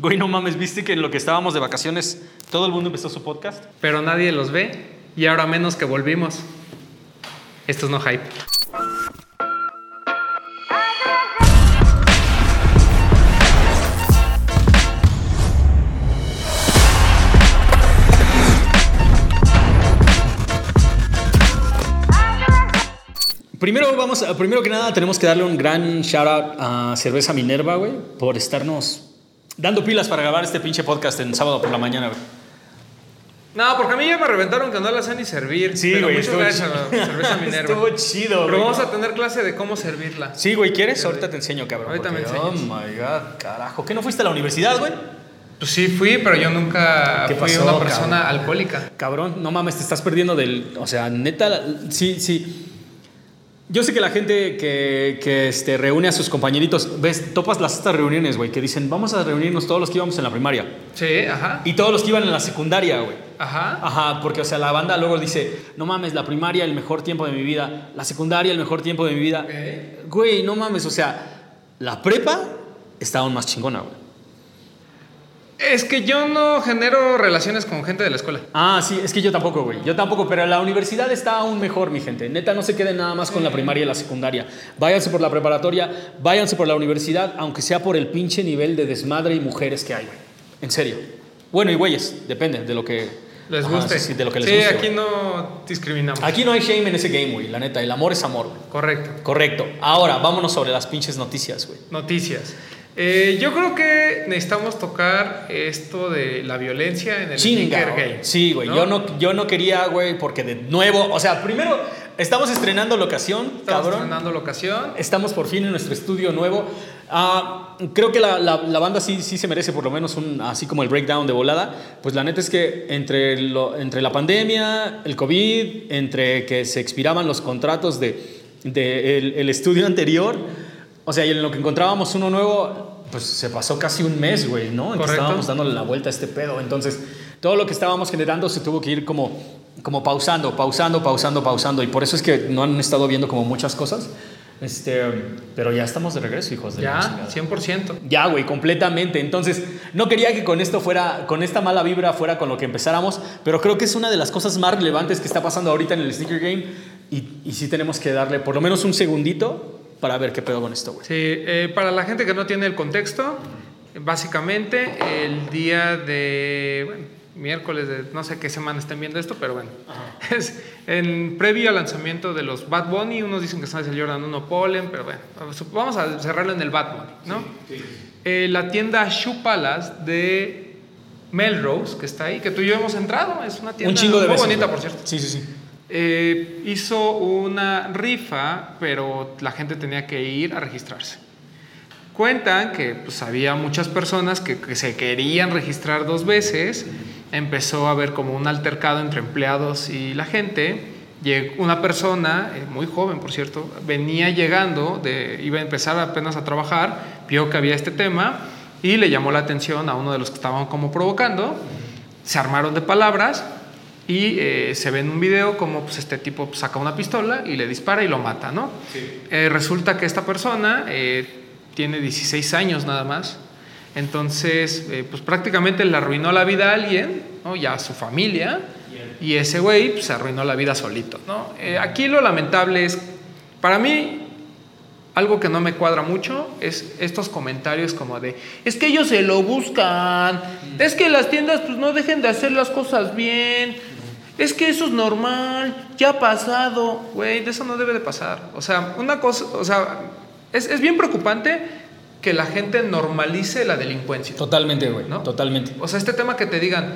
Güey, no mames, viste que en lo que estábamos de vacaciones todo el mundo empezó su podcast. Pero nadie los ve y ahora menos que volvimos. Esto es no hype. Primero, vamos, primero que nada, tenemos que darle un gran shout out a Cerveza Minerva, güey, por estarnos dando pilas para grabar este pinche podcast en sábado por la mañana, güey. No, porque a mí ya me reventaron que no la sé ni servir. pero muchas estuvo gracias a chido. la cerveza Minerva. Estuvo chido, Pero güey. vamos a tener clase de cómo servirla. Sí, güey, ¿quieres? Ahorita te enseño, cabrón. Ahorita me porque- enseñas. Oh my god, carajo. ¿Qué no fuiste a la universidad, güey? Pues sí fui, pero yo nunca ¿Qué fui pasó, una persona cabrón? alcohólica. Cabrón, no mames, te estás perdiendo del. O sea, neta, sí, sí. Yo sé que la gente que, que este, reúne a sus compañeritos, ves, topas las estas reuniones, güey, que dicen, vamos a reunirnos todos los que íbamos en la primaria. Sí, ajá. Y todos los que iban en la secundaria, güey. Ajá. Ajá, porque, o sea, la banda luego dice, no mames, la primaria el mejor tiempo de mi vida, la secundaria el mejor tiempo de mi vida. Ok. Güey, no mames, o sea, la prepa está aún más chingona, güey. Es que yo no genero relaciones con gente de la escuela. Ah, sí, es que yo tampoco, güey. Yo tampoco, pero la universidad está aún mejor, mi gente. Neta, no se queden nada más con la primaria y la secundaria. Váyanse por la preparatoria, váyanse por la universidad, aunque sea por el pinche nivel de desmadre y mujeres que hay, güey. En serio. Bueno, y güeyes, depende de lo que Les guste. sí, sí, de lo que les Sí, guste, aquí güey. no discriminamos. Aquí no hay shame en ese game, güey. La neta, el amor es amor, güey. Correcto. Correcto. Ahora, vámonos sobre las pinches noticias, güey. Noticias. Eh, yo creo que necesitamos tocar esto de la violencia en el Chinga. sneaker game. Sí, güey. Yo, no, yo no quería, güey, porque de nuevo, o sea, primero, estamos estrenando locación, Estamos cabrón. estrenando la ocasión. Estamos por fin en nuestro estudio nuevo. Ah, creo que la, la- la banda sí, sí se merece por lo menos un, así como el breakdown de volada. Pues la neta es que entre, lo- entre la pandemia, el COVID, entre que se expiraban los contratos de, de el, el estudio anterior, o sea, y en lo que encontrábamos uno nuevo, pues se pasó casi un mes, güey, ¿no? En que Correcto. estábamos dándole la vuelta a este pedo. Entonces, todo lo que estábamos generando se tuvo que ir como, como pausando, pausando, pausando, pausando. Y por eso es que no han estado viendo como muchas cosas. Este, pero ya estamos de regreso, hijos de Ya, chingada. 100%. Ya, güey, completamente. Entonces, no quería que con esto fuera, con esta mala vibra fuera con lo que empezáramos, pero creo que es una de las cosas más relevantes que está pasando ahorita en el sneaker game y, y sí tenemos que darle por lo menos un segundito para ver qué pedo con esto, güey. Sí, eh, para la gente que no tiene el contexto, básicamente el día de bueno, miércoles de no sé qué semana estén viendo esto, pero bueno, es en previo al lanzamiento de los Bad Bunny, unos dicen que son el Jordan 1 Pollen, pero bueno, vamos a cerrarlo en el Bad Bunny, ¿no? Eh, la tienda Shoe Palace de Melrose, que está ahí, que tú y yo hemos entrado, es una tienda Un muy veces. bonita, güey. por cierto. Sí, sí, sí. Eh, hizo una rifa, pero la gente tenía que ir a registrarse. Cuentan que pues, había muchas personas que, que se querían registrar dos veces. Empezó a haber como un altercado entre empleados y la gente. Una persona, eh, muy joven por cierto, venía llegando, de, iba a empezar apenas a trabajar, vio que había este tema y le llamó la atención a uno de los que estaban como provocando. Se armaron de palabras y eh, se ve en un video como pues, este tipo pues, saca una pistola y le dispara y lo mata, ¿no? Eh, resulta que esta persona eh, tiene 16 años nada más. Entonces, pues prácticamente le arruinó la vida a alguien, ¿no? Ya a su familia. Y ese güey pues, se arruinó la vida solito, ¿no? Aquí lo lamentable es, para mí, algo que no me cuadra mucho es estos comentarios como de, es que ellos se lo buscan, es que las tiendas pues no dejen de hacer las cosas bien, es que eso es normal, ya ha pasado, güey, de eso no debe de pasar. O sea, una cosa, o sea, es, es bien preocupante que la gente normalice la delincuencia. Totalmente, güey. ¿No? Totalmente. O sea, este tema que te digan,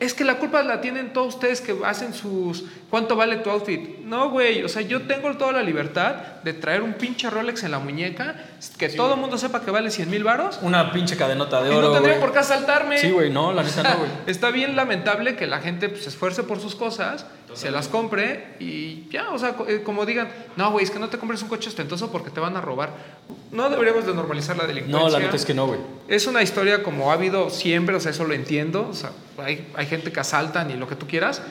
es que la culpa la tienen todos ustedes que hacen sus, ¿cuánto vale tu outfit? No, güey, o sea, yo tengo toda la libertad de traer un pinche Rolex en la muñeca, que todo el mundo sepa que vale 100 mil varos, Una pinche cadenota de y oro. no tendrían güey. por qué asaltarme. Sí, güey, no, la neta no, güey. Está bien lamentable que la gente pues, se esfuerce por sus cosas, se las compre y ya, o sea, eh, como digan, no, güey, es que no te compres un coche ostentoso porque te van a robar. No deberíamos de normalizar la delincuencia. No, la neta es que no, güey. Es una historia como ha habido siempre, o sea, eso lo entiendo. O sea, hay, hay gente que asaltan y lo que tú quieras.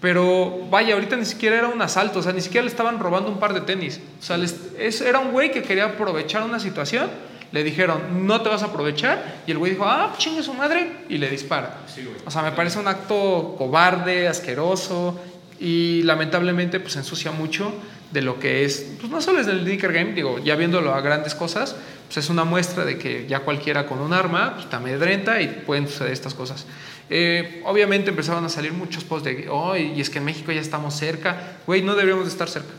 Pero vaya, ahorita ni siquiera era un asalto, o sea, ni siquiera le estaban robando un par de tenis. O sea, les- es- era un güey que quería aprovechar una situación, le dijeron, no te vas a aprovechar, y el güey dijo, ah, chingue su madre, y le dispara. o sea, me parece un acto cobarde, asqueroso, y lamentablemente pues ensucia mucho de lo que es, pues no solo es el Sneaker Game, digo, ya viéndolo a grandes cosas, pues es una muestra de que ya cualquiera con un arma pues, te amedrenta y pueden suceder estas cosas. Eh, obviamente empezaron a salir muchos posts de, oh, y es que en México ya estamos cerca, güey, no deberíamos de estar cerca.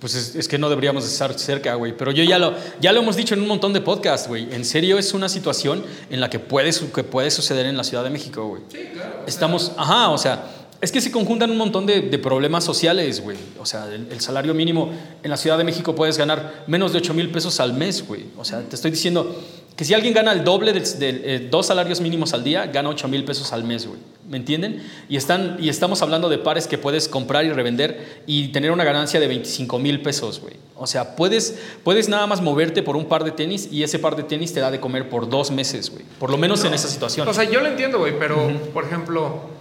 Pues es, que no deberíamos estar cerca, güey. Pero yo ya lo, ya lo hemos dicho en un montón de podcasts, güey. En serio es una situación en la que puede, que puede suceder en la Ciudad de México, güey. Sí, claro. Estamos, ajá, o sea, es que se conjuntan un montón de, problemas sociales, güey. O sea, el, salario mínimo en la Ciudad de México puedes ganar menos de 8 mil pesos al mes, güey. O sea, te estoy diciendo que si alguien gana el doble de, eh, dos salarios mínimos al día, gana 8 mil pesos al mes, güey. ¿Me entienden? Y, están, y estamos hablando de pares que puedes comprar y revender y tener una ganancia de 25 mil pesos, güey. O sea, puedes, puedes nada más moverte por un par de tenis y ese par de tenis te da de comer por dos meses, güey. Por lo menos en esa situación. O sea, yo lo entiendo, güey, pero, por ejemplo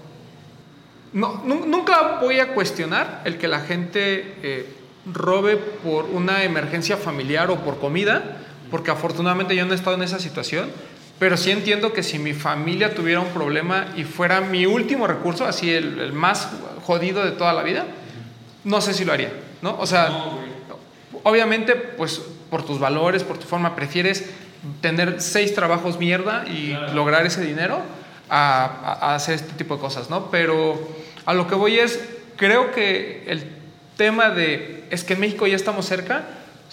no, nunca voy a cuestionar el que la gente eh, robe por una emergencia familiar o por comida, porque afortunadamente yo no he estado en esa situación, pero sí entiendo que si mi familia tuviera un problema y fuera mi último recurso, así el, más jodido de toda la vida, no sé si lo haría, ¿no? O sea, obviamente, pues por tus valores, por tu forma, prefieres tener seis trabajos mierda y lograr ese dinero a, a, hacer este tipo de cosas, ¿no? Pero a lo que voy es, creo que el tema de, es que en México ya estamos cerca,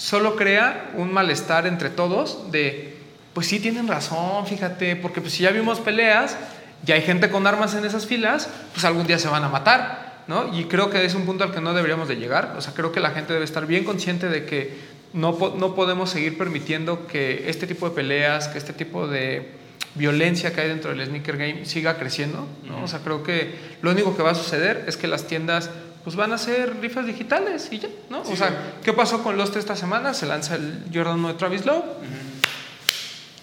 solo crea un malestar entre todos de, pues sí tienen razón, fíjate, porque pues si ya vimos peleas, ya hay gente con armas en esas filas, pues algún día se van a matar, ¿no? Y creo que es un punto al que no deberíamos de llegar, o sea, creo que la gente debe estar bien consciente de que no, no podemos seguir permitiendo que este tipo de peleas, que este tipo de violencia que hay dentro del sneaker game siga creciendo. ¿no? O sea, creo que lo único que va a suceder es que las tiendas pues van a hacer rifas digitales y ya, ¿no? o sea, ¿qué pasó con Lost esta semana? Se lanza el Jordan 9 Travis Lowe.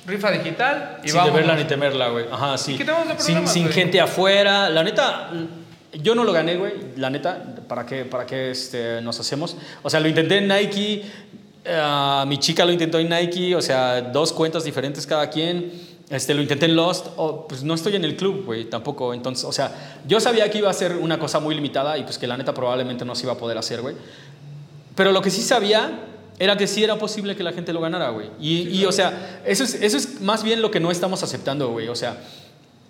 Rifa digital y Sin vamos. verla ni temerla, güey. Ajá, sí. sin, sin gente afuera. La neta, yo no lo gané, güey. La neta, ¿para qué, para qué este, nos hacemos? O sea, lo intenté en Nike. Uh, mi chica lo intentó en Nike. O sea, dos cuentas diferentes cada quien este, lo intenté en Lost, oh, pues no estoy en el club, güey, tampoco. Entonces, o sea, yo sabía que iba a ser una cosa muy limitada y pues que la neta probablemente no se iba a poder hacer, güey. Pero lo que sí sabía era que sí era posible que la gente lo ganara, güey. Y, y, o sea, eso es, eso es más bien lo que no estamos aceptando, güey. O sea,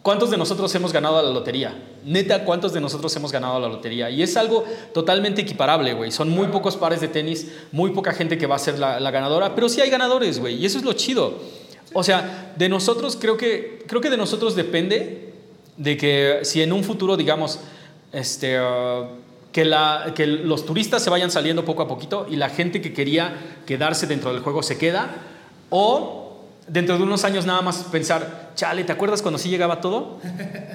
¿cuántos de nosotros hemos ganado a la lotería? Neta, ¿cuántos de nosotros hemos ganado a la lotería? Y es algo totalmente equiparable, güey. Son muy pocos pares de tenis, muy poca gente que va a ser la, la ganadora, pero sí hay ganadores, güey. Y eso es lo chido. O sea, de nosotros creo que, creo que de nosotros depende de que si en un futuro, digamos, este, uh, que, la, que los turistas se vayan saliendo poco a poquito y la gente que quería quedarse dentro del juego se queda, o dentro de unos años nada más pensar, chale, ¿te acuerdas cuando sí llegaba todo?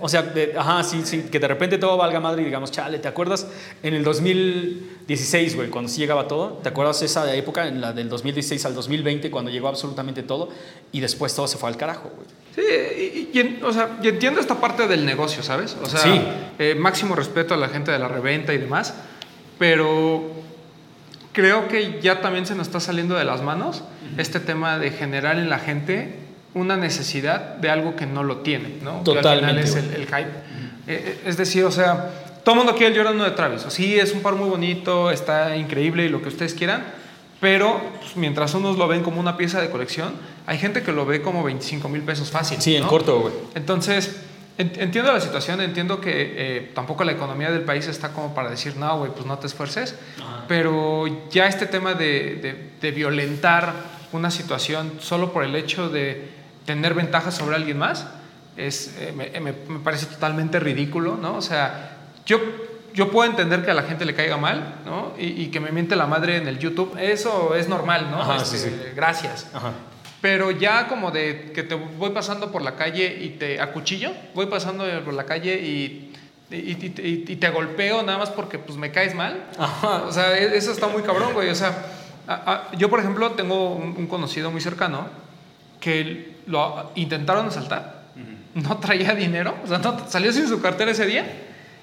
O sea, ajá, sí, sí, que de repente todo valga madre y digamos, chale, ¿te acuerdas en el 2016, güey, cuando sí llegaba todo? ¿Te acuerdas esa época, en la del 2016 al 2020, cuando llegó absolutamente todo y después todo se fue al carajo, güey? Sí, y, o sea, y entiendo esta parte del negocio, ¿sabes? O sea, sí. eh, máximo respeto a la gente de la reventa y demás, pero creo que ya también se nos está saliendo de las manos este tema de generar en la gente una necesidad de algo que no lo tiene, ¿no? Totalmente. Que es el, hype. Eh, eh, es decir, o sea, todo el mundo quiere el Jordan 1 de Travis. Sí, es un par muy bonito, está increíble y lo que ustedes quieran, pero pues, mientras unos lo ven como una pieza de colección, hay gente que lo ve como 25 mil pesos fácil. Sí, en corto, güey. Entonces, Entiendo la situación, entiendo que eh, tampoco la economía del país está como para decir, no, güey, pues no te esfuerces, pero ya este tema de, de, violentar una situación solo por el hecho de tener ventajas sobre alguien más, es, eh, me, me, parece totalmente ridículo, ¿no? O sea, yo, yo puedo entender que a la gente le caiga mal, ¿no? Y, y que me miente la madre en el YouTube, eso es normal, ¿no? Ajá, sí, este, sí. Gracias. Ajá. Pero ya como de que te voy pasando por la calle y te acuchillo, voy pasando por la calle y, y, te golpeo nada más porque pues me caes mal. O sea, e, eso está muy cabrón, güey. O sea, yo por ejemplo tengo un, conocido muy cercano que lo intentaron asaltar, no traía dinero, o sea, salió sin su cartera ese día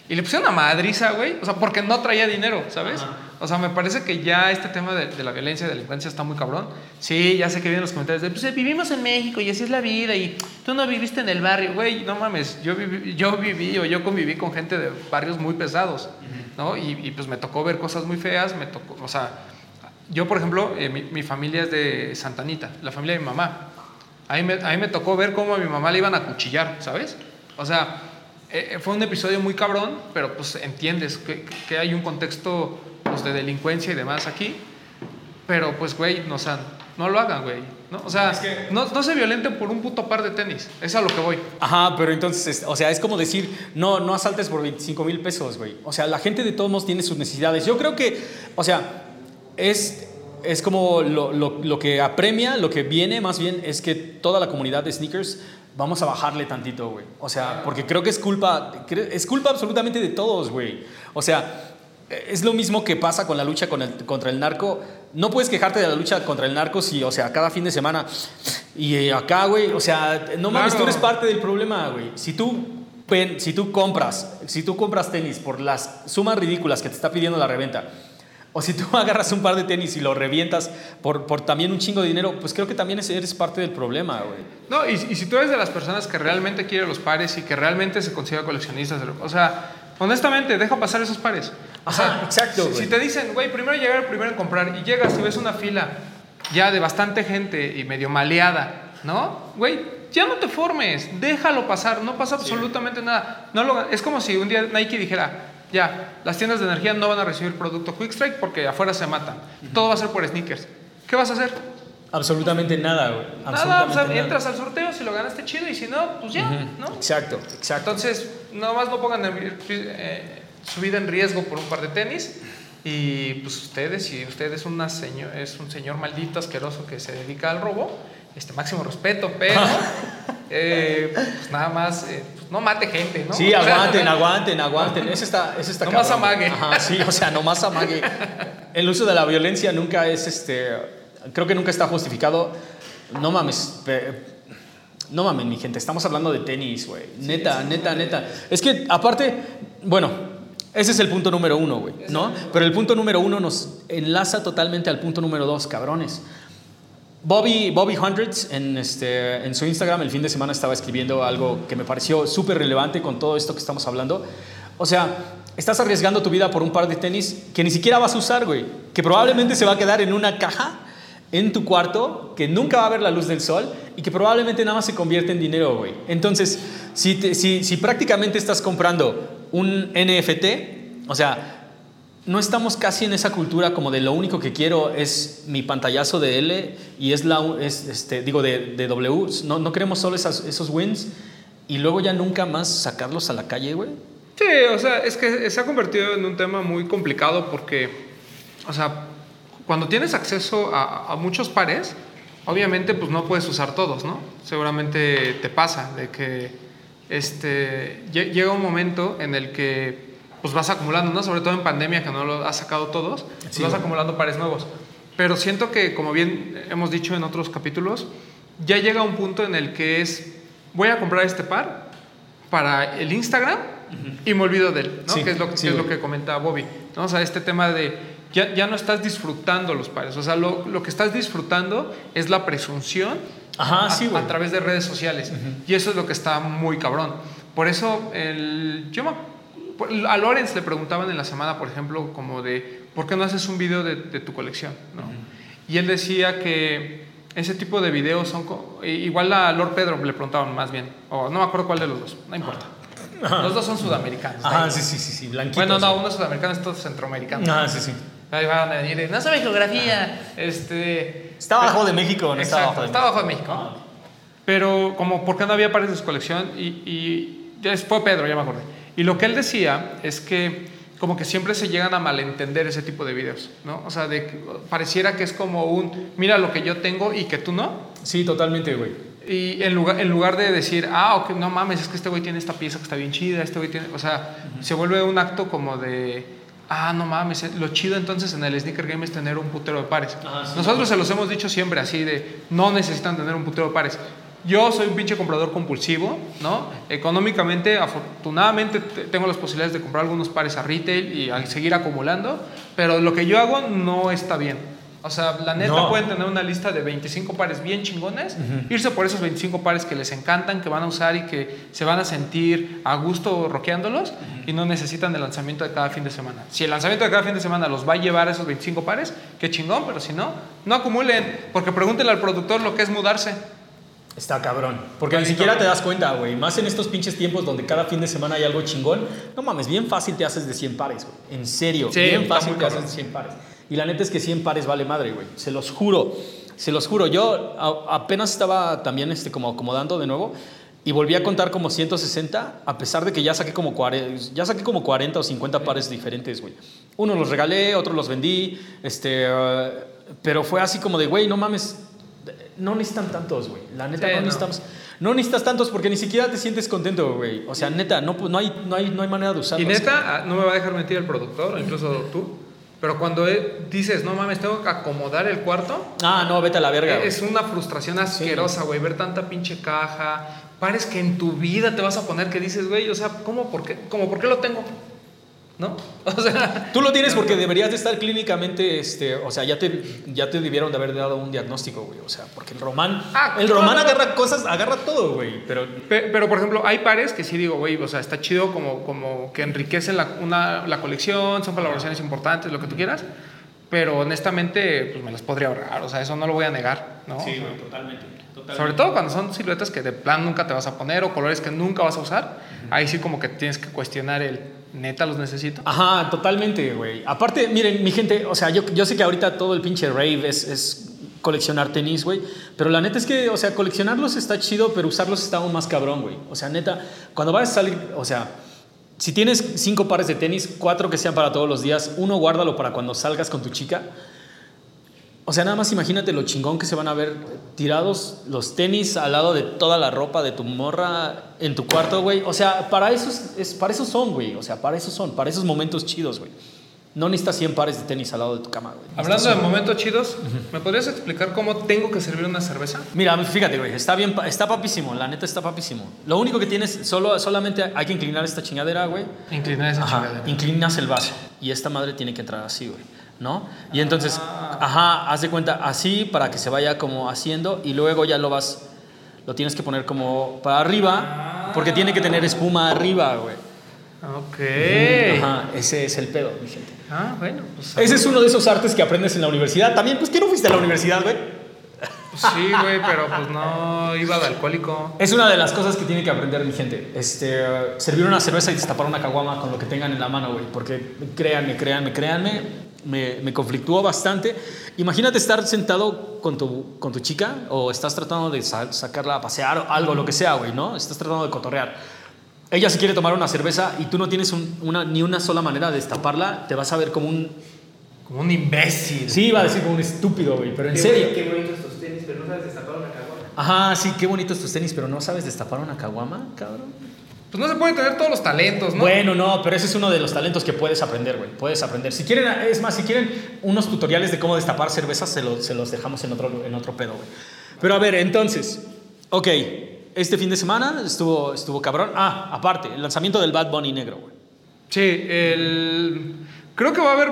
y le pusieron una madriza, güey, o sea, porque no traía dinero, ¿sabes? O sea, me parece que ya este tema de, de la violencia y delincuencia está muy cabrón. Sí, ya sé que vienen los comentarios de, pues eh, vivimos en México y así es la vida y tú no viviste en el barrio. Güey, no mames, yo viví, yo viví o yo conviví con gente de barrios muy pesados, ¿no? Y, y, pues me tocó ver cosas muy feas, me tocó, o sea, yo por ejemplo, eh, mi, mi, familia es de Santanita, la familia de mi mamá. A mí, me, a mí me tocó ver cómo a mi mamá le iban a cuchillar, ¿sabes? O sea, eh, fue un episodio muy cabrón, pero pues entiendes que, que hay un contexto pues, de delincuencia y demás aquí. Pero pues, güey, no, o sea, no lo hagan, güey. ¿no? O sea, es que... no, no, se violenten por un puto par de tenis. Es a lo que voy. Ajá, pero entonces, o sea, es como decir, no, no asaltes por 25 mil pesos, güey. O sea, la gente de todos modos tiene sus necesidades. Yo creo que, o sea, es es como lo, lo, lo, que apremia, lo que viene más bien es que toda la comunidad de sneakers vamos a bajarle tantito, güey. O sea, porque creo que es culpa, es culpa absolutamente de todos, güey. O sea, es lo mismo que pasa con la lucha con el, contra el narco. No puedes quejarte de la lucha contra el narco si, o sea, cada fin de semana y acá, güey, o sea, no mames, claro. tú eres parte del problema, güey. Si tú, si tú compras, si tú compras tenis por las sumas ridículas que te está pidiendo la reventa, o si tú agarras un par de tenis y lo revientas por, por también un chingo de dinero, pues creo que también eres parte del problema, güey. No, y, y, si tú eres de las personas que realmente quiere los pares y que realmente se considera coleccionistas, o sea, honestamente, deja pasar esos pares. O sea, Ajá, exacto. Si, si, te dicen, güey, primero llegar, primero en comprar, y llegas y ves una fila ya de bastante gente y medio maleada, ¿no? Güey, ya no te formes, déjalo pasar, no pasa absolutamente sí. nada. No lo, es como si un día Nike dijera, ya, las tiendas de energía no van a recibir producto Quick Strike porque afuera se matan. Todo va a ser por sneakers. ¿Qué vas a hacer? Absolutamente nada, güey. Nada, o sea, nada. entras al sorteo, si lo ganaste chido y si no, pues ya, uh -huh. ¿no? Exacto, exacto. Entonces, nomás no pongan eh, su vida en riesgo por un par de tenis. Y pues ustedes, si usted es, una señor, es un señor maldito, asqueroso que se dedica al robo, este máximo respeto, pero eh, pues nada más, eh, pues no mate gente, ¿no? Sí, aguanten, aguanten, aguanten. Eso está, eso está No más amague. Ajá, sí, o sea, no más amague. El uso de la violencia nunca es, este, creo que nunca está justificado. No mames, no mames, mi gente, estamos hablando de tenis, güey. Neta, sí, neta, neta. Es que aparte, bueno, ese es el punto número uno, güey, ¿no? Pero el punto número uno nos enlaza totalmente al punto número dos, cabrones. Bobby, Bobby Hundreds en, este, en su Instagram el fin de semana estaba escribiendo algo que me pareció súper relevante con todo esto que estamos hablando. O sea, estás arriesgando tu vida por un par de tenis que ni siquiera vas a usar, güey. Que probablemente se va a quedar en una caja en tu cuarto, que nunca va a ver la luz del sol y que probablemente nada más se convierte en dinero, güey. Entonces, si, si, si prácticamente estás comprando un NFT, o sea, no estamos casi en esa cultura como de lo único que quiero es mi pantallazo de L y es la, es, este, digo, de, de W. No, no queremos solo esas, esos wins y luego ya nunca más sacarlos a la calle, güey. Sí, o sea, es que se ha convertido en un tema muy complicado porque, o sea, cuando tienes acceso a, a muchos pares, obviamente pues no puedes usar todos, ¿no? Seguramente te pasa de que este, llega un momento en el que pues vas acumulando, ¿no? Sobre todo en pandemia, que no lo has sacado todos, pues sí, vas bueno. acumulando pares nuevos. Pero siento que, como bien hemos dicho en otros capítulos, ya llega un punto en el que es, voy a comprar este par para el Instagram uh -huh. y me olvido de él, ¿no? Sí, que es lo, sí, que, es lo que comenta Bobby, ¿no? O sea, este tema de, ya, ya no estás disfrutando los pares, o sea, lo, lo que estás disfrutando es la presunción Ajá, a, sí, a, través de redes sociales. Uh -huh. Y eso es lo que está muy cabrón. Por eso, el, yo me a Lorenz le preguntaban en la semana, por ejemplo, como de, ¿por qué no haces un video de, de tu colección? ¿no? Uh -huh. Y él decía que ese tipo de videos son, igual a Lord Pedro le preguntaban más bien, o no me acuerdo cuál de los dos, no importa. Ajá. Los dos son sudamericanos. Ajá, sí, sí, sí, sí, blanquitos. Bueno, no, uno es sudamericano, es todo centroamericano. Ah, sí, sí. Ahí van a decir, no sabe geografía, este... Está abajo de México, no está abajo de México. Está abajo de México. Ah. Pero como, ¿por qué no había pares de su colección? Y, y fue Pedro, ya me acordé. Y lo que él decía es que como que siempre se llegan a malentender ese tipo de videos, ¿no? O sea, de pareciera que es como un, mira lo que yo tengo y que tú no. Sí, totalmente, güey. Y en lugar, en lugar de decir, ah, ok, no mames, es que este güey tiene esta pieza que está bien chida, este güey tiene, o sea, uh -huh. se vuelve un acto como de, ah, no mames, lo chido entonces en el sneaker game es tener un putero de pares. Ah, sí, Nosotros no. se los hemos dicho siempre así de, no necesitan tener un putero de pares. Yo soy un pinche comprador compulsivo, ¿no? Económicamente, afortunadamente, te- tengo las posibilidades de comprar algunos pares a retail y seguir acumulando, pero lo que yo hago no está bien. O sea, la neta No. pueden tener una lista de 25 pares bien chingones, irse por esos 25 pares que les encantan, que van a usar y que se van a sentir a gusto roqueándolos y no necesitan el lanzamiento de cada fin de semana. Si el lanzamiento de cada fin de semana los va a llevar a esos 25 pares, qué chingón, pero si no, no acumulen, porque pregúntenle al productor lo que es mudarse. Está cabrón. Porque ni siquiera te das cuenta, güey. Más en estos pinches tiempos donde cada fin de semana hay algo chingón. No mames, bien fácil te haces de 100 pares, güey. En serio. Sí, bien fácil te haces de 100 pares. Y la neta es que 100 pares vale madre, güey. Se los juro. Se los juro. Yo a- apenas estaba también este, como acomodando de nuevo. Y volví a contar como 160, a pesar de que ya saqué como 40, ya saqué como 40 o 50 pares diferentes, güey. Uno los regalé, otros los vendí, este, eh, pero fue así como de, güey, no mames, no necesitan tantos, güey. La neta Sí, no no. necesitamos. No necesitas tantos porque ni siquiera te sientes contento, güey. O sea, neta, no, no, hay, no, hay, no hay manera de usarlos. Y neta, ah, no me va a dejar mentir el productor, incluso tú, pero cuando dices, no mames, tengo que acomodar el cuarto, Ah, no, vete a la verga. güey. es una frustración asquerosa, güey, ver tanta pinche caja, pares que en tu vida te vas a poner que dices, güey, o sea, ¿cómo, por qué, cómo, por qué lo tengo? ¿No? O sea, Tú lo tienes porque deberías de estar clínicamente, este, o sea, ya te, ya te debieron de haber dado un diagnóstico, güey. O sea, porque el román, Ah, el claro. román agarra cosas, agarra todo, güey. Pero Pe- Pero, por ejemplo, hay pares que sí digo, güey, o sea, está chido como, como que enriquecen la, una- la colección, son colaboraciones importantes, lo que tú quieras, pero honestamente, pues me las podría ahorrar, o sea, eso no lo voy a negar, ¿no? Sí, güey, totalmente, totalmente. Sobre todo cuando son siluetas que de plan nunca te vas a poner o colores que nunca vas a usar, ahí sí como que tienes que cuestionar el, neta los necesito. Ajá, totalmente, güey. Aparte, miren, mi gente, o sea, yo, yo sé que ahorita todo el pinche rave es, es coleccionar tenis, güey. Pero la neta es que, o sea, coleccionarlos está chido, pero usarlos está aún más cabrón, güey. O sea, neta, cuando vas a salir, o sea, si tienes cinco pares de tenis, cuatro que sean para todos los días, uno guárdalo para cuando salgas con tu chica. O sea, nada más imagínate lo chingón que se van a ver tirados los tenis al lado de toda la ropa de tu morra en tu cuarto, güey. O sea, para eso, es, para eso son, güey. O sea, para eso son, para esos momentos chidos, güey. No necesitas 100 pares de tenis al lado de tu cama, güey. Hablando de momentos chidos, ¿me podrías explicar cómo tengo que servir una cerveza? Mira, fíjate, güey. Está bien, está papísimo. La neta está papísimo. Lo único que tienes, solo, solamente hay que inclinar esta chingadera, güey. Inclinar esa Ajá, chingadera. inclinas el vaso y esta madre tiene que entrar así, güey, ¿no? Y entonces, ajá, haz de cuenta así para que se vaya como haciendo y luego ya lo vas, lo tienes que poner como para arriba porque tiene que tener espuma arriba, güey. Ok. Ajá, ese es el pedo, mi gente. Ah, bueno, pues, Ese es uno de esos artes que aprendes en la universidad. También, pues, ¿qué no fuiste a la universidad, güey? pues sí, güey, pero pues no iba de alcohólico. Es una de las cosas que tiene que aprender mi gente. Este, servir una cerveza y destapar una caguama con lo que tengan en la mano, güey. Porque créanme, créanme, créanme, me, me conflictúa bastante. Imagínate estar sentado con tu, con tu chica o estás tratando de sa- sacarla a pasear o algo, lo que sea, güey, ¿no? Estás tratando de cotorrear. Ella se quiere tomar una cerveza y tú no tienes un- una, ni una sola manera de destaparla, te vas a ver como un... Como un imbécil. Sí, iba a decir como un estúpido, güey, pero en Qué serio. boni- Qué bonitos tus tenis, pero no sabes destapar una caguama. Ajá, sí, qué bonitos tus tenis, pero no sabes destapar una caguama, cabrón. Pues no se puede tener todos los talentos, ¿no? Bueno, no, pero ese es uno de los talentos que puedes aprender, güey. Puedes aprender. Si quieren, es más, si quieren unos tutoriales de cómo destapar cervezas, se, los- se los dejamos en otro, en otro pedo, güey. Pero a ver, entonces, ok, este fin de semana estuvo, estuvo cabrón. Ah, aparte, el lanzamiento del Bad Bunny negro, güey. Sí, el... creo que va a haber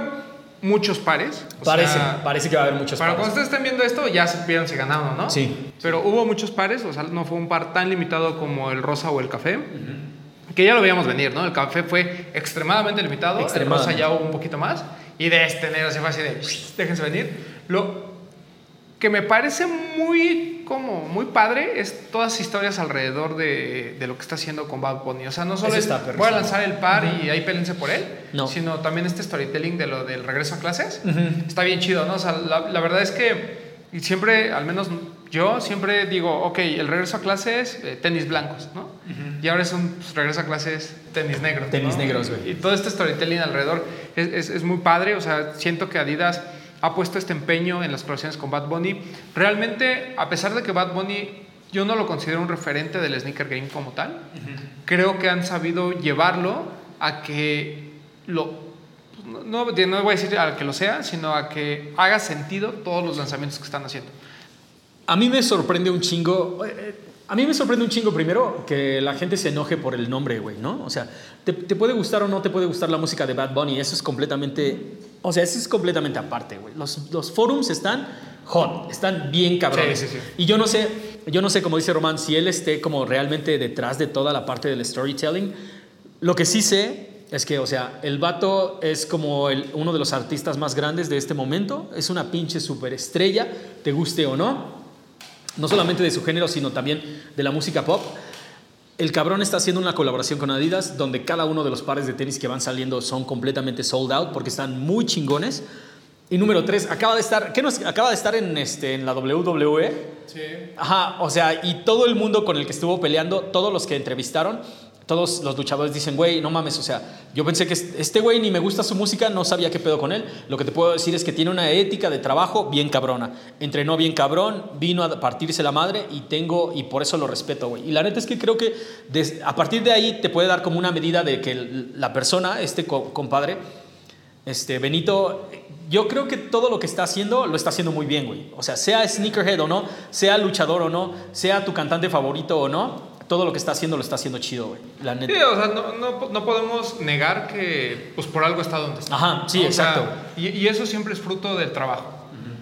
muchos pares. o Parece, sea, parece que va a haber muchos Para pares. cuando ustedes estén viendo esto, ya supieron si ganaron o no. Sí. Pero hubo muchos pares, o sea, no fue un par tan limitado como el rosa o el café. Que ya lo veíamos venir, ¿no? El café fue extremadamente limitado, el rosa Extremadamente. ya hubo un poquito más. Y de este negro se fue así de, déjense venir. Lo que me parece muy, como, muy padre es todas las historias alrededor de, de lo que está haciendo con Bad Bunny. O sea, no solo es, está voy a lanzar el par y ahí pélense por él, No. sino también este storytelling de lo del regreso a clases. Está bien chido, ¿no? O sea, la, la verdad es que siempre, al menos yo, siempre digo, ok, el regreso a clases, eh, tenis blancos, ¿no? Y ahora es un pues, regreso a clases, tenis negros. Tenis ¿no? negros, güey. Y todo este storytelling alrededor es, es, es muy padre, o sea, siento que Adidas ha puesto este empeño en las colaboraciones con Bad Bunny. Realmente, a pesar de que Bad Bunny yo no lo considero un referente del sneaker game como tal, creo que han sabido llevarlo a que lo no, no, voy a decir a que lo sea, sino a que haga sentido todos los lanzamientos que están haciendo. A mí me sorprende un chingo. eh, eh, A mí me sorprende un chingo primero que la gente se enoje por el nombre, güey, ¿no? O sea, te, te puede gustar o no te puede gustar la música de Bad Bunny, eso es completamente, o sea, eso es completamente aparte, güey. Los, los forums están hot, están bien cabrones. Sí, sí, sí. Y yo no sé, yo no sé, como dice Román, si él esté como realmente detrás de toda la parte del storytelling. Lo que sí sé es que, o sea, el vato es como el- uno de los artistas más grandes de este momento, es una pinche superestrella, te guste o no, no solamente de su género, sino también de la música pop. El cabrón está haciendo una colaboración con Adidas donde cada uno de los pares de tenis que van saliendo son completamente sold out porque están muy chingones. Y número tres, acaba de estar, ¿qué no es? Acaba de estar en, este, en la WWE. Sí. Ajá, o sea, y todo el mundo con el que estuvo peleando, todos los que entrevistaron, todos los luchadores dicen, güey, no mames, o sea, yo pensé que este güey ni me gusta su música, no sabía qué pedo con él. Lo que te puedo decir es que tiene una ética de trabajo bien cabrona. Entrenó bien cabrón, vino a partirse la madre y tengo, y por eso lo respeto, güey. Y la neta es que creo que a partir de ahí te puede dar como una medida de que la persona, este co- compadre, este, Benito, yo creo que todo lo que está haciendo lo está haciendo muy bien, güey. O sea, sea sneakerhead o no, sea luchador o no, sea tu cantante favorito o no, todo lo que está haciendo lo está haciendo chido, güey. La neta. Sí, o sea, no, no, no podemos negar que pues por algo está donde está. Ajá, sí, O sea, exacto. y, y eso siempre es fruto del trabajo.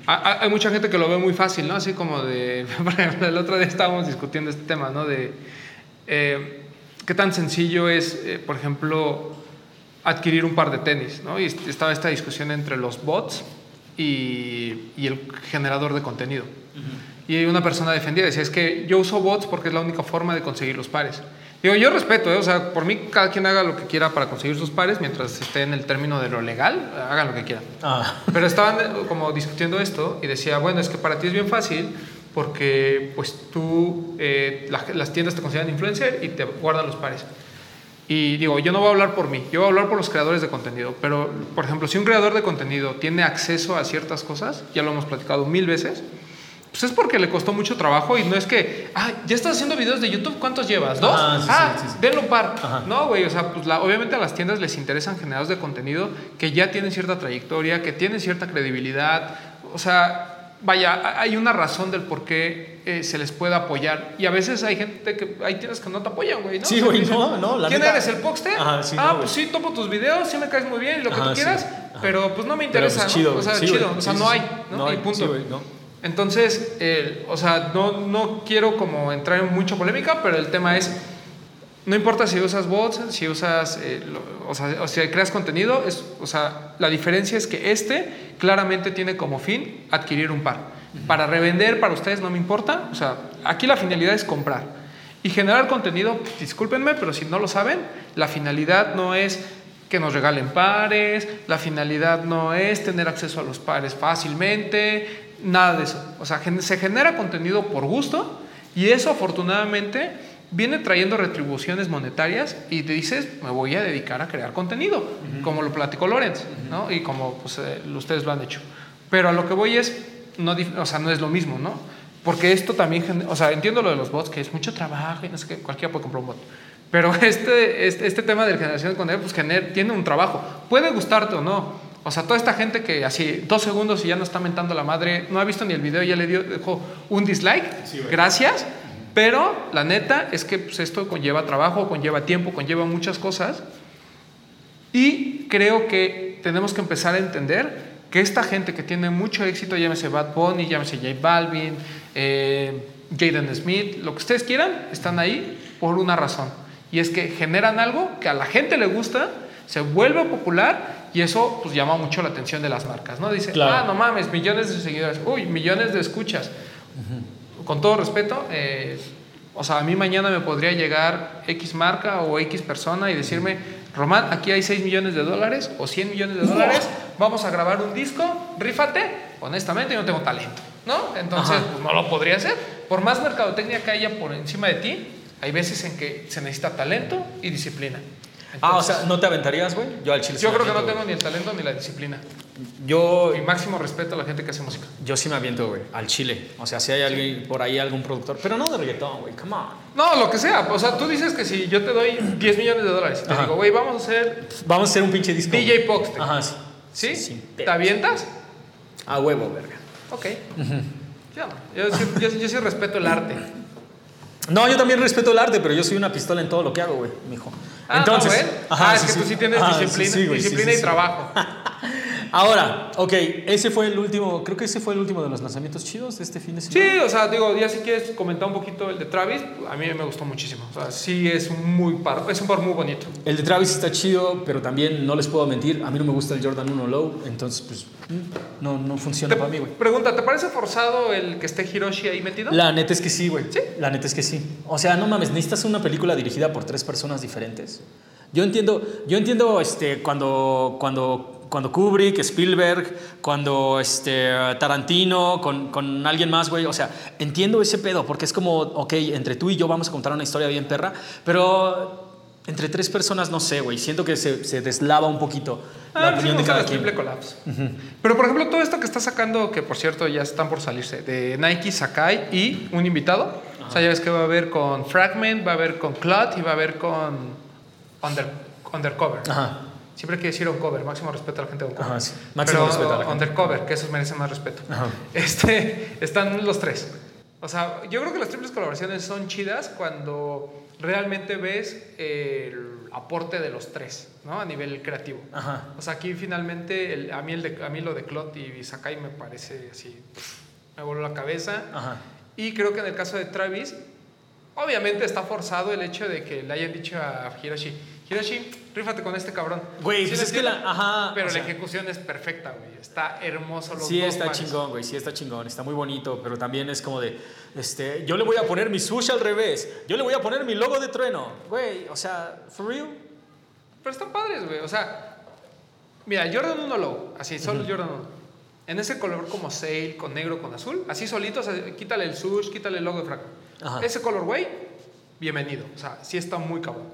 Ha- ha- Hay mucha gente que lo ve muy fácil, ¿no? Así como de, por ejemplo, el otro día estábamos discutiendo este tema, ¿no? De eh, qué tan sencillo es, eh, por ejemplo, adquirir un par de tenis, ¿no? Y est- estaba esta discusión entre los bots y, y el generador de contenido. Y una persona defendía, decía, es que yo uso bots porque es la única forma de conseguir los pares. Digo, yo respeto, ¿eh? o sea, por mí cada quien haga lo que quiera para conseguir sus pares, mientras esté en el término de lo legal, hagan lo que quieran. Ah, Pero estaban eh, como discutiendo esto y decía, bueno, es que para ti es bien fácil porque pues tú, eh, la- las tiendas te consideran influencer y te guardan los pares. Y digo, yo no voy a hablar por mí, yo voy a hablar por los creadores de contenido. Pero, por ejemplo, si un creador de contenido tiene acceso a ciertas cosas, ya lo hemos platicado mil veces, pues es porque le costó mucho trabajo y no es que, ah, ya estás haciendo videos de YouTube, ¿cuántos llevas? ¿Dos? Sí, ah, sí, denle un par. Ajá. No, güey, o sea, pues la- obviamente a las tiendas les interesan generadores de contenido que ya tienen cierta trayectoria, que tienen cierta credibilidad. O sea, vaya, hay una razón del por qué eh, se les puede apoyar. Y a veces hay gente que, hay tiendas que no te apoyan, güey, ¿no? Sí, O sea, güey, no, no, la ¿Quién neta- eres, el sí, ah, no, pues sí, topo tus videos, sí me caes muy bien lo que Ajá, tú quieras, pero pues no me pero, interesa, pues, ¿no? chido, O sea, chido, o sea, no hay. ¿no? No hay, punto. güey, no. Entonces, eh, o sea, no, no quiero como entrar en mucha polémica, pero el tema es, no importa si usas bots, si usas, eh, lo- o, sea, o si creas contenido, es, o sea, la diferencia es que este claramente tiene como fin adquirir un par. Para revender, para ustedes no me importa, o sea, aquí la finalidad es comprar. Y generar contenido, discúlpenme, pero si no lo saben, la finalidad no es que nos regalen pares, la finalidad no es tener acceso a los pares fácilmente, nada de eso. O sea, se genera contenido por gusto y eso afortunadamente viene trayendo retribuciones monetarias y te dices, me voy a dedicar a crear contenido, como lo platicó Lorenz, ¿no? Y como pues, eh, ustedes lo han hecho. Pero a lo que voy es, no, o sea, no es lo mismo, ¿no? Porque esto también, o sea, entiendo lo de los bots, que es mucho trabajo y no sé qué, cualquiera puede comprar un bot. Pero este, este, este tema de la generación de contenido, pues gener- tiene un trabajo. Puede gustarte o no. O sea, toda esta gente que así dos segundos y ya no está mentando la madre, no ha visto ni el video y ya le dio, dejó un dislike. Gracias. Pero la neta es que pues, esto conlleva trabajo, conlleva tiempo, conlleva muchas cosas. Y creo que tenemos que empezar a entender que esta gente que tiene mucho éxito, llámese Bad Bunny, llámese J Balvin, eh, Jaden Smith, lo que ustedes quieran, están ahí por una razón. Y es que generan algo que a la gente le gusta, se vuelve popular y eso pues llama mucho la atención de las marcas, ¿no? Dice, Claro. ah, no mames, millones de seguidores, uy, millones de escuchas. Con todo respeto, eh, o sea, a mí mañana me podría llegar X marca o X persona y decirme, Román, aquí hay 6 millones de dólares o 100 millones de dólares, vamos a grabar un disco, rífate. Honestamente, yo no tengo talento, ¿no? Entonces, Ajá. pues no lo podría hacer. Por más mercadotecnia que haya por encima de ti, hay veces en que se necesita talento y disciplina. Ah, o sea, ¿no te aventarías, güey? Yo al chile sí yo creo que no tengo ni el talento ni la disciplina. Yo, Y máximo respeto a la gente que hace música. yo sí me aviento, güey, al chile. O sea, si hay alguien por ahí, algún productor, pero no de reggaetón, güey, come on. No, lo que sea. O sea, tú dices que si yo te doy 10 millones de dólares y te Ajá. digo, güey, vamos a hacer Vamos a hacer un pinche disco. DJ Poxte. Ajá, sí. ¿Sí? Sin ¿Te avientas? A huevo, verga. Ok. Ya, yo, sí, yo sí- yo sí respeto el arte. No, yo también respeto el arte, pero yo soy una pistola en todo lo que hago, güey, mijo. Ah, Entonces, no, ¿ven? ajá, ah, es que tú sí tienes Ajá, disciplina, sí, güey, sí, disciplina y trabajo. Ahora, ok, ese fue el último, creo que ese fue el último de los lanzamientos chidos de este fin de semana. Sí, o sea, digo, ya si quieres comentar un poquito el de Travis, a mí me gustó muchísimo. O sea, sí es un muy par, es un par muy bonito. El de Travis está chido, pero también no les puedo mentir, a mí no me gusta el Jordan 1 Low, entonces pues mm, no, no funciona para mí, güey. Pregunta, ¿te parece forzado el que esté Hiroshi ahí metido? La neta es que sí, güey. ¿Sí? La neta es que sí. O sea, no mames, necesitas una película dirigida por tres personas diferentes. Yo entiendo, yo entiendo este, cuando, cuando, cuando Kubrick, Spielberg, cuando este, Tarantino, con, con alguien más, güey. O sea, entiendo ese pedo, porque es como, ok, entre tú y yo vamos a contar una historia bien perra, pero entre tres personas, no sé, güey. Siento que se, se deslava un poquito la Ah, sí, opinión me de cada quien. triple collabs. Pero por ejemplo, todo esto que está sacando, que por cierto ya están por salirse, de Nike, Sakai y un invitado. O sea, ya ves que va a haber con Fragment, va a haber con Clut y va a haber con Under, Undercover. Ajá. Siempre que decir Uncover, máximo respeto a la gente de Uncover. Ajá, sí. Máximo Pero respeto a la gente. Undercover, que esos merecen más respeto. Ajá. Este, están los tres. O sea, yo creo que las triples colaboraciones son chidas cuando realmente ves el aporte de los tres, ¿no? A nivel creativo. Ajá. O sea, aquí finalmente, el- a, mí el de, a mí lo de Clot y Sakai me parece así, me voló la cabeza. Ajá. Y creo que en el caso de Travis, obviamente está forzado el hecho de que le hayan dicho a Hiroshi, Hiroshi, rífate con este cabrón. Güey, ¿Sí pues lo es que la- ajá, Pero la sea- ejecución es perfecta, güey. Está hermoso los Sí está chingón, güey, sí está chingón, está muy bonito, pero también es como de, este, yo le voy a poner mi sushi al revés, yo le voy a poner mi logo de trueno, güey, o sea, for real. Pero están padres, güey. O sea, mira, Jordan 1 Low, así, solo Jordan 1. En ese color como sail, con negro, con azul, así solito, o sea, quítale el sush, quítale el logo de Franco. Ajá. Ese color, güey, bienvenido. O sea, sí está muy cabrón.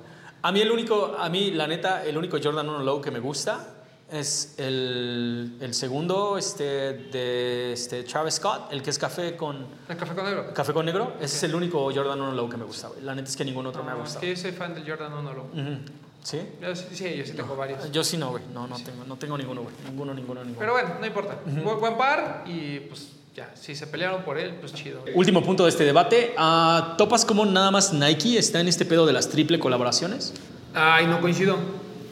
A mí el único, a mí la neta, el único Jordan 1 Low que me gusta es el, el segundo, este, de este, Travis Scott, el que es café con, El café con negro. café con negro, ese es el único Jordan 1 Low que me gusta, güey. La neta es que ningún otro me ha No, es gustado. que yo soy fan del Jordan 1 Low. Ujú. ¿Sí? Yo sí, sí, yo sí tengo varios. Yo sí no, güey, no, no tengo, no tengo ninguno, güey, ninguno, ninguno, ninguno. Pero bueno, no importa. Bu- Buen par y pues ya, si se pelearon por él, pues chido. Último punto de este debate. Ah, ¿Topas cómo nada más Nike está en este pedo de las triple colaboraciones? Ay, no coincido.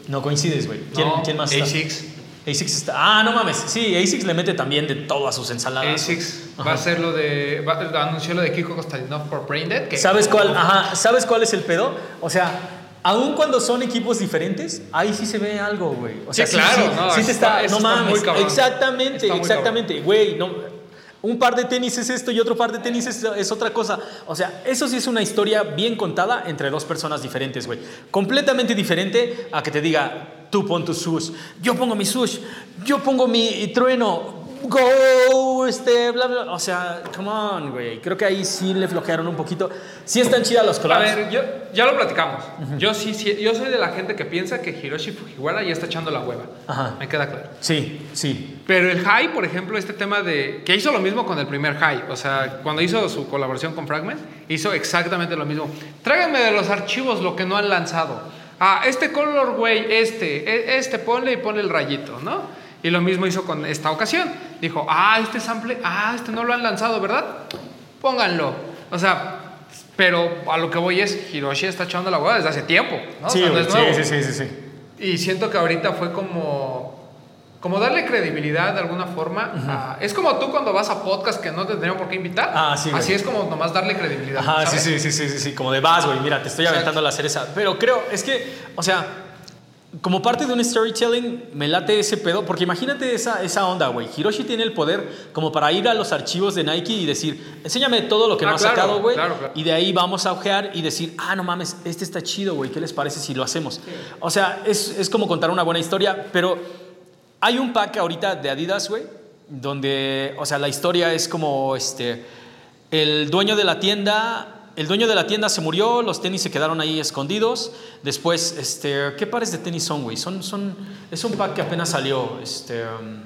No coincides, güey. ¿Quién, No, quién más está? ASICS. ASICS está. Ah, no mames. Sí, ASICS le mete también de todo a sus ensaladas. ASICS va Ajá. a ser lo de. Va, anunció lo de Kiko Kostalinov por Braindead. Que, ¿Sabes cuál? Ajá, ¿sabes cuál es el pedo? O sea, aun cuando son equipos diferentes, ahí sí se ve algo, güey. O sea, Sí, claro, no, sí eso te está, está- no está mames. muy cabrón. exactamente, Está muy exactamente, güey, no un par de tenis es esto y otro par de tenis es, es otra cosa. O sea, eso sí es una historia bien contada entre dos personas diferentes, güey. Completamente diferente a que te diga, tú pon tu sush, yo pongo mi sush, yo pongo mi trueno, go, este, bla, bla. O sea, come on, güey. Creo que ahí sí le flojearon un poquito. Sí están chidas los A collabs. ver, yo, ya lo platicamos. yo, sí, sí, yo soy de la gente que piensa que Hiroshi Fujiwara ya está echando la hueva. Ajá. Me queda claro. Sí, sí. Pero el High, por ejemplo, este tema de. que hizo lo mismo con el primer High. O sea, cuando hizo su colaboración con Fragment, hizo exactamente lo mismo. Tráiganme de los archivos lo que no han lanzado. Ah, este color, güey, este, e- este, ponle y ponle el rayito, ¿no? Y lo mismo hizo con esta ocasión. Dijo, ah, este sample, ah, este no lo han lanzado, ¿verdad? Pónganlo. O sea, pero a lo que voy es, Hiroshi está echando la hueva desde hace tiempo, ¿no? O Sí, sea, no güey, es nuevo. sí, sí, sí, sí, sí. Y siento que ahorita fue como. Como darle credibilidad de alguna forma. es como tú cuando vas a podcast que no te tendrían por qué invitar. Ah, sí. Así es como nomás darle credibilidad. Ajá, sí, ¿sabes? sí, sí, sí, sí, sí, como de vas, güey, mira, te estoy Exacto. aventando la cereza. Pero creo, es que, o sea, como parte de un storytelling, me late ese pedo, porque imagínate esa, esa onda, güey. Hiroshi tiene el poder como para ir a los archivos de Nike y decir, enséñame todo lo que Ah, no has claro, sacado, güey. claro, claro. Y de ahí vamos a ojear y decir, ah, no mames, este está chido, güey, ¿qué les parece si lo hacemos? O sea, es, es como contar una buena historia, pero hay un pack ahorita de Adidas, güey, donde, o sea, la historia es como, este, el dueño de la tienda, el dueño de la tienda se murió, los tenis se quedaron ahí escondidos. Después, este, ¿qué pares de tenis son, güey? Son, son, es un pack que apenas salió, este, um,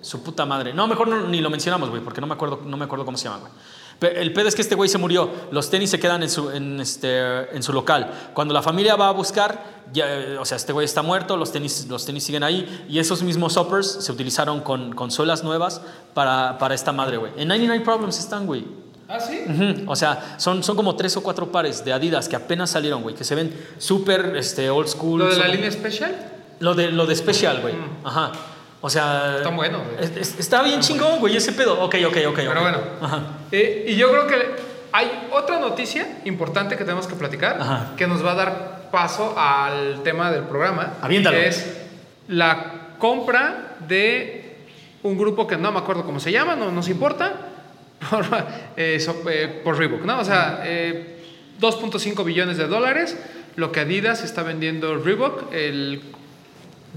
su puta madre. No, mejor no- ni lo mencionamos, güey, porque no me acuerdo, no me acuerdo cómo se llama, güey. El pedo es que este güey se murió, los tenis se quedan en su, en, este, en su local. Cuando la familia va a buscar, ya, o sea, este güey está muerto, los tenis, los tenis siguen ahí, y esos mismos uppers se utilizaron con, con suelas nuevas para, para esta madre, güey. En 99 Problems están, güey. Ah, sí. Ujú, O sea, son, son como tres o cuatro pares de Adidas que apenas salieron, güey, que se ven súper este, old school. Lo de la línea especial. Lo de, lo de Special, güey. Ajá. O sea. Están buenos, güey. es- es- está bien chingón, güey, ese pedo. Ok, ok, ok. Pero bueno. Ajá. Eh, y yo creo que hay otra noticia importante que tenemos que platicar Ajá. que nos va a dar paso al tema del programa. Aviéntalo. Que es la compra de un grupo que no me acuerdo cómo se llama, no nos importa, por, eh, so- eh, por Reebok, ¿no? O sea, eh, 2.5 billones de dólares, lo que Adidas está vendiendo Reebok, el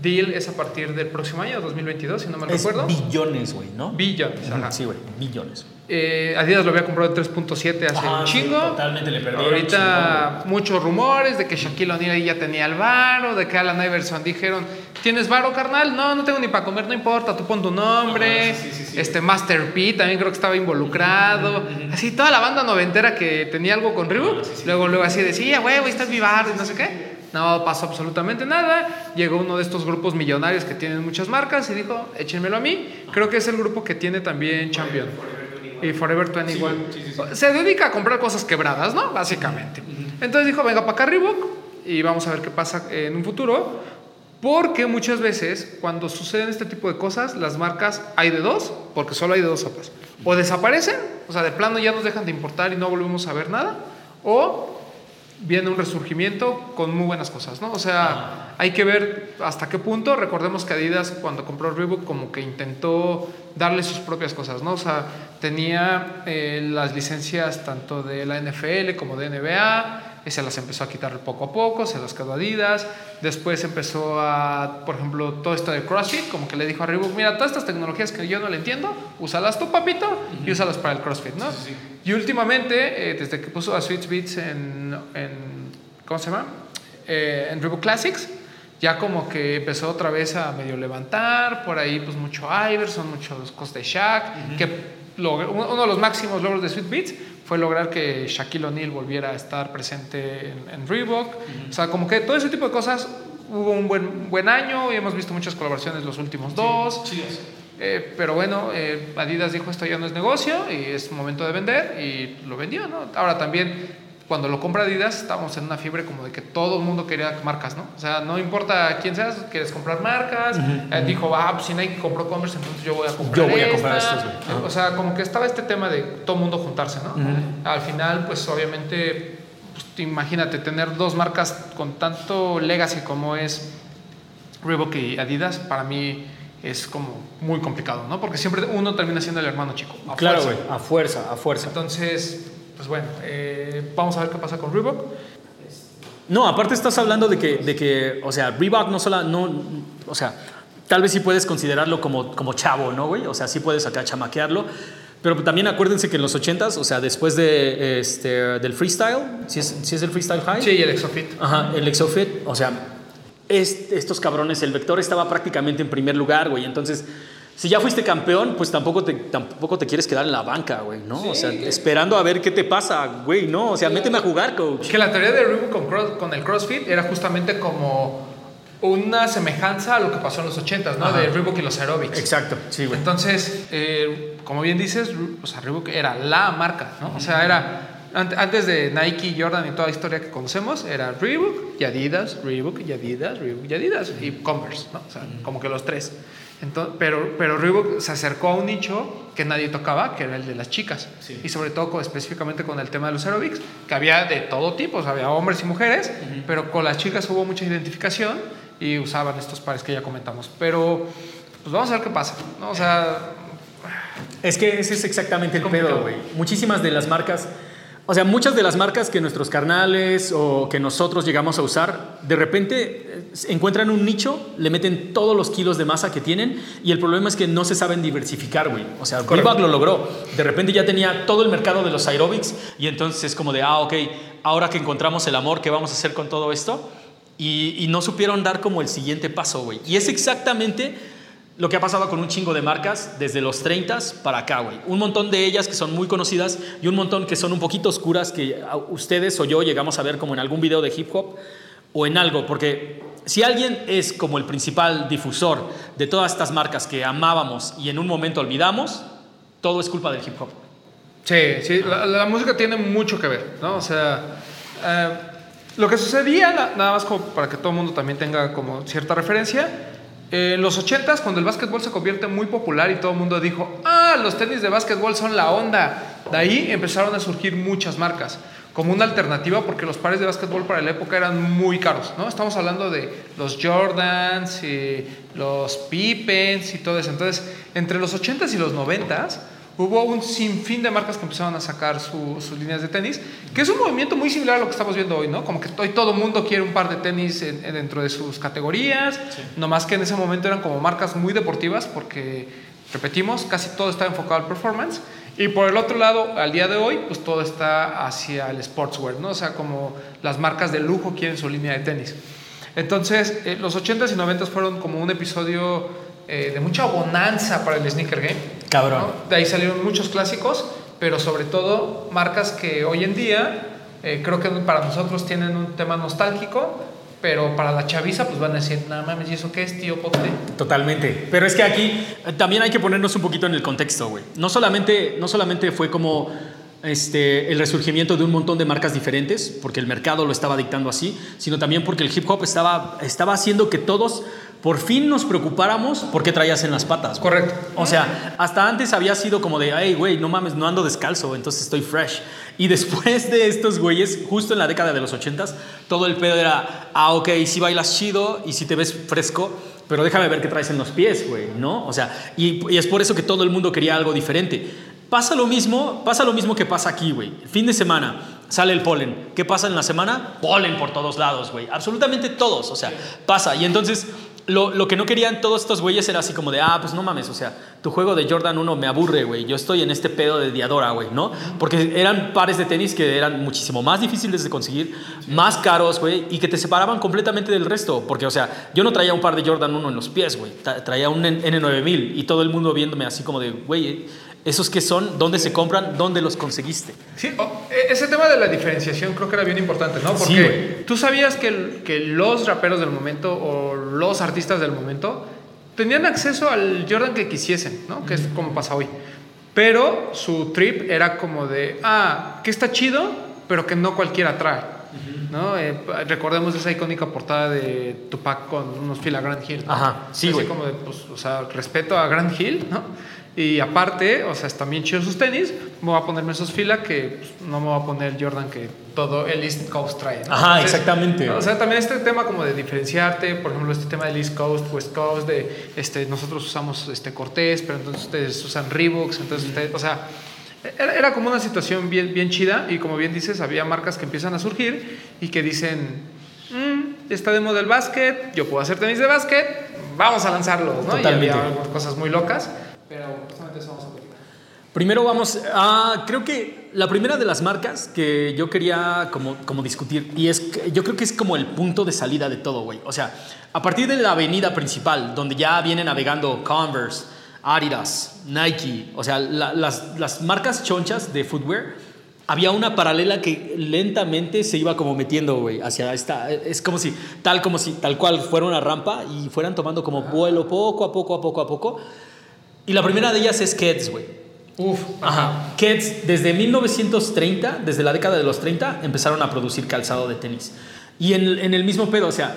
deal es a partir del próximo año, 2022, si no me Es recuerdo. billones, güey, ¿no? Billones, ajá. Sí, güey, billones. Eh, Adidas lo había comprado en 3.7 hace Ajá, un sí, chingo. totalmente le perdieron, Ahorita muchos rumores de que Shaquille O'Neal ya tenía el varo, de que Alan Iverson dijeron, ¿tienes varo, carnal? No, no tengo ni para comer, no importa, tú pon tu nombre. Ajá, sí, sí, sí. Este Master P también creo que estaba involucrado. Así toda la banda noventera que tenía algo con Reebok. Luego, luego así decía, güey, güey, estás mi bar y no sé qué. No pasó absolutamente nada. Llegó uno de estos grupos millonarios que tienen muchas marcas y dijo, échenmelo a mí. Creo que es el grupo que tiene también Champion. Y Forever 21. Se dedica a comprar cosas quebradas, ¿no? Básicamente. Entonces dijo, venga para acá Reebok y vamos a ver qué pasa en un futuro. Porque muchas veces cuando suceden este tipo de cosas, las marcas hay de dos, porque solo hay de dos sopas. O desaparecen, o sea, de plano ya nos dejan de importar y no volvemos a ver nada, o viene un resurgimiento con muy buenas cosas, ¿no? O sea, hay que ver hasta qué punto. Recordemos que Adidas cuando compró Reebok como que intentó darle sus propias cosas, ¿no? O sea, tenía eh, las licencias tanto de la NFL como de NBA, y se las empezó a quitar poco a poco, se las quedó Adidas. Después empezó a, por ejemplo, todo esto de CrossFit, como que le dijo a Reebok, mira, todas estas tecnologías que yo no le entiendo, úsalas tú, papito, y úsalas para el CrossFit, ¿no? Y últimamente, eh, desde que puso a Switch Beats en, en ¿cómo se llama? Eh, en Reebok Classics, ya como que empezó otra vez a medio levantar, por ahí pues mucho Iverson, muchos cosas de Shaq, que log- uno de los máximos logros de Sweet Beats fue lograr que Shaquille O'Neal volviera a estar presente en, en Reebok. O sea, como que todo ese tipo de cosas hubo un buen, buen año y hemos visto muchas colaboraciones los últimos dos. Eh, pero bueno, eh, Adidas dijo esto ya no es negocio y es momento de vender y lo vendió, ¿no? Ahora también cuando lo compra Adidas estábamos en una fiebre como de que todo el mundo quería marcas, ¿no? O sea, no importa quién seas, quieres comprar marcas. Eh, dijo, ah, pues si Nike compró Converse, entonces yo voy a comprar Yo voy a comprar esta. estos, güey. Ajá. O sea, como que estaba este tema de todo el mundo juntarse, ¿no? Al final, pues obviamente, pues, te imagínate tener dos marcas con tanto legacy como es Reebok y Adidas, para mí es como muy complicado, ¿no? Porque siempre uno termina siendo el hermano chico. a Claro, güey, a fuerza, a fuerza. Entonces, pues bueno, eh, vamos a ver qué pasa con Reebok. No, aparte estás hablando de que, de que o sea, Reebok no solo, no, o sea, tal vez sí puedes considerarlo como, como chavo, ¿no, güey? O sea, sí puedes acá chamaquearlo. Pero también acuérdense que en los 80s, o sea, después de, este, del freestyle, si es, si es el freestyle high, Sí, el Exofit. Ajá, el Exofit, o sea, es- estos cabrones, el vector estaba prácticamente en primer lugar, güey. Entonces, si ya fuiste campeón, pues tampoco te, tampoco te quieres quedar en la banca, güey, ¿no? O sea, esperando a ver qué te pasa, güey, ¿no? O sea, méteme a jugar, coach. Que la teoría de Reebok con, cross- con el CrossFit era justamente como una semejanza a lo que pasó en los 80s, ¿no? Ajá. De Reebok y los aerobics. Exacto, sí, güey. Entonces, eh, como bien dices, o sea, Reebok era la marca, ¿no? O sea, era ant- antes de Nike, Jordan y toda la historia que conocemos, era Reebok y Adidas, Reebok y Adidas, Reebok y Adidas y Converse, ¿no? O sea, como que los tres. Entonces, pero, pero Reebok se acercó a un nicho que nadie tocaba, que era el de las chicas. Y sobre todo con- específicamente con el tema de los aerobics, que había de todo tipo, o sea, había hombres y mujeres, pero con las chicas hubo mucha identificación y usaban estos pares que ya comentamos. Pero, pues vamos a ver qué pasa, ¿no? O sea, Es que ese es exactamente el pedo, güey. Muchísimas de las marcas, o sea, muchas de las marcas que nuestros carnales o que nosotros llegamos a usar, de repente eh, encuentran un nicho, le meten todos los kilos de masa que tienen y el problema es que no se saben diversificar, güey. O sea, Reebok lo logró. De repente ya tenía todo el mercado de los aerobics y entonces es como de, ah, ok, ahora que encontramos el amor, ¿qué vamos a hacer con todo esto? Y, y no supieron dar como el siguiente paso, güey. Y es exactamente lo que ha pasado con un chingo de marcas desde los 30 para acá, güey. Un montón de ellas que son muy conocidas y un montón que son un poquito oscuras que a- ustedes o yo llegamos a ver como en algún video de hip hop o en algo, porque si alguien es como el principal difusor de todas estas marcas que amábamos y en un momento olvidamos, todo es culpa del hip hop. Sí, sí, la, la música tiene mucho que ver, ¿no? O sea, eh, lo que sucedía, na- nada más como para que todo el mundo también tenga como cierta referencia, en los 80s, cuando el básquetbol se convierte muy popular y todo el mundo dijo, ah, los tenis de básquetbol son la onda, de ahí empezaron a surgir muchas marcas como una alternativa porque los pares de básquetbol para la época eran muy caros, ¿no? Estamos hablando de los Jordans y los Pippens y todo eso. Entonces, entre los 80s y los 90s hubo un sinfín de marcas que empezaron a sacar su- sus líneas de tenis, que es un movimiento muy similar a lo que estamos viendo hoy, ¿no? Como que hoy todo mundo quiere un par de tenis en- en- dentro de sus categorías, nomás que en ese momento eran como marcas muy deportivas porque, repetimos, casi todo está enfocado al performance. Y por el otro lado, al día de hoy, pues todo está hacia el sportswear, ¿no? O sea, como las marcas de lujo quieren su línea de tenis. Entonces, eh, los 80s y 90s fueron como un episodio eh, de mucha bonanza para el sneaker game. Cabrón. ¿no? De ahí salieron muchos clásicos, pero sobre todo marcas que hoy en día eh, creo que para nosotros tienen un tema nostálgico, pero para la chaviza pues van a decir, nada mames, ¿y eso qué es, tío Pote? Totalmente. Pero es que aquí eh, también hay que ponernos un poquito en el contexto, güey. No solamente, no solamente fue como este, el resurgimiento de un montón de marcas diferentes, porque el mercado lo estaba dictando así, sino también porque el hip hop estaba, estaba haciendo que todos por fin nos preocupáramos por qué traías en las patas. Correcto. O sea, hasta antes había sido como de, hey, güey, no mames, no ando descalzo, entonces estoy fresh. Y después de estos güeyes, justo en la década de los ochentas, todo el pedo era, ah, ok, sí bailas chido y sí te ves fresco, pero déjame ver qué traes en los pies, güey, ¿no? O sea, y, y es por eso que todo el mundo quería algo diferente. Pasa lo mismo, pasa lo mismo que pasa aquí, güey. Fin de semana sale el polen. ¿Qué pasa en la semana? Polen por todos lados, güey. Absolutamente todos, o sea, pasa. Y entonces lo, lo que no querían todos estos güeyes era así como de, ah, pues no mames, o sea, tu juego de Jordan 1 me aburre, güey. Yo estoy en este pedo de Diadora, güey, ¿no? Porque eran pares de tenis que eran muchísimo más difíciles de conseguir, más caros, güey, y que te separaban completamente del resto. Porque, o sea, yo no traía un par de Jordan 1 en los pies, güey. Tra- Traía un N- N9000 y todo el mundo viéndome así como de, güey, ¿esos qué son? ¿Dónde se compran? ¿Dónde los conseguiste? Sí, e- ese tema de la diferenciación creo que era bien importante, ¿no? Sí, Porque güey. tú sabías que los raperos del momento o los artistas del momento tenían acceso al Jordan que quisiesen, ¿no? Que es como pasa hoy. Pero su trip era como de, ah, que está chido, pero que no cualquiera trae. ¿no? Eh, recordemos esa icónica portada de Tupac con unos fila Grand Hill. ¿no? Ajá, sí, Así güey. como de, pues, o sea, respeto a Grand Hill, ¿no? Y aparte, o sea, están bien chidos sus tenis, me voy a ponerme esos fila que pues, no me voy a poner Jordan que todo el East Coast trae. ¿no? Ajá, exactamente. O sea, también este tema como de diferenciarte, por ejemplo, este tema del East Coast, West Coast, de este, nosotros usamos este Cortés, pero entonces ustedes usan Reeboks, entonces ustedes, o sea, era, era como una situación bien, bien chida y como bien dices, había marcas que empiezan a surgir y que dicen, "Mm, está de moda el básquet, yo puedo hacer tenis de básquet, vamos a lanzarlos, ¿no? Totalmente. Y había cosas muy locas, pero justamente eso vamos a platicar. Primero vamos a, creo que la primera de las marcas que yo quería como, como discutir, y es, yo creo que es como el punto de salida de todo, güey. O sea, a partir de la avenida principal, donde ya viene navegando Converse, Adidas, Nike, o sea, la- las, las marcas chonchas de footwear, había una paralela que lentamente se iba como metiendo, güey, hacia esta, es como si, tal como si, tal cual fuera una rampa y fueran tomando como vuelo poco a poco, a poco, a poco. Y la primera de ellas es Keds, güey. Uf, Ajá. Keds, desde 1930, desde la década de los 30, empezaron a producir calzado de tenis. Y en, en el mismo pedo, o sea,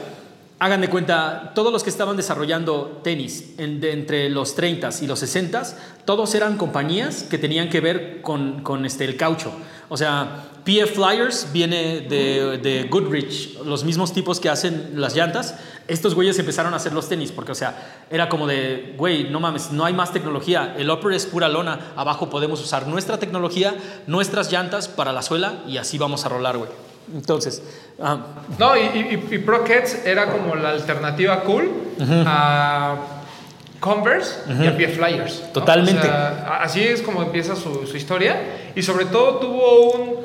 hagan de cuenta, todos los que estaban desarrollando tenis en- de entre los 30s y los 60s, todos eran compañías que tenían que ver con, con este, el caucho. O sea, PF Flyers viene de, de Goodrich, los mismos tipos que hacen las llantas. Estos güeyes empezaron a hacer los tenis porque, o sea, era como de, güey, no mames, no hay más tecnología. El upper es pura lona. Abajo podemos usar nuestra tecnología, nuestras llantas para la suela y así vamos a rolar, güey. Entonces, ah, No, y, y, y Pro Keds era como la alternativa cool a Converse y a PF Flyers. ¿no? Totalmente. O sea, a- así es como empieza su, su historia. Y sobre todo tuvo un,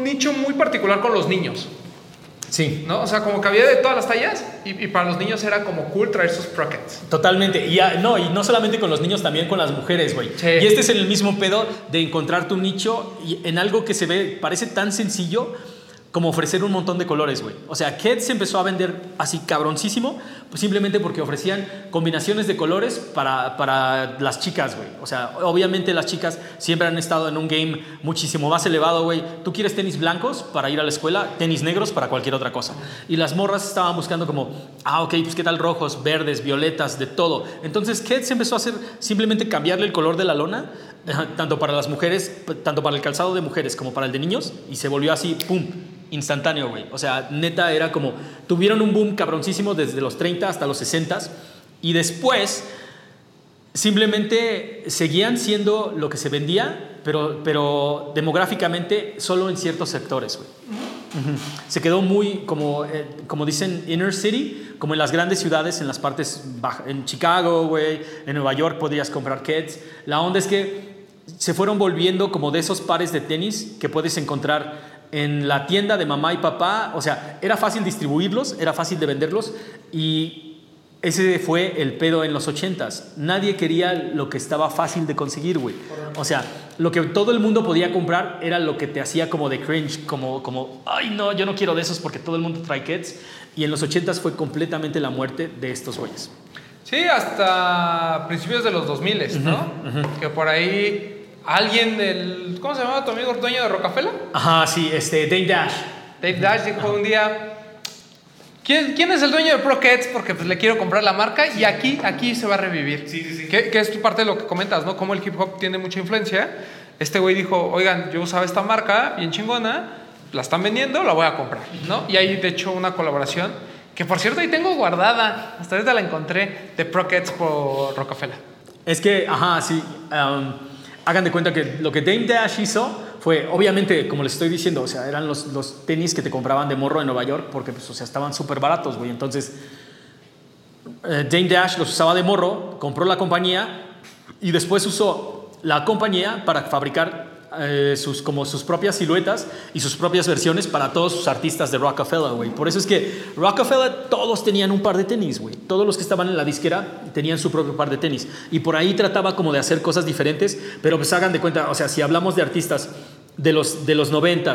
un nicho muy particular con los niños. sí. ¿no? O sea, como que había de todas las tallas y, y para los niños era como cool traer sus Pro Keds. Totalmente. Y ah, no, y no solamente con los niños, también con las mujeres, güey. Sí. Y este es el mismo pedo de encontrar tu nicho y en algo que se ve, parece tan sencillo, como ofrecer un montón de colores, güey. O sea, Keds se empezó a vender así cabroncísimo, simplemente porque ofrecían combinaciones de colores para, para las chicas, güey. O sea, obviamente las chicas siempre han estado en un game muchísimo más elevado, güey. Tú quieres tenis blancos para ir a la escuela, tenis negros para cualquier otra cosa. Y las morras estaban buscando como, ah, ok, pues qué tal rojos, verdes, violetas, de todo. Entonces, Keds empezó a hacer simplemente cambiarle el color de la lona, tanto para las mujeres, tanto para el calzado de mujeres como para el de niños, y se volvió así, pum, instantáneo, güey. O sea, neta era como, tuvieron un boom cabroncísimo desde los 30 hasta los 60 y después simplemente seguían siendo lo que se vendía, pero, pero demográficamente solo en ciertos sectores. Se quedó muy, como, eh, como dicen, inner city, como en las grandes ciudades, en las partes bajas, en Chicago, güey, en Nueva York podías comprar Keds. La onda es que se fueron volviendo como de esos pares de tenis que puedes encontrar en la tienda de mamá y papá. O sea, era fácil distribuirlos, era fácil de venderlos y ese fue el pedo en los ochentas. Nadie quería lo que estaba fácil de conseguir, güey. O sea, lo que todo el mundo podía comprar era lo que te hacía como de cringe, como, como, ay no, yo no quiero de esos porque todo el mundo trae Keds. Y en los ochentas fue completamente la muerte de estos güeyes. Sí, hasta principios de los 2000, ¿no? Que por ahí alguien del. ¿Cómo se llamaba tu amigo dueño de Rockefeller? Ajá, sí, este, Dame Dash. Dave Dash dijo un día. ¿Quién, quién es el dueño de Procats? Porque pues le quiero comprar la marca y aquí, aquí se va a revivir. Sí, sí, sí. Que, que es tu parte de lo que comentas, ¿no? Cómo el hip hop tiene mucha influencia. Este güey dijo, oigan, yo usaba esta marca bien chingona, la están vendiendo, la voy a comprar, ¿no? Y hay de hecho una colaboración que por cierto ahí tengo guardada, hasta ahorita la encontré, de Procats por Rockefeller. Es que, ajá, sí. um, hagan de cuenta que lo que Dame Dash hizo fue, obviamente, como les estoy diciendo, o sea, eran los, los tenis que te compraban de morro en Nueva York porque, pues, o sea, estaban súper baratos, güey. Entonces, eh, Dash los usaba de morro, compró la compañía y después usó la compañía para fabricar eh, sus, como sus propias siluetas y sus propias versiones para todos sus artistas de Rockefeller, güey. Por eso es que Rockefeller todos tenían un par de tenis, güey. Todos los que estaban en la disquera tenían su propio par de tenis. Y por ahí trataba como de hacer cosas diferentes, pero pues hagan de cuenta, o sea, si hablamos de artistas de los, de los 90,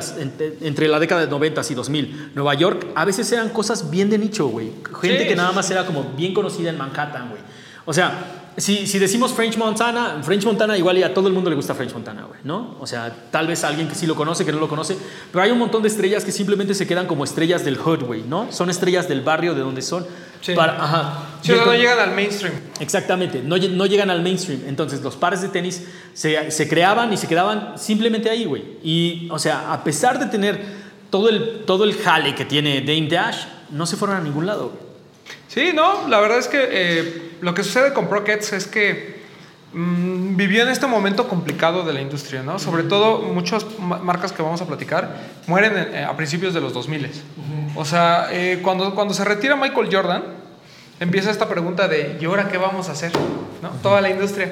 entre la década de 90 y 2000, Nueva York, a veces eran cosas bien de nicho, güey. Gente Sí, que nada más era como bien conocida en Manhattan, güey. O sea, si, si decimos French Montana, French Montana igual y a todo el mundo le gusta French Montana, güey, ¿no? O sea, tal vez alguien que sí lo conoce, que no lo conoce, pero hay un montón de estrellas que simplemente se quedan como estrellas del hood, güey, ¿no? Son estrellas del barrio de donde son. Sí. Para, ajá. Sí, o sea, no llegan al mainstream. Exactamente, no, no llegan al mainstream. Entonces los pares de tenis se, se creaban y se quedaban simplemente ahí, güey. Y, o sea, a pesar de tener todo el, todo el jale que tiene Dame Dash, no se fueron a ningún lado, güey. Sí, no, la verdad es que eh, lo que sucede con Procats es que mm, vivió en este momento complicado de la industria, ¿no? Sobre todo muchas ma- marcas que vamos a platicar mueren en- eh, a principios de los 2000. O sea, eh, cuando, cuando se retira Michael Jordan, empieza esta pregunta de ¿y ahora qué vamos a hacer? ¿no? Toda la industria.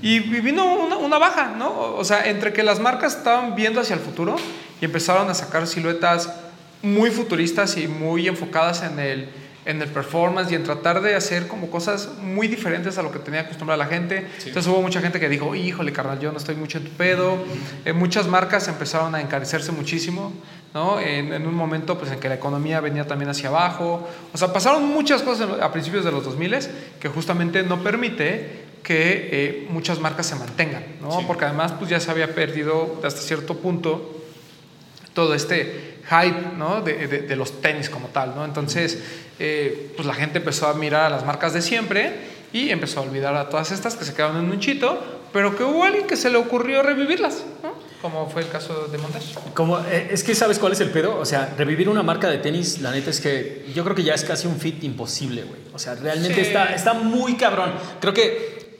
Y y vino una, una baja, ¿no? O sea, entre que las marcas estaban viendo hacia el futuro y empezaron a sacar siluetas muy futuristas y muy enfocadas en el, en el performance y en tratar de hacer como cosas muy diferentes a lo que tenía acostumbrada la gente. Entonces hubo mucha gente que dijo, híjole, carnal, yo no estoy mucho en tu pedo. Eh, muchas marcas empezaron a encarecerse muchísimo, ¿no? En, en un momento pues, en que la economía venía también hacia abajo. O sea, pasaron muchas cosas a principios de los 2000 que justamente no permite que eh, muchas marcas se mantengan, ¿no? Porque además pues ya se había perdido hasta cierto punto todo este hype ¿no? de, de- de los tenis como tal. ¿no? Entonces, eh, pues la gente empezó a mirar a las marcas de siempre y empezó a olvidar a todas estas que se quedaron en un chito, pero que hubo alguien que se le ocurrió revivirlas, ¿no? como fue el caso de Montage. Como, eh, es que sabes cuál es el pedo, o sea, revivir una marca de tenis, la neta es que yo creo que ya es casi un fit imposible, güey. O sea, realmente Sí. está, está muy cabrón. Creo que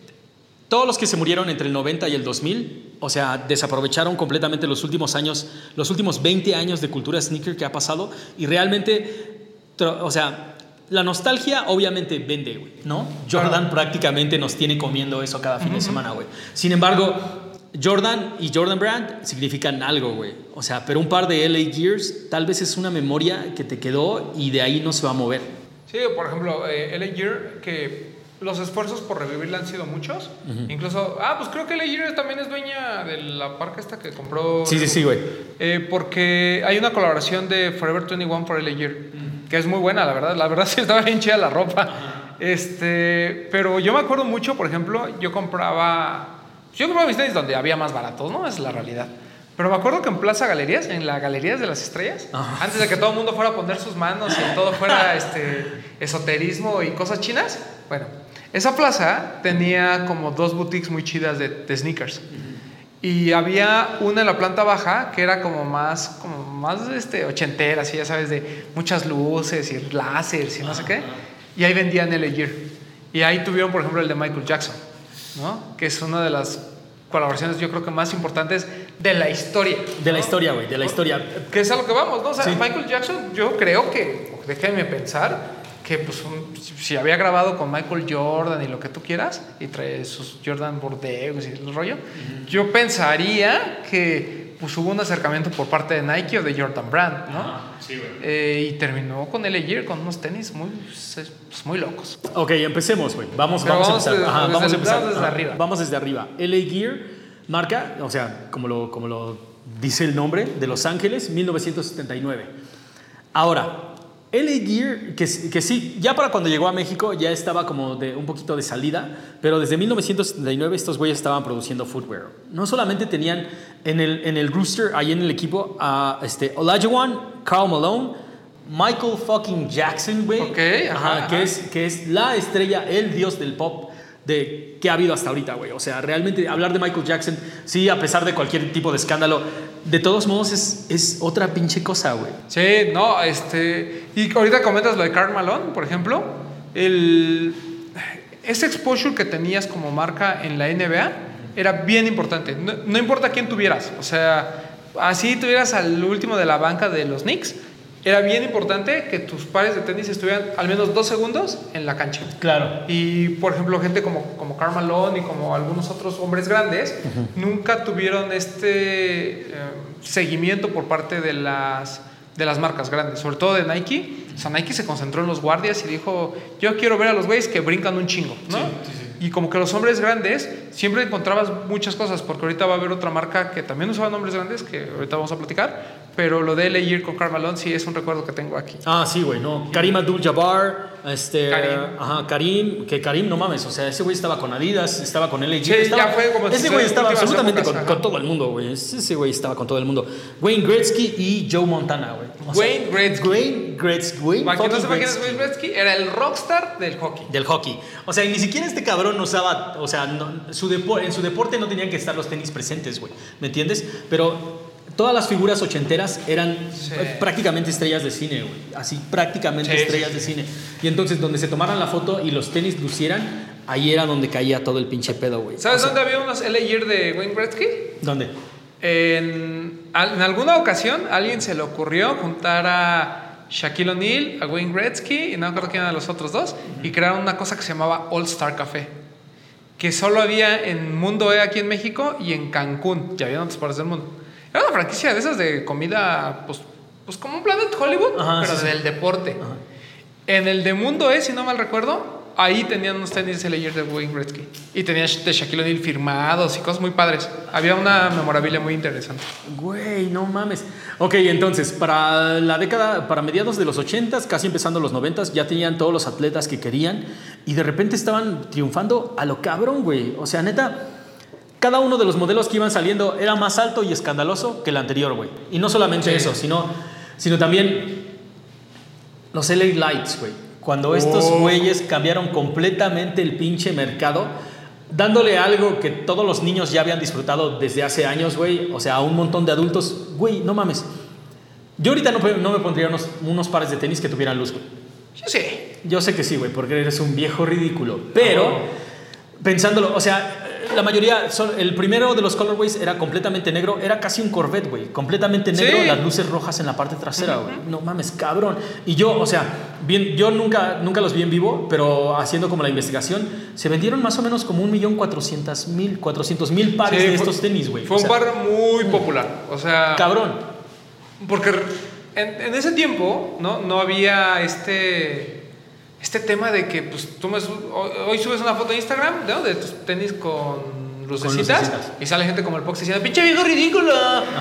todos los que se murieron entre el 90 y el 2000, o sea, desaprovecharon completamente los últimos años, los últimos 20 años de cultura sneaker que ha pasado y realmente, o sea, la nostalgia obviamente vende, güey, ¿no? Jordan prácticamente nos tiene comiendo eso cada fin de semana, güey. Sin embargo, Jordan y Jordan Brand significan algo, güey. O sea, pero un par de LA Gears tal vez es una memoria que te quedó y de ahí no se va a mover. Sí, por ejemplo, eh, LA Gear, que los esfuerzos por revivirla han sido muchos. Incluso, ah, pues creo que Leyer también es dueña de la marca esta que compró. Sí, sí, sí, güey. Eh, porque hay una colaboración de Forever 21 por Leyer, que es muy buena, la verdad. La verdad sí estaba bien chida la ropa. Este, pero yo me acuerdo mucho, por ejemplo, yo compraba. Yo compraba mis tenis donde había más baratos, ¿no? Es la realidad. Pero me acuerdo que en Plaza Galerías, en la Galerías de las Estrellas, Ajá. antes de que todo el mundo fuera a poner sus manos y todo fuera este, esoterismo y cosas chinas, bueno, esa plaza tenía como dos boutiques muy chidas de, de sneakers. Y había una en la planta baja que era como más, como más este, ochentera, así ya sabes, de muchas luces y láseres y no sé qué. Y ahí vendían el Gear. Y ahí tuvieron, por ejemplo, el de Michael Jackson, ¿no? Que es una de las colaboraciones, yo creo que más importantes de la historia. De la historia, güey, de la historia. Que es a lo que vamos, ¿no? O sea, Sí. Michael Jackson, yo creo que, déjenme pensar, que pues un- si había grabado con Michael Jordan y lo que tú quieras, y trae sus Jordan Bordeaux y el rollo, yo pensaría que pues hubo un acercamiento por parte de Nike o de Jordan Brand, ¿no? Sí, güey. Eh, y terminó con el Year con unos tenis muy, pues, muy locos. Ok, empecemos, güey. Vamos, vamos, vamos a empezar. desde- Ajá, desde vamos a empezar. desde Ajá, arriba. Vamos desde arriba. LA Gear, marca, o sea, como lo, como lo dice el nombre, de Los Ángeles, 1979. Ahora, LA Gear, que, sí, ya para cuando llegó a México ya estaba como de un poquito de salida, pero desde 1979 estos güeyes estaban produciendo footwear. No solamente tenían en el, en el rooster, ahí en el equipo, a este, Olajuwon, Carl Malone, Michael fucking Jackson, güey. Ok, Ajá, ajá, que es que es la estrella, el dios del pop de que ha habido hasta ahorita, güey. O sea, realmente hablar de Michael Jackson, sí, a pesar de cualquier tipo de escándalo, de todos modos es, es otra pinche cosa, güey. Sí, no, este. Y ahorita comentas lo de Karl Malone, por ejemplo. El, ese exposure que tenías como marca en la NBA era bien importante. No, no importa quién tuvieras. O sea, así tuvieras al último de la banca de los Knicks. Era bien importante que tus pares de tenis estuvieran al menos dos segundos en la cancha. Claro. Y por ejemplo, gente como, como Karl Malone y como algunos otros hombres grandes nunca tuvieron este eh, seguimiento por parte de las, de las marcas grandes, sobre todo de Nike. O sea, Nike se concentró en los guardias y dijo: Yo quiero ver a los güeyes que brincan un chingo, ¿no? Y como que los hombres grandes siempre encontrabas muchas cosas, porque ahorita va a haber otra marca que también usaba nombres grandes, que ahorita vamos a platicar. Pero lo de Year con Karl Malone sí es un recuerdo que tengo aquí. Ah, sí, güey, no. Karim Abdul-Jabbar, este... Karim. Ajá, Karim, que Karim, no mames, o sea, ese güey estaba con Adidas, estaba con LA. Sí, estaba- ya fue como Ese güey estaba absolutamente épocas, con, con todo el mundo, güey. Ese güey estaba con todo el mundo. Wayne Gretzky y Joe Montana, güey. O sea, Wayne Gretzky. Wayne Gretzky. Wayne no es Gretzky. Wayne Gretzky, era el rockstar del hockey. del hockey. O sea, y ni siquiera este cabrón usaba, o sea, no- su en su deporte no tenían que estar los tenis presentes, güey. ¿Me entiendes? Pero todas las figuras ochenteras eran Sí. eh, prácticamente estrellas de cine, güey. Así, prácticamente Sí, estrellas sí, de cine. Y entonces, donde se tomaran la foto y los tenis lucieran, ahí era donde caía todo el pinche pedo, güey. ¿Sabes O sea, dónde había unos LA Year de Wayne Gretzky? ¿Dónde? En, al- en alguna ocasión a alguien se le ocurrió juntar a Shaquille O'Neal, a Wayne Gretzky y no me acuerdo quién eran los otros dos y crearon una cosa que se llamaba All Star Café que solo había en Mundo E aquí en México y en Cancún, ya había en otras partes del mundo. Era una franquicia de esas de comida, pues, pues como un Planet Hollywood, Ajá, pero sí, sí. del deporte. En el de Mundo E, si no mal recuerdo, ahí tenían unos tenis de Layer de Wayne Gretzky. Y tenían de Shaquille O'Neal firmados y cosas muy padres. Había una memorabilia muy interesante. Güey, no mames. Ok, entonces, para la década, para mediados de los 80s, casi empezando los 90s, ya tenían todos los atletas que querían y de repente estaban triunfando a lo cabrón, güey. O sea, neta, cada uno de los modelos que iban saliendo era más alto y escandaloso que el anterior, güey. Y no solamente Sí. eso, sino, sino también los LA Lights, güey. Cuando estos Oh. güeyes cambiaron completamente el pinche mercado, dándole algo que todos los niños ya habían disfrutado desde hace años, güey. O sea, a un montón de adultos, güey, no mames. Yo ahorita no, no me pondría unos, unos pares de tenis que tuvieran luz, güey. Yo sí. Yo sé que sí, güey, porque eres un viejo ridículo. Pero, pensándolo, o sea, la mayoría, son- el primero de los colorways era completamente negro, era casi un Corvette, güey. Completamente negro, Sí. las luces rojas en la parte trasera, güey. No mames, cabrón. Y yo, o sea, bien, yo nunca, nunca los vi en vivo, pero haciendo como la investigación, se vendieron más o menos como un millón cuatrocientos mil, cuatrocientos mil pares Sí, de fue- estos tenis, güey. Fue O un par muy popular. O sea, Cabrón. porque en, en ese tiempo ¿no? no había este este tema de que pues tú me su- hoy, hoy subes una foto de Instagram ¿no? de tus tenis con lucecitas, lucecitas. y sale gente como el Pox diciendo, pinche viejo ridículo.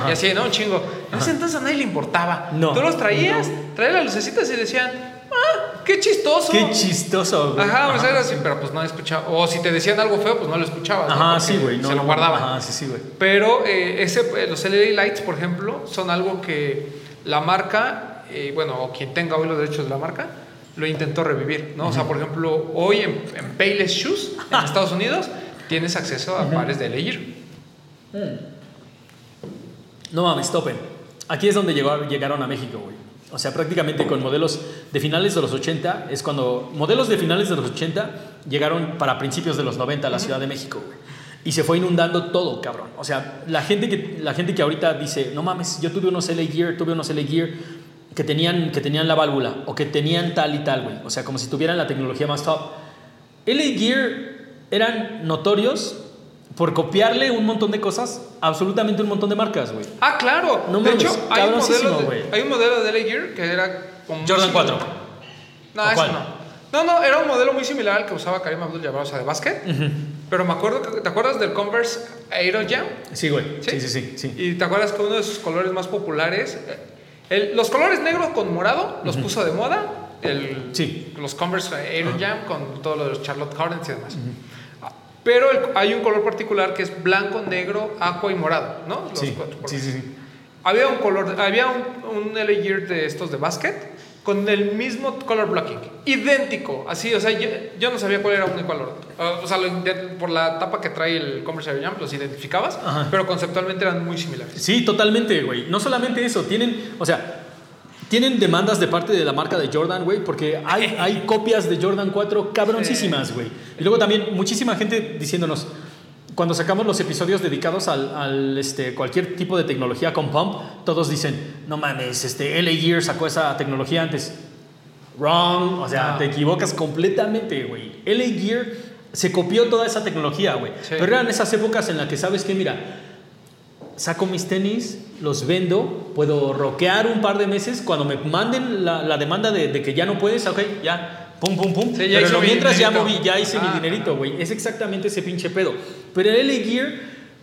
Y así, ¿no? Un chingo. En ese entonces a nadie le importaba. No. Tú los traías, traías las lucecitas y decían, ah, qué chistoso. Qué chistoso, güey. Ajá, o sea, era así, pero pues no escuchaba. O si te decían algo feo, pues no lo escuchabas. ¿no? Ajá, Porque sí, güey. no, se lo no, guardaban. Ajá, sí, sí, güey. Pero eh, ese, eh, los LED lights, por ejemplo, son algo que la marca, eh, bueno, o quien tenga hoy los derechos de la marca, lo intentó revivir, ¿no? O sea, por ejemplo, hoy en, en Payless Shoes, en Estados Unidos, tienes acceso a pares de Leyer. No mames, topen. Aquí es donde llegó- llegaron a México, güey. O sea, prácticamente con modelos de finales de los 80, es cuando modelos de finales de los 80 llegaron para principios de los 90 a la Ciudad de México, güey. Y se fue inundando todo, cabrón. O sea, la gente que, la gente que ahorita dice, no mames, yo tuve unos LA Gear, tuve unos LA Gear que tenían, que tenían la válvula o que tenían tal y tal, güey. O sea, como si tuvieran la tecnología más top. LA Gear eran notorios por copiarle un montón de cosas, absolutamente un montón de marcas, güey. Ah, claro. No de hecho, hay un, modelo de, hay un modelo de Leyer que era como Jordan similar. 4. No, ¿O ese cuál? no. No, no, era un modelo muy similar al que usaba Karim Abdul-Jabbar, o sea, de básquet. Pero me acuerdo, que, ¿te acuerdas del Converse Aero Jam? Sí, güey. ¿Sí? Sí, sí, sí, sí. Y te acuerdas que uno de sus colores más populares, eh, el- los colores negro con morado, los puso de moda. El, Sí. Los Converse Aero Jam con todos los Charlotte Hornets y demás. Ah, Pero el- hay un color particular que es blanco, negro, aqua y morado, ¿no? Los Sí, cuatro colores. sí, sí, sí. Había un color, había un, un LA Gear de estos de básquet con el mismo color blocking, idéntico, así, o sea, yo, yo no sabía cuál era uno y cuál otro. Ah, o sea, por la tapa que trae el Converse Air los identificabas, Ajá. pero conceptualmente eran muy similares. Sí, totalmente, güey. No solamente eso, tienen, o sea, tienen demandas de parte de la marca de Jordan, güey, porque hay, hay copias de Jordan 4 cabroncísimas, güey. Y luego también muchísima gente diciéndonos, cuando sacamos los episodios dedicados al, al, este, cualquier tipo de tecnología con pump, todos dicen, no mames, este, LA Gear sacó esa tecnología antes. Wrong, o sea, Ah. te equivocas completamente, güey. LA Gear se copió toda esa tecnología, güey. Sí. Pero eran esas épocas en las que sabes que, mira, saco mis tenis, los vendo, puedo roquear un par de meses. Cuando me manden la, la demanda de, de que ya no puedes, ok, ya, pum, pum, pum. Sí, Pero mi mientras ya moví, ya hice mi Ah, dinerito, güey. Es exactamente ese pinche pedo. Pero el LA Gear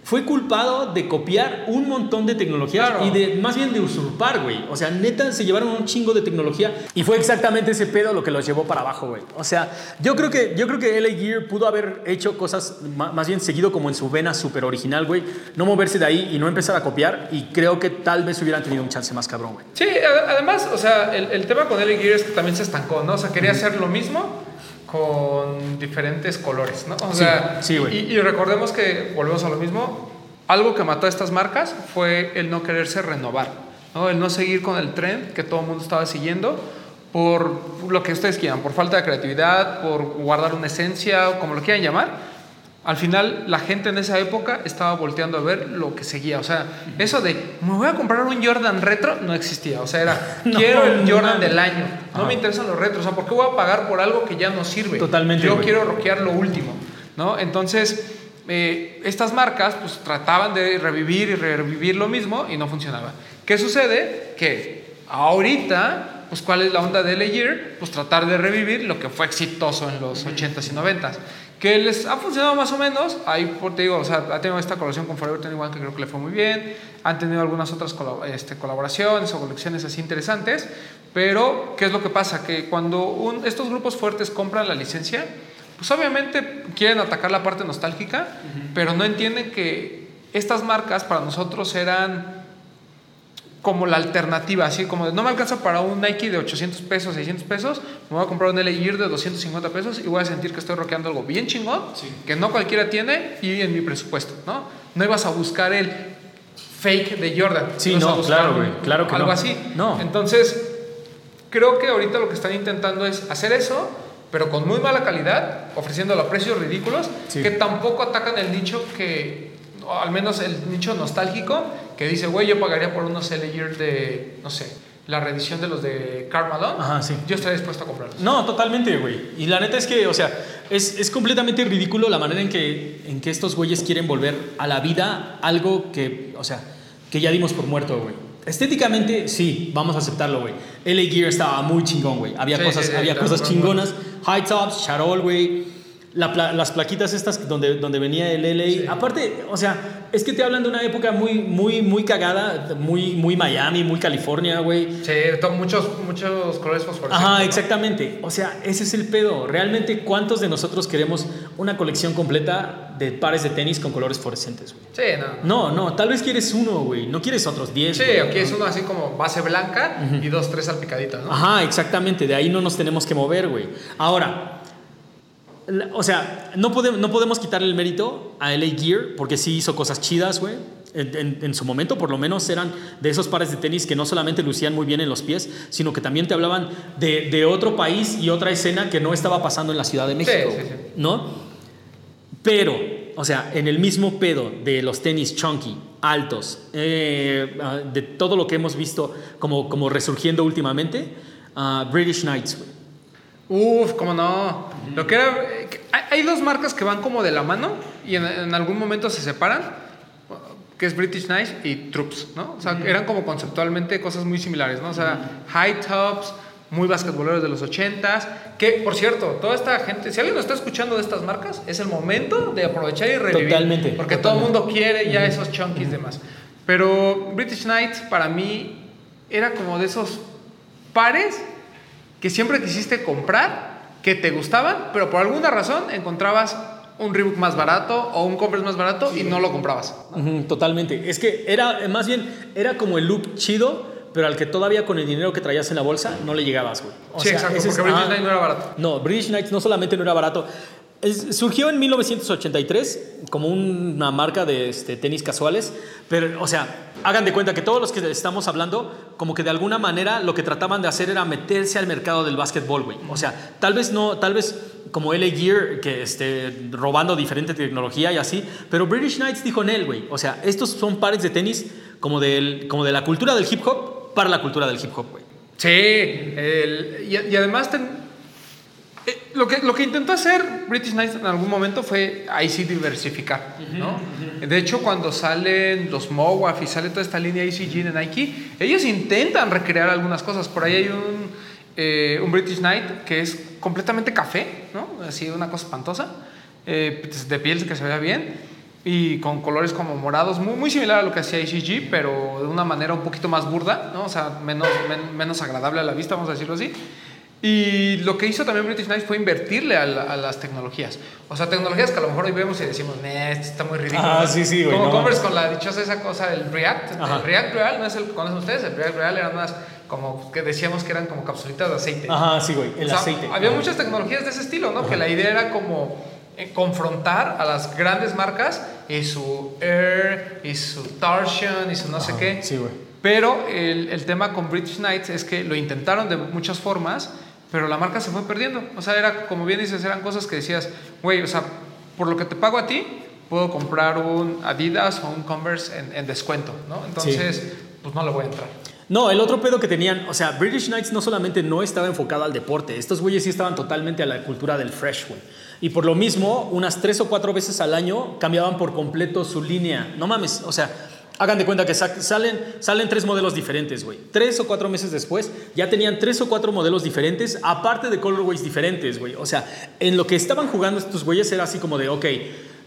fue culpado de copiar un montón de tecnologías Claro. y de más bien de usurpar, güey. O sea, neta se llevaron un chingo de tecnología y fue exactamente ese pedo lo que los llevó para abajo, güey. O sea, yo creo que yo creo que LA Gear pudo haber hecho cosas más bien seguido como en su vena súper original, güey. No moverse de ahí y no empezar a copiar y creo que tal vez hubieran tenido un chance más cabrón, güey. Sí, además, o sea, el, el tema con LA Gear es que también se estancó, ¿no? O sea, quería hacer lo mismo con diferentes colores, ¿no? O Sí, sea, sí, güey. y, y recordemos que, volvemos a lo mismo, algo que mató a estas marcas fue el no quererse renovar, ¿no? El no seguir con el trend que todo el mundo estaba siguiendo por lo que ustedes quieran, por falta de creatividad, por guardar una esencia, o como lo quieran llamar. Al final, la gente en esa época estaba volteando a ver lo que seguía. O sea, eso de, me voy a comprar un Jordan retro, no existía. O sea, era, No, quiero el no Jordan mames. del año. No Ajá. me interesan los retros. O sea, ¿por qué voy a pagar por algo que ya no sirve? Totalmente, Yo güey. quiero rockear lo último, ¿no? Entonces, eh, estas marcas, pues, trataban de revivir y revivir lo mismo y no funcionaba. ¿Qué sucede? Que ahorita, pues, ¿cuál es la onda de Leyer? Pues tratar de revivir lo que fue exitoso en los 80s y 90s. Que les ha funcionado más o menos. Ahí, te digo, o sea, ha tenido esta colaboración con Forever 21 que creo que le fue muy bien. Han tenido algunas otras este, colaboraciones o colecciones así interesantes. Pero, ¿qué es lo que pasa? Que cuando un- estos grupos fuertes compran la licencia, pues obviamente quieren atacar la parte nostálgica, pero no entienden que estas marcas para nosotros eran como la alternativa, así como de, no me alcanza para un Nike de 800 pesos, 600 pesos, me voy a comprar un LA Gear de 250 pesos y voy a sentir que estoy rockeando algo bien chingón, que no cualquiera tiene y en mi presupuesto, ¿no? No ibas a buscar el fake de Jordan. Sí, no, claro, güey, claro que algo no. así. No. Entonces, creo que ahorita lo que están intentando es hacer eso, pero con muy mala calidad, ofreciéndolo a precios ridículos, Sí. que tampoco atacan el nicho que, o al menos el nicho nostálgico, que dice, güey, yo pagaría por unos Gear de, no sé, la reedición de los de Karl Malone. Ajá, sí. Yo estaría dispuesto a comprarlos. No, totalmente, güey. Y la neta es que, o sea, es, es completamente ridículo la manera en que, en que estos güeyes quieren volver a la vida algo que, o sea, que ya dimos por muerto, güey. Estéticamente, sí, vamos a aceptarlo, güey. LA Gear estaba muy chingón, güey. Había Sí, cosas, sí, había cosas chingonas. High tops, charol, güey. La pla- las plaquitas estas donde, donde venía el LA. Aparte, o sea, es que te hablan de una época muy, muy, muy cagada, muy, muy Miami, muy California, güey. Sí, muchos, muchos colores fosforescentes. Ajá, ¿no? exactamente. O sea, ese es el pedo. Realmente, ¿cuántos de nosotros queremos una colección completa de pares de tenis con colores fluorescentes, güey? Sí, no. No, no, tal vez quieres uno, güey. No quieres otros 10. Sí, güey. aquí es uno así como base blanca y dos, tres salpicaditas, ¿no? Ajá, exactamente. De ahí no nos tenemos que mover, güey. Ahora, o sea, no podemos, no podemos quitarle el mérito a LA Gear porque sí hizo cosas chidas, güey. En, en- en su momento, por lo menos, eran de esos pares de tenis que no solamente lucían muy bien en los pies, sino que también te hablaban de, de otro país y otra escena que no estaba pasando en la Ciudad de México, sí, sí. ¿no? Pero, o sea, en el mismo pedo de los tenis chunky, altos, eh, de todo lo que hemos visto como, como resurgiendo últimamente, ah, British Knights, güey. Uf, cómo no. Lo que era. hay, dos marcas que van como de la mano y en, en algún momento se separan, que es British Knights y Troops, ¿no? O sea, eran como conceptualmente cosas muy similares, ¿no? O sea, high tops, muy basquetboleros de los 80s. Que, por cierto, toda esta gente, si alguien nos está escuchando de estas marcas, es el momento de aprovechar y revivir. Totalmente, Porque totalmente. todo el mundo quiere ya esos chunkies demás. Pero British Knights, para mí, era como de esos pares que siempre quisiste comprar, que te gustaban, pero por alguna razón encontrabas un Reebok más barato o un Converse más barato y no lo comprabas. Totalmente. Es que era, eh, más bien, era como el look chido, pero al que todavía con el dinero que traías en la bolsa no le llegabas, güey. O sí, sea, exacto, es- porque British ah, no era barato. No, British Knights no solamente no era barato, es- surgió en 1983 como una marca de este, tenis casuales, pero, o sea, hagan de cuenta que todos los que estamos hablando, como que de alguna manera lo que trataban de hacer era meterse al mercado del básquetbol, güey. O sea, tal vez no, tal vez como LA Gear, que esté robando diferente tecnología y así, pero British Knights dijo en él, güey. O sea, estos son pares de tenis como, del, como de la cultura del hip hop para la cultura del hip hop, güey. Sí, el- y, además eh, lo, que, lo que intentó hacer British Knights en algún momento fue ahí sí diversificar, ¿no? De hecho, cuando salen los Mowaf y sale toda esta línea ECG de Nike, ellos intentan recrear algunas cosas. Por ahí hay un, eh, un British Knight que es completamente café, ¿no? Así una cosa espantosa, eh, de piel que se vea bien y con colores como morados, muy, muy similar a lo que hacía ICG, pero de una manera un poquito más burda, ¿no? O sea, menos, men- menos agradable a la vista, vamos a decirlo así. Y lo que hizo también British Knights fue invertirle a, la- a las tecnologías. O sea, tecnologías que a lo mejor hoy vemos y decimos, "Nah, esto está muy ridículo. Ah, sí, sí, güey, Como no. Converse con la dichosa esa cosa, el React. Ajá. El React Real no es el que conocen ustedes, el React Real eran unas como que decíamos que eran como capsulitas de aceite. Ajá, sí, güey, el O sea, aceite. Había Ajá. muchas tecnologías de ese estilo, ¿no? Que la idea era como eh, confrontar a las grandes marcas y su Air, y su Torsion, y su no sé Ajá, qué. sí, güey. Pero el, el tema con British Knights es que lo intentaron de muchas formas, pero la marca se fue perdiendo. O sea, era, como bien dices, eran cosas que decías, güey, o sea, por lo que te pago a ti, puedo comprar un Adidas o un Converse en, en descuento, ¿no? Entonces, pues no le voy a entrar. No, el otro pedo que tenían, o sea, British Knights no solamente no estaba enfocado al deporte, estos güeyes sí estaban totalmente a la cultura del fresh, güey. Y por lo mismo, unas tres o cuatro veces al año cambiaban por completo su línea. No mames, o sea, hagan de cuenta que sa- salen, salen tres modelos diferentes, güey. Tres o cuatro meses después ya tenían tres o cuatro modelos diferentes, aparte de colorways diferentes, güey. O sea, en lo que estaban jugando estos güeyes era así como de, ok,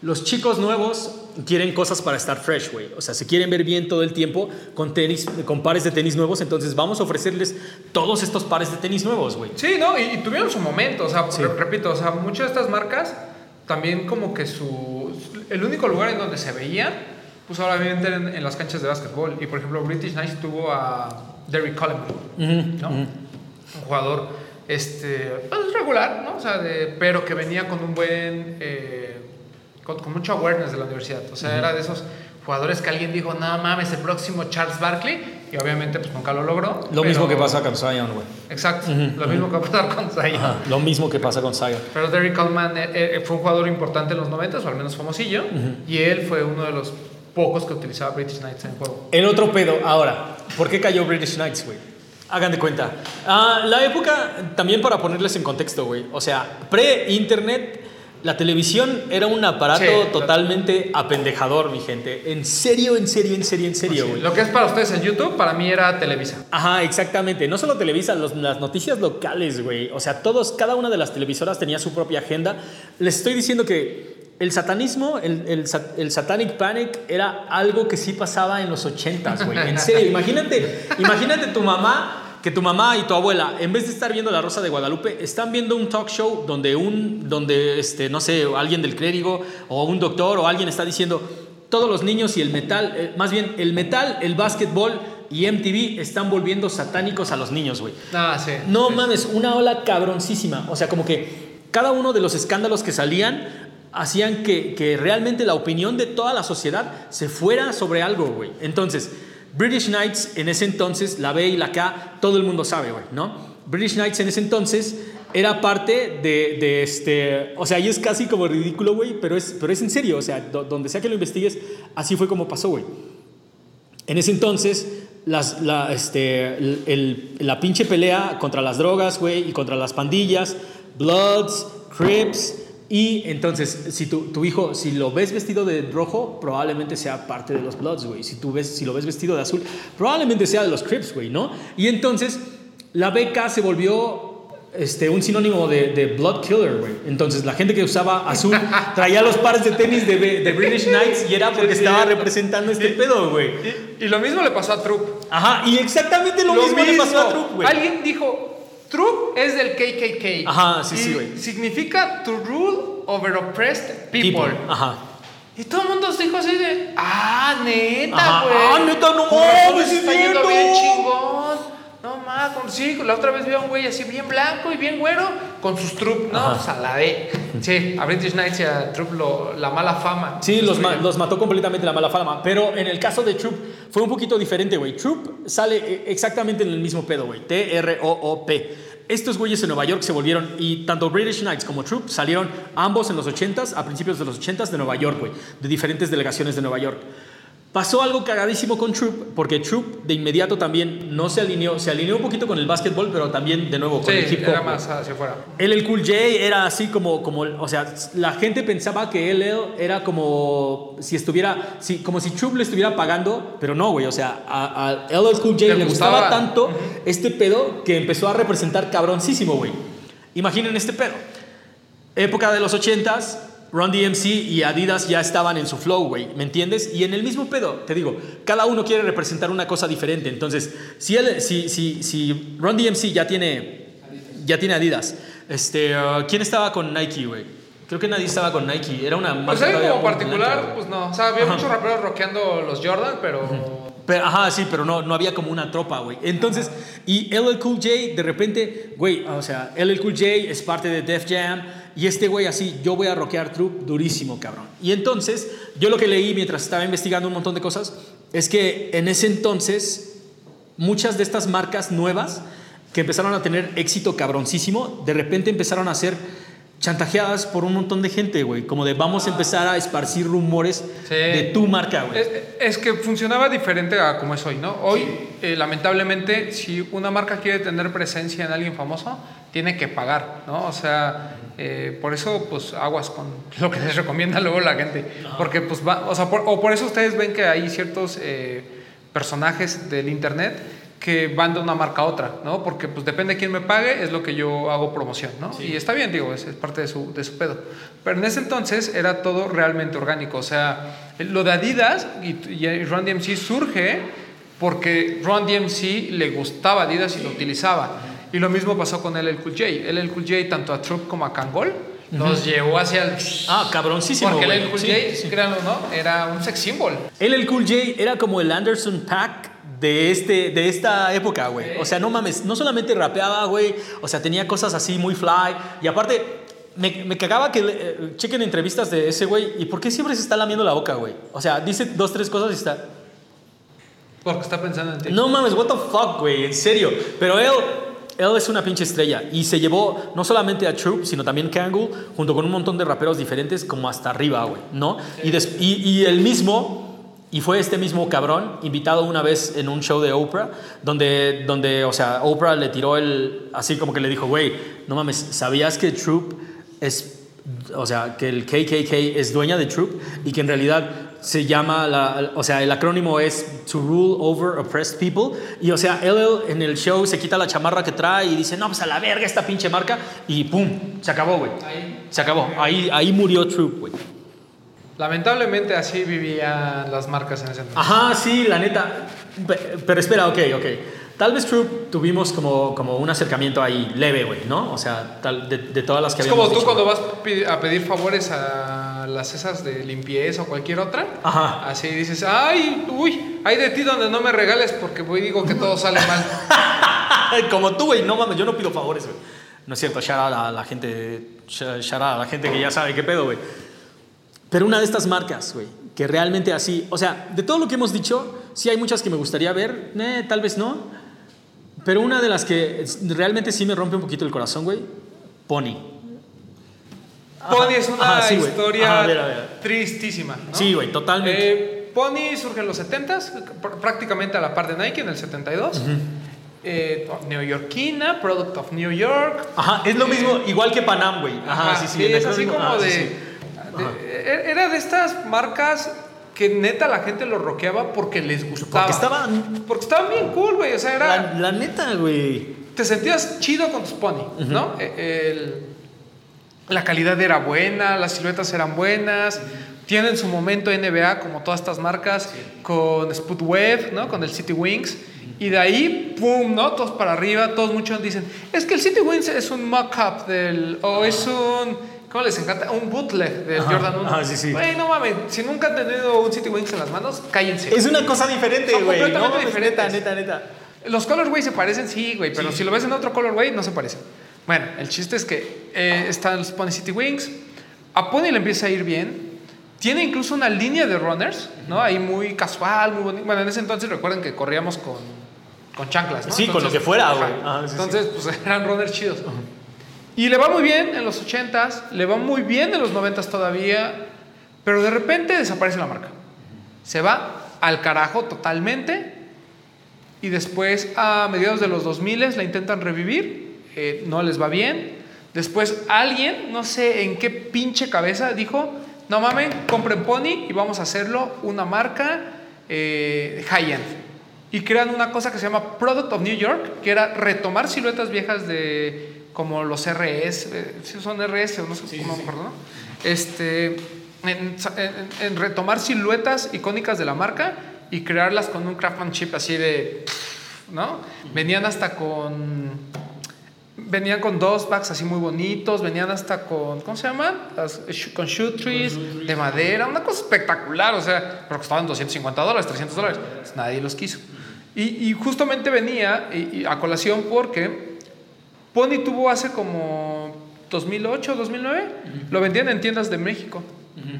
los chicos nuevos quieren cosas para estar fresh, güey. O sea, se quieren ver bien todo el tiempo con tenis, con pares de tenis nuevos, entonces vamos a ofrecerles todos estos pares de tenis nuevos, güey. Sí, ¿no? Y, y tuvieron su momento, o sea, Sí. re- repito, o sea, muchas de estas marcas también como que su... El único lugar en donde se veían, pues ahora eran en las canchas de básquetbol. Y por ejemplo, British Knights tuvo a Derrick Coleman, ¿no? Un jugador este, pues, regular, ¿no? O sea, de, pero que venía con un buen... eh, con, con mucho awareness de la universidad. O sea, era de esos jugadores que alguien dijo, no mames, el próximo Charles Barkley. Y obviamente pues nunca lo logró. Lo mismo que pasa con Zion, güey. Exacto, lo mismo que va a pasar con Zion. Ajá, Lo mismo que pasa con Zion. Pero Derrick Coleman eh, eh, fue un jugador importante en los 90, o al menos famosillo, y él fue uno de los pocos que utilizaba British Knights en el juego. El otro pedo, ahora, ¿por qué cayó British Knights, güey? Hagan de cuenta. Ah, la época, también para ponerles en contexto, güey. O sea, pre-internet, La televisión era un aparato Sí. totalmente apendejador, mi gente. En serio, en serio, en serio, en serio, güey. Lo que es para ustedes en YouTube, para mí era Televisa. Ajá, exactamente. No solo Televisa, los- las noticias locales, güey. O sea, todos, cada una de las televisoras tenía su propia agenda. Les estoy diciendo que el satanismo, el, el satanic panic era algo que sí pasaba en los ochentas, güey. En serio, imagínate, imagínate tu mamá, que tu mamá y tu abuela, en vez de estar viendo La Rosa de Guadalupe, están viendo un talk show donde un, donde, este, no sé, alguien del clérigo o un doctor o alguien está diciendo todos los niños y el metal, eh, más bien el metal, el básquetbol y MTV están volviendo satánicos a los niños, güey. Ah, sí. No Sí. mames, una ola cabroncísima. O sea, como que cada uno de los escándalos que salían hacían que, que realmente la opinión de toda la sociedad se fuera sobre algo, güey. Entonces, British Knights en ese entonces, la B y la K, todo el mundo sabe, güey, ¿no? British Knights en ese entonces era parte de, de este, o sea, y es casi como ridículo, güey, pero es, pero es en serio, o sea, do- donde sea que lo investigues, así fue como pasó, güey. En ese entonces, las, la, este, el- la pinche pelea contra las drogas, güey, y contra las pandillas, Bloods, Crips, y entonces, si tu, tu hijo, si lo ves vestido de rojo, probablemente sea parte de los Bloods, güey. Si, tú ves, si lo ves vestido de azul, probablemente sea de los Crips, güey, ¿no? Y entonces, la beca se volvió este, un sinónimo de, de blood killer, güey. Entonces, la gente que usaba azul traía los pares de tenis de, de British Knights y era porque estaba representando este pedo, güey. Y, y lo mismo le pasó a Troop. Ajá, y exactamente lo, mismo, le pasó a Troop, güey. Alguien dijo, Troop es del KKK. Ajá, sí, Y sí, güey. Significa to rule over oppressed people. Ajá. Y todo el mundo dijo así de, ah, neta, güey. Ah, neta, no mames, está es yendo bien chingón. No con- sí, la otra vez vi a un güey así bien blanco y bien güero con sus troop, ¿no? Pues a la de. Sí, a British Knights y a Troop lo- la mala fama. Sí, los, ma- los mató completamente la mala fama. Pero en el caso de Troop fue un poquito diferente, güey. Troop sale eh, exactamente en el mismo pedo, güey. T-R-O-O-P. Estos güeyes en Nueva York se volvieron, y tanto British Knights como Troop salieron ambos en los 80s, a principios de los 80s de Nueva York, güey. De diferentes delegaciones de Nueva York. Pasó algo cagadísimo con Troop, porque Troop de inmediato también no se alineó, se alineó un poquito con el básquetbol, pero también de nuevo con Sí, el hip hop. era más hacia afuera. Él, el Cool J, era así como, como, o sea, la gente pensaba que él era como si estuviera, si, como si Troop le estuviera pagando, pero no, güey, o sea, a, a LL Cool J Le le, gustaba, gustaba. tanto este pedo que empezó a representar cabroncísimo, güey. Imaginen este pedo. Época de los 80s, Run DMC y Adidas ya estaban en su flow, güey, ¿me entiendes? Y en el mismo pedo, te digo, cada uno quiere representar una cosa diferente. Entonces, si, él, si, si, si Run DMC ya tiene, ya tiene Adidas, este, uh, ¿quién estaba con Nike, güey? Creo que nadie estaba con Nike, era una Pues marca todavía como particular, blanca, pues no. O sea, había Ajá. muchos raperos rockeando los Jordan, pero. Pero, ajá, sí, pero no, no había como una tropa, güey. Entonces, y LL Cool J, de repente, güey, o sea, LL Cool J es parte de Def Jam. Y este güey así, yo voy a rockear Troop durísimo, cabrón. Y entonces, yo lo que leí mientras estaba investigando un montón de cosas, es que en ese entonces, muchas de estas marcas nuevas que empezaron a tener éxito cabroncísimo, de repente empezaron a ser chantajeadas por un montón de gente, güey. Como de vamos a empezar a esparcir rumores Sí. de tu marca, güey. Es, es que funcionaba diferente a como es hoy, ¿no? Hoy, eh, lamentablemente, si una marca quiere tener presencia en alguien famoso, tiene que pagar, ¿no? O sea, eh, por eso, pues, aguas con lo que les recomienda luego la gente. Porque, pues, va, o sea, por, o por eso ustedes ven que hay ciertos eh, personajes del Internet que van de una marca a otra, ¿no? Porque, pues, depende de quién me pague, es lo que yo hago promoción, ¿no? Y está bien, digo, es, es parte de su, de su pedo. Pero en ese entonces era todo realmente orgánico, o sea, lo de Adidas y, y Run DMC surge porque Run DMC le gustaba Adidas y lo utilizaba. Y lo mismo pasó con LL Cool J. LL Cool J, tanto a Troop como a Kangol, nos llevó hacia el... Ah, cabroncísimo, Porque. LL Cool Sí, J, sí. créanlo, ¿no? Era un sex symbol. Él, el Cool J, era como el Anderson Pack de, este, de esta época, güey. O sea, no mames, no solamente rapeaba, güey, o sea, tenía cosas así muy fly. Y aparte, me, me cagaba que eh, chequen entrevistas de ese güey. ¿Y por qué siempre se está lamiendo la boca, güey? O sea, dice dos, tres cosas y está... Porque está pensando en ti. No mames, what the fuck, güey, en serio. Pero él, él es una pinche estrella y se llevó no solamente a Troop, sino también Kangol, junto con un montón de raperos diferentes, como hasta arriba, güey, ¿no? Y, des- y, y el mismo, y fue este mismo cabrón, invitado una vez en un show de Oprah, donde, donde o sea, Oprah le tiró el, así como que le dijo, güey, no mames, ¿sabías que Troop es o sea, que el KKK es dueña de Troop y que en realidad se llama, la, o sea, el acrónimo es To Rule Over Oppressed People. Y o sea, LL en el show se quita la chamarra que trae y dice, no, pues a la verga esta pinche marca. Y pum, se acabó, güey. Se acabó. Ahí, ahí murió Troop, güey. Lamentablemente así vivían las marcas en ese entonces. Ajá, sí, la neta. Pe- Pero espera, ok, ok. Tal vez Troop tuvimos como, como un acercamiento ahí leve, güey, ¿no? O sea, tal, de, de todas las que Es habíamos como tú dicho. cuando vas a pedir favores a las esas de limpieza o cualquier otra. Ajá. Así dices, ay, uy, hay de ti donde no me regales porque voy digo que todo sale mal. Como tú, güey, no mames, yo no pido favores, güey. No es cierto, shout out a la gente, sh- shout out a la gente que ya sabe qué pedo, güey. Pero una de estas marcas, güey, que realmente así, o sea, de todo lo que hemos dicho, sí hay muchas que me gustaría ver, eh, tal vez no, pero una de las que realmente sí me rompe un poquito el corazón, güey, Pony. Pony es una ajá, sí, güey. historia Ajá, a ver, a ver. tristísima. ¿no? Sí, güey, totalmente. Eh, Pony surge en los 70s, pr- prácticamente a la par de Nike en el 72. Eh, neoyorquina, product of New York. Ajá, es lo Eh, mismo, igual que Panam, güey. Ajá, sí, sí. es así como Ah, de, sí. de- Era de estas marcas que neta la gente lo roqueaba porque les gustaba. Porque estaban, Porque estaban bien cool, güey. O sea, era. la, la neta, güey. Te sentías chido con tus pony, ¿no? E- el- la calidad era buena, las siluetas eran buenas. Tienen su momento NBA, como todas estas marcas, con Sputweb, ¿no? Con el City Wings. Y de ahí, ¡pum! ¿no? Todos para arriba, todos muchos dicen, es que el City Wings es un mock-up del... o es un... ¿Cómo les encanta? Un bootleg del Ajá, Jordan 1. ajá, sí, sí. Güey, no mames, si nunca han tenido un City Wings en las manos, cállense. Es una cosa diferente, güey. completamente No, diferentes. Neta, neta, neta. Los colorways se parecen, sí, güey, pero si lo ves en otro colorway, no se parecen. Bueno, el chiste es que eh, están los Pony City Wings. A Pony le empieza a ir bien. Tiene incluso una línea de runners, ¿no? Ahí muy casual, muy bonito. Bueno, en ese entonces recuerden que corríamos con, con chanclas, ¿no? Sí, con lo que fuera, güey. ajá. Ajá, sí, sí. Entonces, pues eran runners chidos. Y le va muy bien en los 80s, le va muy bien en los 90s todavía, pero de repente desaparece la marca. Se va al carajo totalmente y después a mediados de los 2000 la intentan revivir, eh, no les va bien. Después alguien, no sé en qué pinche cabeza, dijo, no mames, compren Pony y vamos a hacerlo una marca eh, high-end. Y crean una cosa que se llama Product of New York, que era retomar siluetas viejas de como los RS, eh, si son RS o no sé cómo me acuerdo, ¿no? Este, en, en- en retomar siluetas icónicas de la marca y crearlas con un craftsmanship así de, ¿no? Venían hasta con, venían con dos bags así muy bonitos, venían hasta con, ¿cómo se llaman? Las- con shoe trees de madera, una cosa espectacular, o sea, pero costaban 250 dólares, 300 dólares, pues nadie los quiso. Y, y justamente venía y- y a colación porque Pony tuvo hace como 2008, 2009, lo vendían en tiendas de México.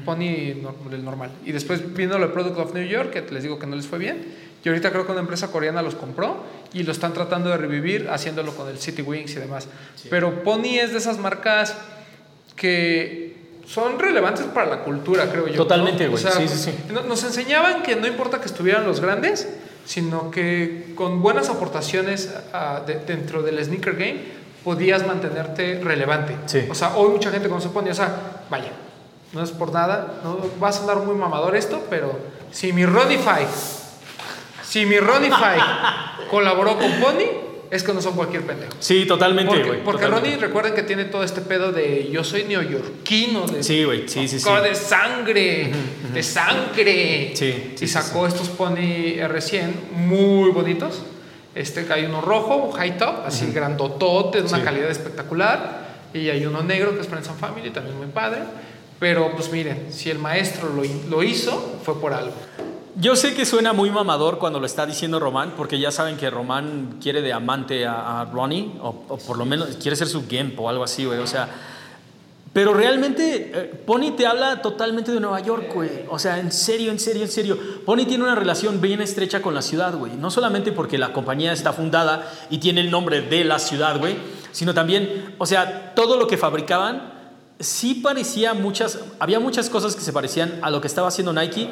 Pony no- el normal. Y después vino el Product of New York, que les digo que no les fue bien. Y ahorita creo que una empresa coreana los compró y lo están tratando de revivir haciéndolo con el City Wings y demás. Pero Pony es de esas marcas que son relevantes para la cultura, creo yo. ¿no? Totalmente, O güey. sea, Sí, sí, sí. no- Nos enseñaban que no importa que estuvieran los grandes, sino que con buenas aportaciones ah, de- dentro del sneaker game podías mantenerte relevante. Sí. O sea, hoy mucha gente cuando se pone, o sea, vaya, no es por nada, no va a sonar muy mamador esto, pero si mi Ronify, si mi Ronify colaboró con Pony, es que no son cualquier pendejo. Sí, totalmente, Porque, güey. porque totalmente. Ronnie, recuerden que tiene todo este pedo de yo soy neoyorquino, de, Sí, güey. Sí, sí, sí. de sangre, de sangre. Sí, sí, y sí, sacó estos Pony R100 muy bonitos. Este hay uno rojo, un high top, así grandotote, de una Sí. calidad espectacular. Y hay uno negro que es Friends and Family, también muy padre. Pero pues miren, si el maestro lo, lo hizo, fue por algo. Yo sé que suena muy mamador cuando lo está diciendo Román, porque ya saben que Román quiere de amante a, Ronnie, o, o por lo menos quiere ser su Gemp o algo así, güey. O sea, pero realmente eh, Pony te habla totalmente de Nueva York, güey. O sea, en serio, en serio, en serio. Pony tiene una relación bien estrecha con la ciudad, güey. No solamente porque la compañía está fundada y tiene el nombre de la ciudad, güey, sino también, o sea, todo lo que fabricaban sí parecía muchas, había muchas cosas que se parecían a lo que estaba haciendo Nike,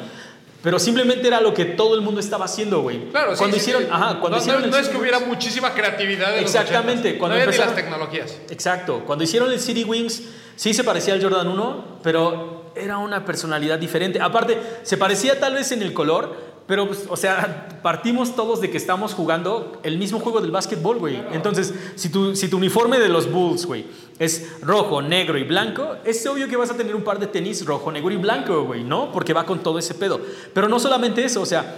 pero simplemente era lo que todo el mundo estaba haciendo, güey. Claro, sí, cuando sí, hicieron, sí. ajá, cuando no, hicieron no- es que hubiera muchísima creatividad en los Exactamente, 80s. cuando no ni las empezaron- tecnologías. Exacto, cuando hicieron el City Wings, sí se parecía al Jordan 1, pero era una personalidad diferente. Aparte, se parecía tal vez en el color, pero, pues, o sea, partimos todos de que estamos jugando el mismo juego del básquetbol, güey. Entonces, si tu, si tu uniforme de los Bulls, güey, es rojo, negro y blanco, es obvio que vas a tener un par de tenis rojo, negro y blanco, güey, ¿no? Porque va con todo ese pedo. Pero no solamente eso, o sea,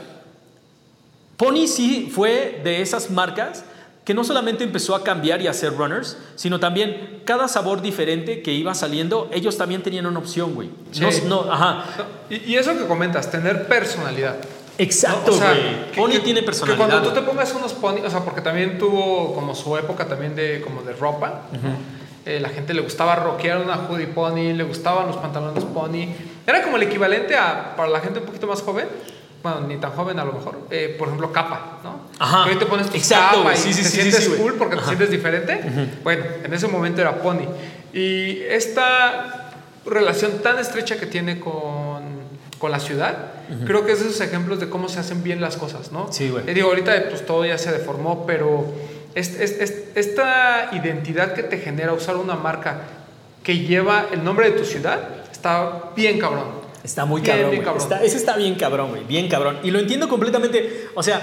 Pony sí fue de esas marcas que no solamente empezó a cambiar y a hacer runners, sino también cada sabor diferente que iba saliendo, ellos también tenían una opción, güey. No, Sí. no, ajá. Y, y eso que comentas, tener personalidad. Exacto, O sea, güey. que- Pony que- tiene Que personalidad. cuando tú te pongas unos pony, o sea, porque también tuvo como su época también de como de ropa. Eh, la gente le gustaba rockear una hoodie pony, le gustaban los pantalones pony. Era como el equivalente a, para la gente un poquito más joven, bueno, ni tan joven a lo mejor, eh, por ejemplo, capa, ¿no? Ajá. Que hoy te pones tu Exacto, capa y Sí, sí, te sí, sientes cool porque te sientes diferente. Bueno, en ese momento era pony. Y esta relación tan estrecha que tiene con, con la ciudad, creo que es de esos ejemplos de cómo se hacen bien las cosas, ¿no? Sí, güey. Eh, digo, ahorita pues todo ya se deformó, pero es- es- es- esta identidad que te genera usar una marca que lleva el nombre de tu ciudad está bien cabrón. Está muy Bien, cabrón, bien güey. cabrón. Está- ese está bien cabrón, güey. Bien cabrón. Y lo entiendo completamente. O sea,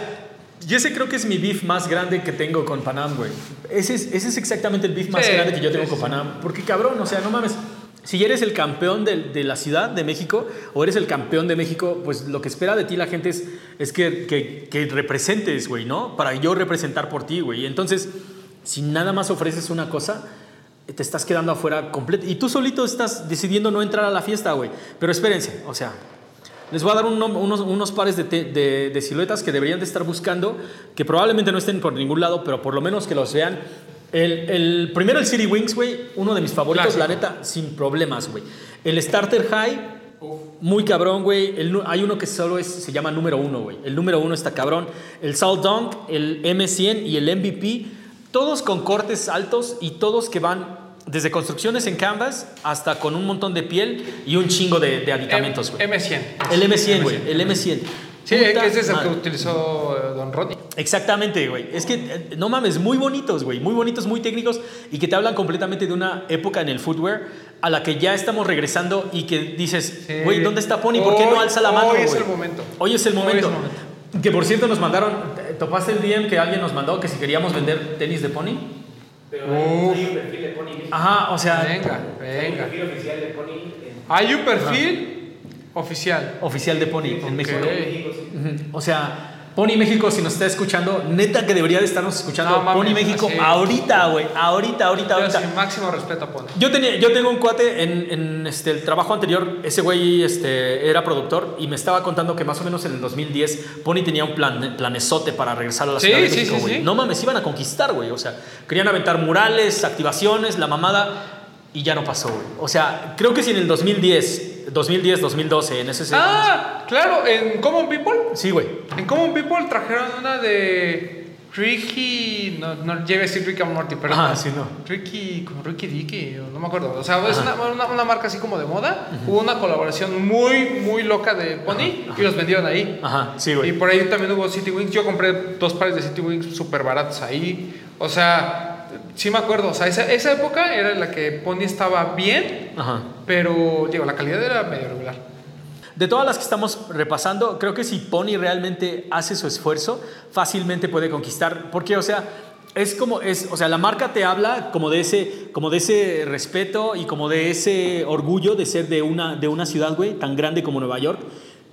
yo ese creo que es mi beef más grande que tengo con Panam, güey. Ese es, ese es exactamente el beef más Sí, grande que yo tengo sí, con. Panam. Porque cabrón, o sea, no mames. Si eres el campeón de, la ciudad de México o eres el campeón de México, pues lo que espera de ti la gente es, que, representes, güey, ¿no? Para yo representar por ti, güey. Entonces, si nada más ofreces una cosa, te estás quedando afuera completo. Y tú solito estás decidiendo no entrar a la fiesta, güey. Pero espérense, o sea, les voy a dar unos, pares de- de siluetas que deberían de estar buscando, que probablemente no estén por ningún lado, pero por lo menos que los vean. El, el- primero el City Wings, güey, uno de mis favoritos, Clásico. la neta, sin problemas, güey. El Starter High, muy cabrón, güey. Hay uno que solo es, se llama número uno, güey. El número uno está cabrón. El Salt Dunk, el M100 y el MVP, todos con cortes altos y todos que van desde construcciones en canvas hasta con un montón de piel y un chingo de, de aditamentos, güey. M100. El M100, güey. El M100. Sí, Puta que ese es el que utilizó eh, Don Rodney. Exactamente, güey. Es que, eh, no mames, muy bonitos, güey. Muy bonitos, muy técnicos y que te hablan completamente de una época en el footwear a la que ya estamos regresando y que dices, Sí. güey, ¿dónde está Pony? ¿Por qué no alza la mano, hoy es el momento. Hoy es el Hoy es momento. el momento. Que por cierto nos mandaron, ¿topaste el DM que alguien nos mandó que si queríamos vender tenis de Pony? Pero hay un perfil de Pony. Ajá, o sea, Venga, Hay un venga. perfil oficial de Pony en Hay un perfil oficial. oficial de Pony en. México. México. sí. Ujú. O sea, Pony México, si nos está escuchando, neta que debería de estarnos escuchando. No Pony México, así. ahorita, güey. Ahorita, ahorita, ahorita. sin máximo respeto a Pony. Yo, tenía, yo tengo un cuate en, en, este, el trabajo anterior, ese güey este, era productor y me estaba contando que más o menos en el 2010 Pony tenía un plan, planesote para regresar a la Sí, Ciudad de sí, México, sí, güey. sí. No mames, iban a conquistar, güey. O sea, querían aventar murales, activaciones, la mamada y ya no pasó, güey. O sea, creo que si en el 2010, 2010, 2012, en ese... Ah, claro, en Common People. Sí, güey. En Common People trajeron una de Ricky. No, no llega a decir Ricky and Morty, pero. Ah, sí, no. Ricky, como Ricky Dicky, no me acuerdo. O sea, es una, una, una marca así como de moda. Hubo una colaboración muy, muy loca de Pony y los vendieron ahí. Ajá, sí, Y güey. por ahí también hubo City Wings. Yo compré dos pares de City Wings súper baratos ahí. O sea, sí me acuerdo. O sea, esa, esa época era en la que Pony estaba bien, Ajá. pero digo, la calidad era medio regular. De todas las que estamos repasando, creo que si Pony realmente hace su esfuerzo, fácilmente puede conquistar. Porque, o sea, es como, es, o sea, la marca te habla como de ese, como de ese respeto y como de ese orgullo de ser de una, de una ciudad, güey, tan grande como Nueva York.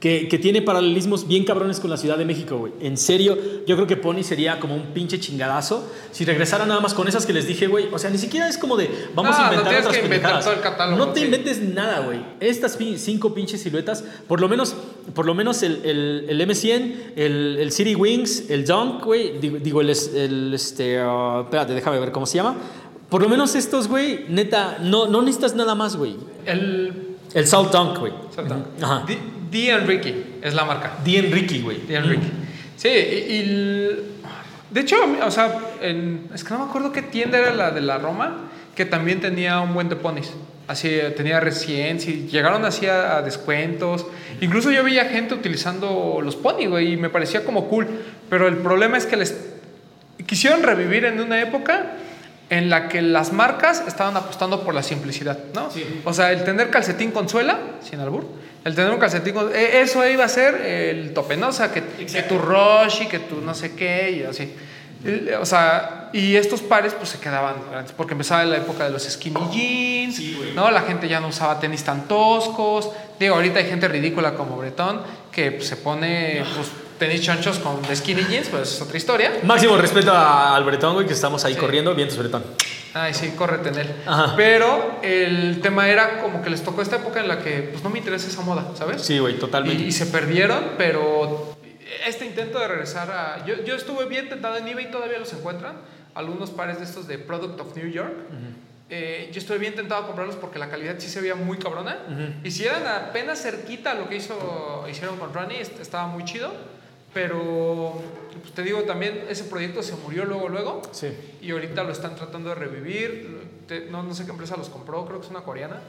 Que, que tiene paralelismos bien cabrones con la Ciudad de México, güey. En serio, yo creo que Pony sería como un pinche chingadazo si regresara nada más con esas que les dije, güey. O sea, ni siquiera es como de vamos No, a no inventar tienes otras que inventar pendejadas. todo el catálogo, No te sí. inventes nada, güey. Estas cinco pinches siluetas, por lo menos, por lo menos el, el, el M100, el, el City Wings, el Dunk, güey, digo, digo, el, es- el, este, ah, espérate, déjame ver cómo se llama. Por lo menos estos, güey, neta, no, no necesitas nada más, güey. El. El Salt Dunk, güey. Salta. Ajá. D, Ricky es la marca. D. Enrique, güey. D and Ricky. Sí, y, y el- de hecho, o sea, en- es que no me acuerdo qué tienda era la de la Roma que también tenía un buen de ponis. Así tenía recién, sí, llegaron así a, a descuentos. Incluso yo veía gente utilizando los pony, güey, y me parecía como cool. Pero el problema es que les quisieron revivir en una época en la que las marcas estaban apostando por la simplicidad, ¿no? O sea, el tener calcetín con suela, sin albur, el tener un calcetín eh, Eso iba a ser el tope, ¿no? O sea, que, que tu rush y que tu no sé qué y así. O sea, y estos pares pues se quedaban grandes, porque empezaba la época de los skinny jeans, ¿no? La gente ya no usaba tenis tan toscos. Digo, ahorita hay gente ridícula como Bretón que pues, se pone pues, tenis chonchos con skinny jeans, pues es otra historia. Máximo respeto a- al Bretón, güey, que estamos ahí Sí. corriendo. Vientos, Bretón. Ay, sí, córrete en él. Ajá. Pero el tema era como que les tocó esta época en la que pues no me interesa esa moda, ¿sabes? Sí, güey, totalmente. Y, y se perdieron, pero este intento de regresar a... Yo, yo estuve bien tentado en eBay, todavía los encuentran, algunos pares de estos de Product of New York. Eh, yo estuve bien tentado a comprarlos porque la calidad sí se veía muy cabrona. Y si eran apenas cerquita a lo que hizo, hicieron con est- estaba muy chido. Pero pues, te digo, también ese proyecto se murió luego, luego. Sí. Y ahorita lo están tratando de revivir. Te- no, no sé qué empresa los compró, creo que es una coreana.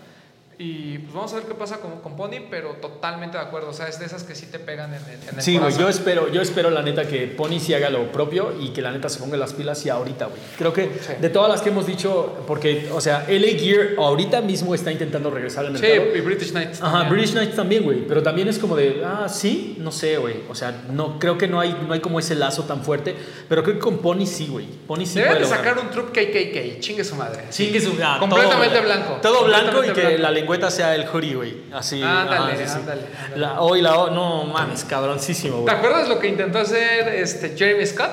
Y pues vamos a ver qué pasa con, con Pony, pero totalmente de acuerdo. O sea, es de esas que sí te pegan en el, en el Sí, güey, yo espero, yo espero la neta que Pony sí haga lo propio y que la neta se ponga las pilas y ahorita, güey. Creo que Sí. de todas las que hemos dicho, porque, o sea, LA Gear ahorita mismo está intentando regresar al Sí, mercado. y British Knights. Ajá, también. British Knights también, güey. Pero también es como de, ah, sí, no sé, güey. O sea, no, creo que no hay, no hay como ese lazo tan fuerte. Pero creo que con Pony sí, güey. Pony sí Deben de sacar un troop KKK, chingue su madre. Chingue su- ah, Completamente todo, blanco. Todo blanco y que blanco. la lengüeta sea el hoodie, güey. Así. Ándale, sí, sí. ándale, ándale. La O y la O, no mames, cabroncísimo, ¿Te güey. acuerdas lo que intentó hacer este Jeremy Scott?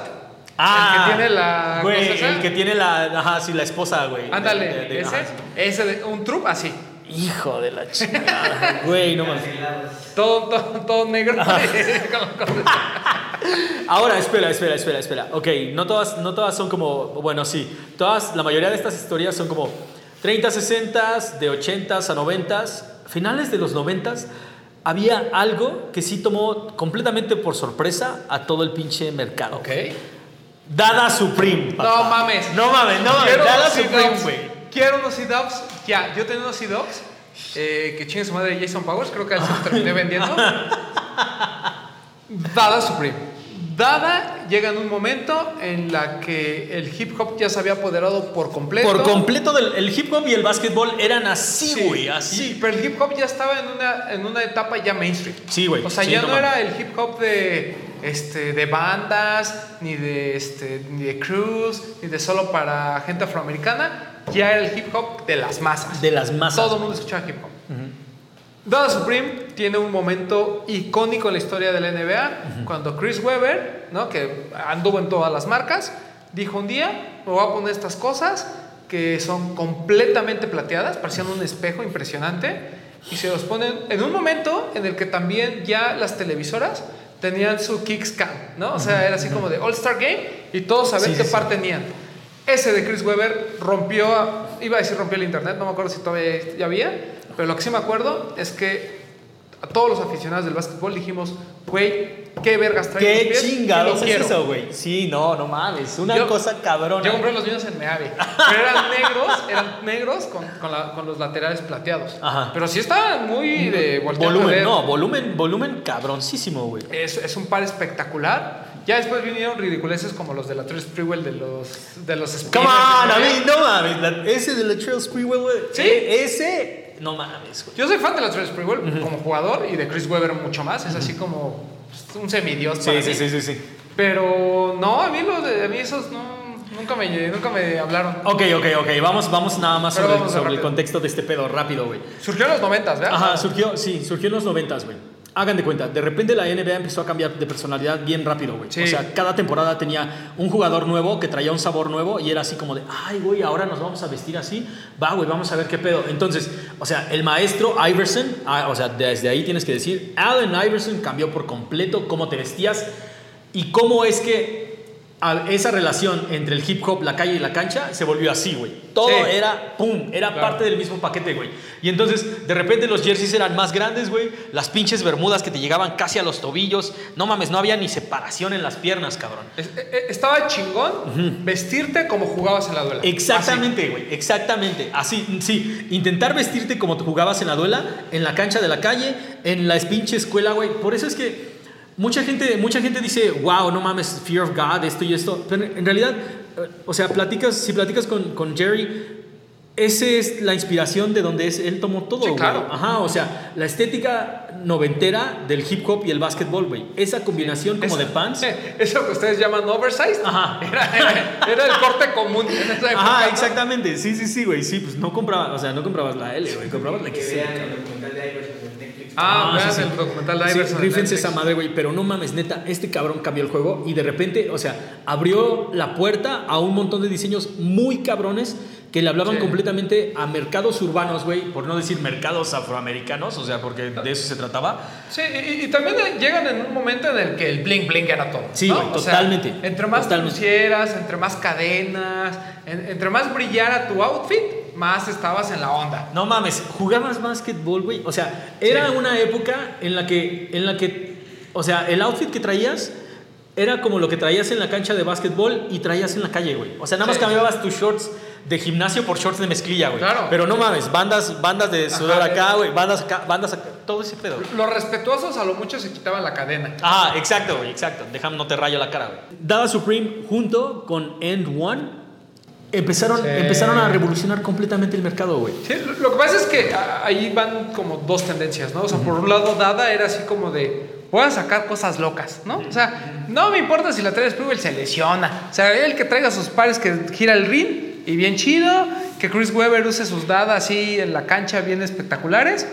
Ah, el que tiene la. Güey, cosa esa. el que tiene la. Ajá, sí, la esposa, güey. Ándale, De- de- de- ese, ajá, sí. ese de, un troop así. Hijo de la chingada. Güey, no mames. Todo, todo, todo negro. Ahora, espera, espera, espera, espera. Ok, no todas, no todas son como, bueno, sí, todas, la mayoría de estas historias son como 30, 60, de 80 a 90, finales de los 90 había algo que sí tomó completamente por sorpresa a todo el pinche mercado. ok. Dada Supreme. papá. No mames. No mames, no mames. Quiero Dada unos Supreme, güey. Quiero unos C-Dubs. Ya, yo tenía unos C-Dubs. Eh, que chingue su madre Jason Powers. Creo que a él se los terminé vendiendo. Dada Supreme. Dada llega en un momento en la que el hip hop ya se había apoderado por completo. Por completo, del, el hip hop y el básquetbol eran así, Sí, güey, así. y- pero el hip hop ya estaba en una, en una etapa ya mainstream. Sí, güey, O sea, sí, ya no era el hip hop de, este, de bandas, ni de, este, ni de crews, ni de solo para gente afroamericana. Ya era el hip hop de las masas. De las masas. Todo el mundo escuchaba hip hop. Dada Supreme tiene un momento icónico en la historia de la NBA, cuando Chris Webber, ¿no? que anduvo en todas las marcas, dijo un día, me voy a poner estas cosas que son completamente plateadas, parecían un espejo impresionante, y se los ponen en un momento en el que también ya las televisoras tenían su kicks cam, ¿no? O sea, era así como de All Star Game y todos sabían Sí, qué sí, sí. par tenían. Ese de Chris Webber rompió, iba a decir rompió el internet, no me acuerdo si todavía ya había, pero lo que sí me acuerdo es que a todos los aficionados del básquetbol dijimos, güey, qué vergas trae ¿Qué chingados es quiero". eso, güey? Sí, no, no mames. Una Yo- cosa cabrona. Yo compré los míos en Meave, pero eran negros, eran negros con, con, la- con los laterales plateados. Ajá. Pero sí estaban muy de a volumen, no, volumen, volumen cabroncísimo, güey. Es, es un par espectacular. Ya después vinieron ridiculeces como los de la Trace Sprewell de los de los Come on, a mí, no mames. la- ese de Latrell Sprewell, güey. Sí. eh, Ese, no mames, güey. Yo soy fan de la Trace Sprewell como jugador y de Chris Webber mucho más. Es así como pues, un semidios para Sí, sí, mí. sí, sí, sí. Pero no, a mí, los de, a mí esos no, nunca, me, nunca me hablaron. Ok, ok, ok. Vamos, vamos nada más Pero sobre, sobre el contexto de este pedo, rápido, güey. Surgió en los noventas, ¿verdad? Ajá, surgió, sí, surgió en los noventas, güey. Hagan de cuenta, de repente la NBA empezó a cambiar de personalidad bien rápido, güey. Sí. O sea, cada temporada tenía un jugador nuevo que traía un sabor nuevo y era así como de, ay, güey, ahora nos vamos a vestir así. Va, güey, vamos a ver qué pedo. Entonces, o sea, el maestro Iverson, ah, o sea, desde ahí tienes que decir, Allen Iverson cambió por completo cómo te vestías y cómo es que a- esa relación entre el hip hop, la calle y la cancha se volvió así, güey. Todo Sí. era, pum, era Claro. parte del mismo paquete, güey. Y entonces, de repente los jerseys eran más grandes, güey. Las pinches bermudas que te llegaban casi a los tobillos. No mames, no había ni separación en las piernas, cabrón. Es- eh, eh, Estaba chingón vestirte como jugabas en la duela. Exactamente, güey, exactamente. Así, sí, intentar vestirte como te jugabas en la duela, en la cancha de la calle, en la pinche escuela, güey. Por eso es que mucha gente, mucha gente dice, wow, no mames, fear of God, esto y esto. Pero en realidad, eh, o sea, platicas, si platicas con, con Jerry, esa es la inspiración de donde es, él tomó todo, Sí, güey. claro. Ajá, o sea, la estética noventera del hip hop y el básquetbol, güey. Esa combinación como de pants. Eso que ustedes llaman oversized. Ajá. Era, era- era el corte común en esa época. Ajá, ¿no? exactamente. Sí, sí, sí, güey. Sí, pues no comprabas, o sea, no comprabas la L, güey. Comprabas la Que XL. vean cabrón. el documental de Iverson en Netflix. Ah, vean sí, sí. el documental de Sí, Iverson. en rífense esa madre, güey. Pero no mames, neta, este cabrón cambió el juego y de repente, o sea, abrió la puerta a un montón de diseños muy cabrones que le hablaban Sí. completamente a mercados urbanos, güey, por no decir mercados afroamericanos, o sea, porque de eso se trataba. Sí, y, y también llegan en un momento en el que el bling bling era todo. Sí, ¿no? güey, O sea, totalmente, entre más totalmente. pusieras, entre más cadenas, en- entre más brillara tu outfit, más estabas en la onda. No mames, jugabas básquetbol, güey. O sea, era Sí. una época en la que, en la que, o sea, el outfit que traías era como lo que traías en la cancha de básquetbol y traías en la calle, güey. O sea, nada más Sí. cambiabas tus shorts de gimnasio por shorts de mezclilla, güey. Claro. Pero no mames, bandas, bandas de sudor Ajá. acá, güey, bandas acá, bandas acá, todo ese pedo. Los respetuosos a lo mucho se quitaban la cadena. Ah, exacto, güey, exacto. Déjame, no te rayo la cara, güey. Dada Supreme junto con End One empezaron, Sí. empezaron a revolucionar completamente el mercado, güey. Sí, lo- que pasa es que ahí van como dos tendencias, ¿no? O sea, por un lado, Dada era así como de, voy a sacar cosas locas, ¿no? O sea, no me importa si la trae Sprewell se lesiona. O sea, el que traiga sus pares que gira el ring y bien chido, que Chris Webber use sus Dada así en la cancha bien espectaculares.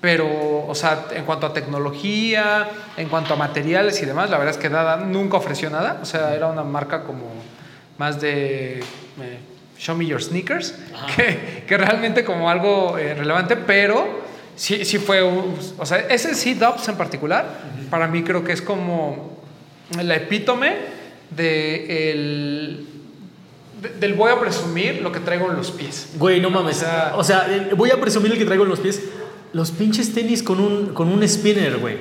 Pero, o sea, en cuanto a tecnología, en cuanto a materiales y demás, la verdad es que Dada nunca ofreció nada. O sea, era una marca como más de eh, show me your sneakers, que, que realmente como algo eh, relevante, pero sí, sí fue, o sea, ese C-Dubs en particular, para mí creo que es como la epítome de el, de- del voy a presumir lo que traigo en los pies. Güey, no mames. O sea- O sea, voy a presumir el que traigo en los pies. Los pinches tenis con un, con un spinner, güey.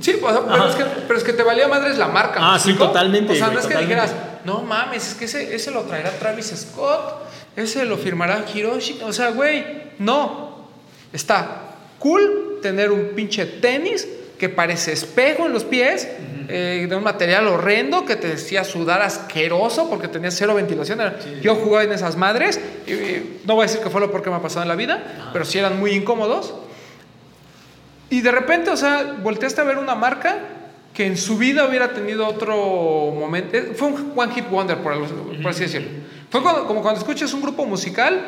Sí, o sea, pero, es que, pero es que te valía madres la marca. Ah, ¿me sí, totalmente, O sea, no es que dijeras, no mames, es que ese, ese lo traerá Travis Scott, ese lo firmará Hiroshi. O sea, güey, no. Está cool tener un pinche tenis que parece espejo en los pies, eh, de un material horrendo que te decía sudar asqueroso porque tenía cero ventilación. Yo jugaba en esas madres, y, y no voy a decir que fue lo peor que me ha pasado en la vida, pero sí eran muy incómodos. Y de repente, o sea, volteaste a ver una marca que en su vida hubiera tenido otro momento. eh, Fue un one hit wonder, por, así decirlo. Fue cuando- como cuando escuchas un grupo musical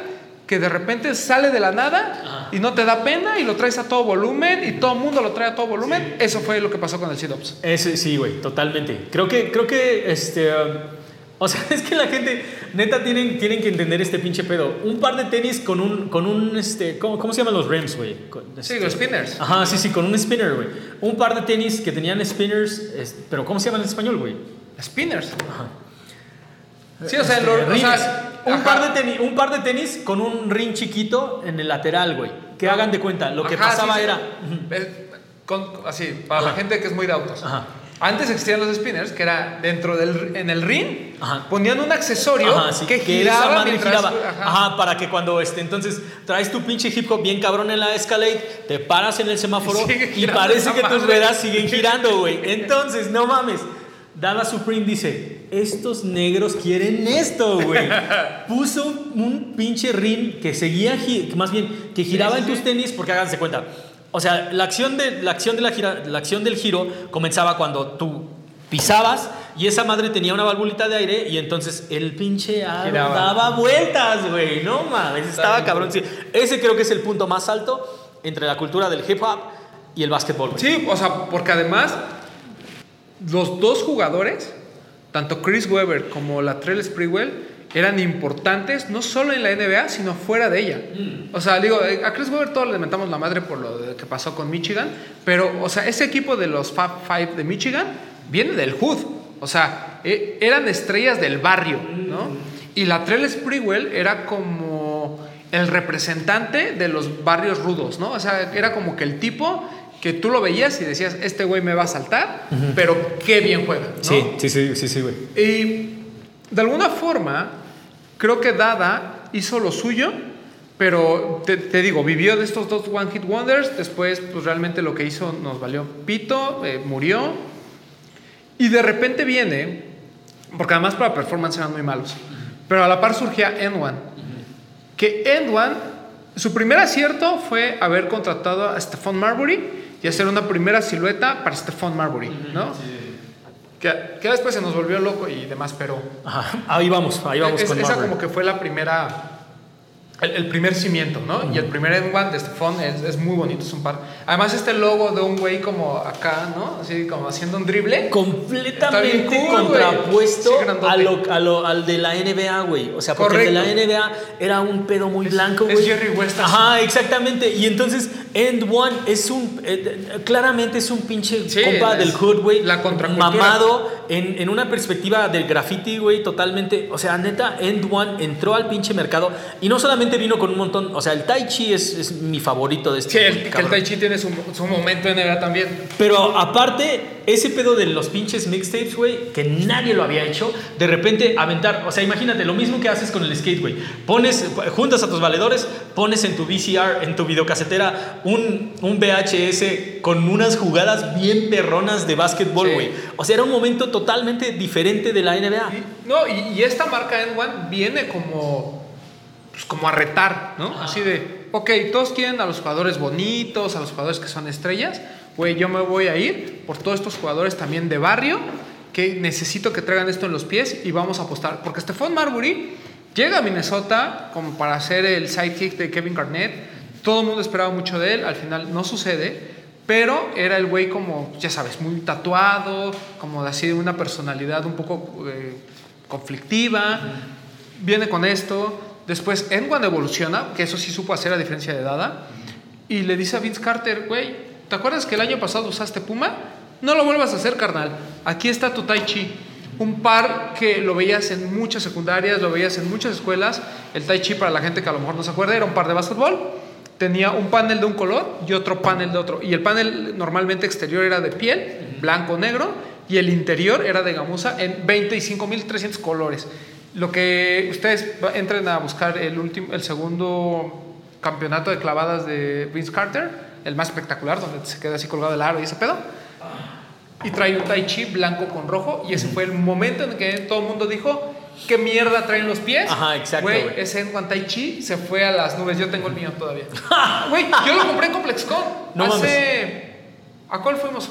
que de repente sale de la nada y no te da pena y lo traes a todo volumen y todo el mundo lo trae a todo volumen. Eso fue lo que pasó con el. Ese, sí, güey, totalmente. Creo que, creo que, este, um, o sea, es que la gente, neta, tienen, tienen que entender este pinche pedo. Un par de tenis con un, con un, este, ¿cómo, cómo se llaman los rims, güey? Con- Sí, este- los spinners. Ajá, sí, sí, con un spinner, güey. Un par de tenis que tenían spinners, es- pero ¿cómo se llaman en español, güey? Spinners. Sí, o sea, lo- Este, o rines. sea, un, ajá. par de tenis, un par de tenis con un ring chiquito en el lateral, güey. Que hagan de cuenta, lo que Ajá, pasaba sí, sí. era... Con- así, para la Ajá. gente que es muy de autos. Ajá. Antes existían los spinners, que era dentro del en el ring, Ajá. ponían un accesorio Ajá, sí, que giraba madre mientras- giraba. ajá. Ajá. para que cuando este, entonces traes tu pinche hip hop bien cabrón en la Escalade, te paras en el semáforo Y y parece que tus madre. ruedas siguen girando, güey. Entonces, no mames. Dada Supreme dice, estos negros quieren esto, güey. Puso un pinche ring que seguía, que más bien, que giraba en tus tenis, porque háganse cuenta. O sea, la acción de la acción de la gira, la acción del giro comenzaba cuando tú pisabas y esa madre tenía una valvulita de aire y entonces el pinche aro daba vueltas, güey. No mames, estaba cabrón. Sí, ese creo que es el punto más alto entre la cultura del hip hop y el básquetbol. güey. Sí, o sea, porque además los dos jugadores, tanto Chris Webber como Latrell Sprewell, eran importantes no solo en la NBA, sino fuera de ella. O sea, digo, eh, a Chris Webber todos le mentamos la madre por lo que pasó con Michigan, pero, o sea, ese equipo de los Fab Five de Michigan viene del Hood. O sea, e- eran estrellas del barrio, ¿no? Y la Trell Sprewell era como el representante de los barrios rudos, ¿no? O sea, era como que el tipo que tú lo veías y decías, este güey me va a saltar, pero qué bien juega, ¿no? Sí, sí, sí, sí, sí, güey. Y de alguna forma, creo que Dada hizo lo suyo, pero te, digo, vivió de estos dos One Hit Wonders, después pues realmente lo que hizo nos valió pito, eh, murió, y de repente viene, porque además para performance eran muy malos, pero a la par surgía N1, que N1, su primer acierto fue haber contratado a Stephon Marbury y hacer una primera silueta para Stephon Marbury, ¿no? Que, que después se nos volvió loco y demás, pero Ajá, ahí vamos, ahí vamos es- con esa como que fue la primera, el, el primer cimiento, ¿no? Y el primer N1 de Stephon es, es muy bonito, es un par. Además este logo de un güey como acá, ¿no? Así como haciendo un drible. Completamente cool, contrapuesto. Sí, a lo, a lo- al de la NBA, güey. O sea, porque el de la. NBA era un pedo muy Es- blanco, es güey. Jerry West. Ajá, exactamente. Y entonces, End One es un. eh, claramente es un pinche Sí, compa es del hood, güey. la contracultura. Mamado en, en una perspectiva del graffiti, güey, totalmente. O sea, neta, End One entró al pinche mercado y no solamente vino con un montón. O sea, el Tai Chi es, es mi favorito de este. Sí, el, que el. Tai Chi tiene su, su momento en NBA también. Pero aparte, ese pedo de los pinches mixtapes, güey, que nadie lo había hecho, de repente aventar, o sea, imagínate, lo mismo que haces con el skate, güey. Pones, juntas a tus valedores, pones en tu VCR, en tu videocasetera, un, un VHS con unas jugadas bien perronas de básquetbol, Sí. güey. O sea, era un momento totalmente diferente de la NBA. No, y, y esta marca N1 viene como, pues, como a retar, ¿no? Así de, ok, todos quieren a los jugadores bonitos, a los jugadores que son estrellas. Güey, yo me voy a ir por todos estos jugadores también de barrio que necesito que traigan esto en los pies y vamos a apostar. Porque Stephon Marbury llega a Minnesota como para ser el sidekick de Kevin Garnett. Todo el mundo esperaba mucho de él, al final no sucede. Pero era el güey como, ya sabes, muy tatuado, como así de una personalidad un poco eh, conflictiva. Viene con esto. Después N1 evoluciona, que eso sí supo hacer a diferencia de Dada. Y le dice a Vince Carter, güey, ¿te acuerdas que el año pasado usaste Puma? No lo vuelvas a hacer, carnal. Aquí está tu Tai Chi. Un par que lo veías en muchas secundarias, lo veías en muchas escuelas. El Tai Chi, para la gente que a lo mejor no se acuerda, era un par de básquetbol. Tenía un panel de un color y otro panel de otro. Y el panel normalmente exterior era de piel, blanco, negro, y el interior era de gamuza en 25.300 colores. Lo que ustedes entren a buscar el, último, el segundo campeonato de clavadas de Vince Carter, el más espectacular, donde se queda así colgado el aro y ese pedo. Y trae un tai chi blanco con rojo. Y ese fue el momento en que todo el mundo dijo: ¿Qué mierda traen los pies? Ajá, exacto, Güey, güey. ese en Tai Chi se fue a las nubes. Yo tengo el mío todavía. Güey, yo lo compré en ComplexCon. No hace. ¿A cuál fuimos?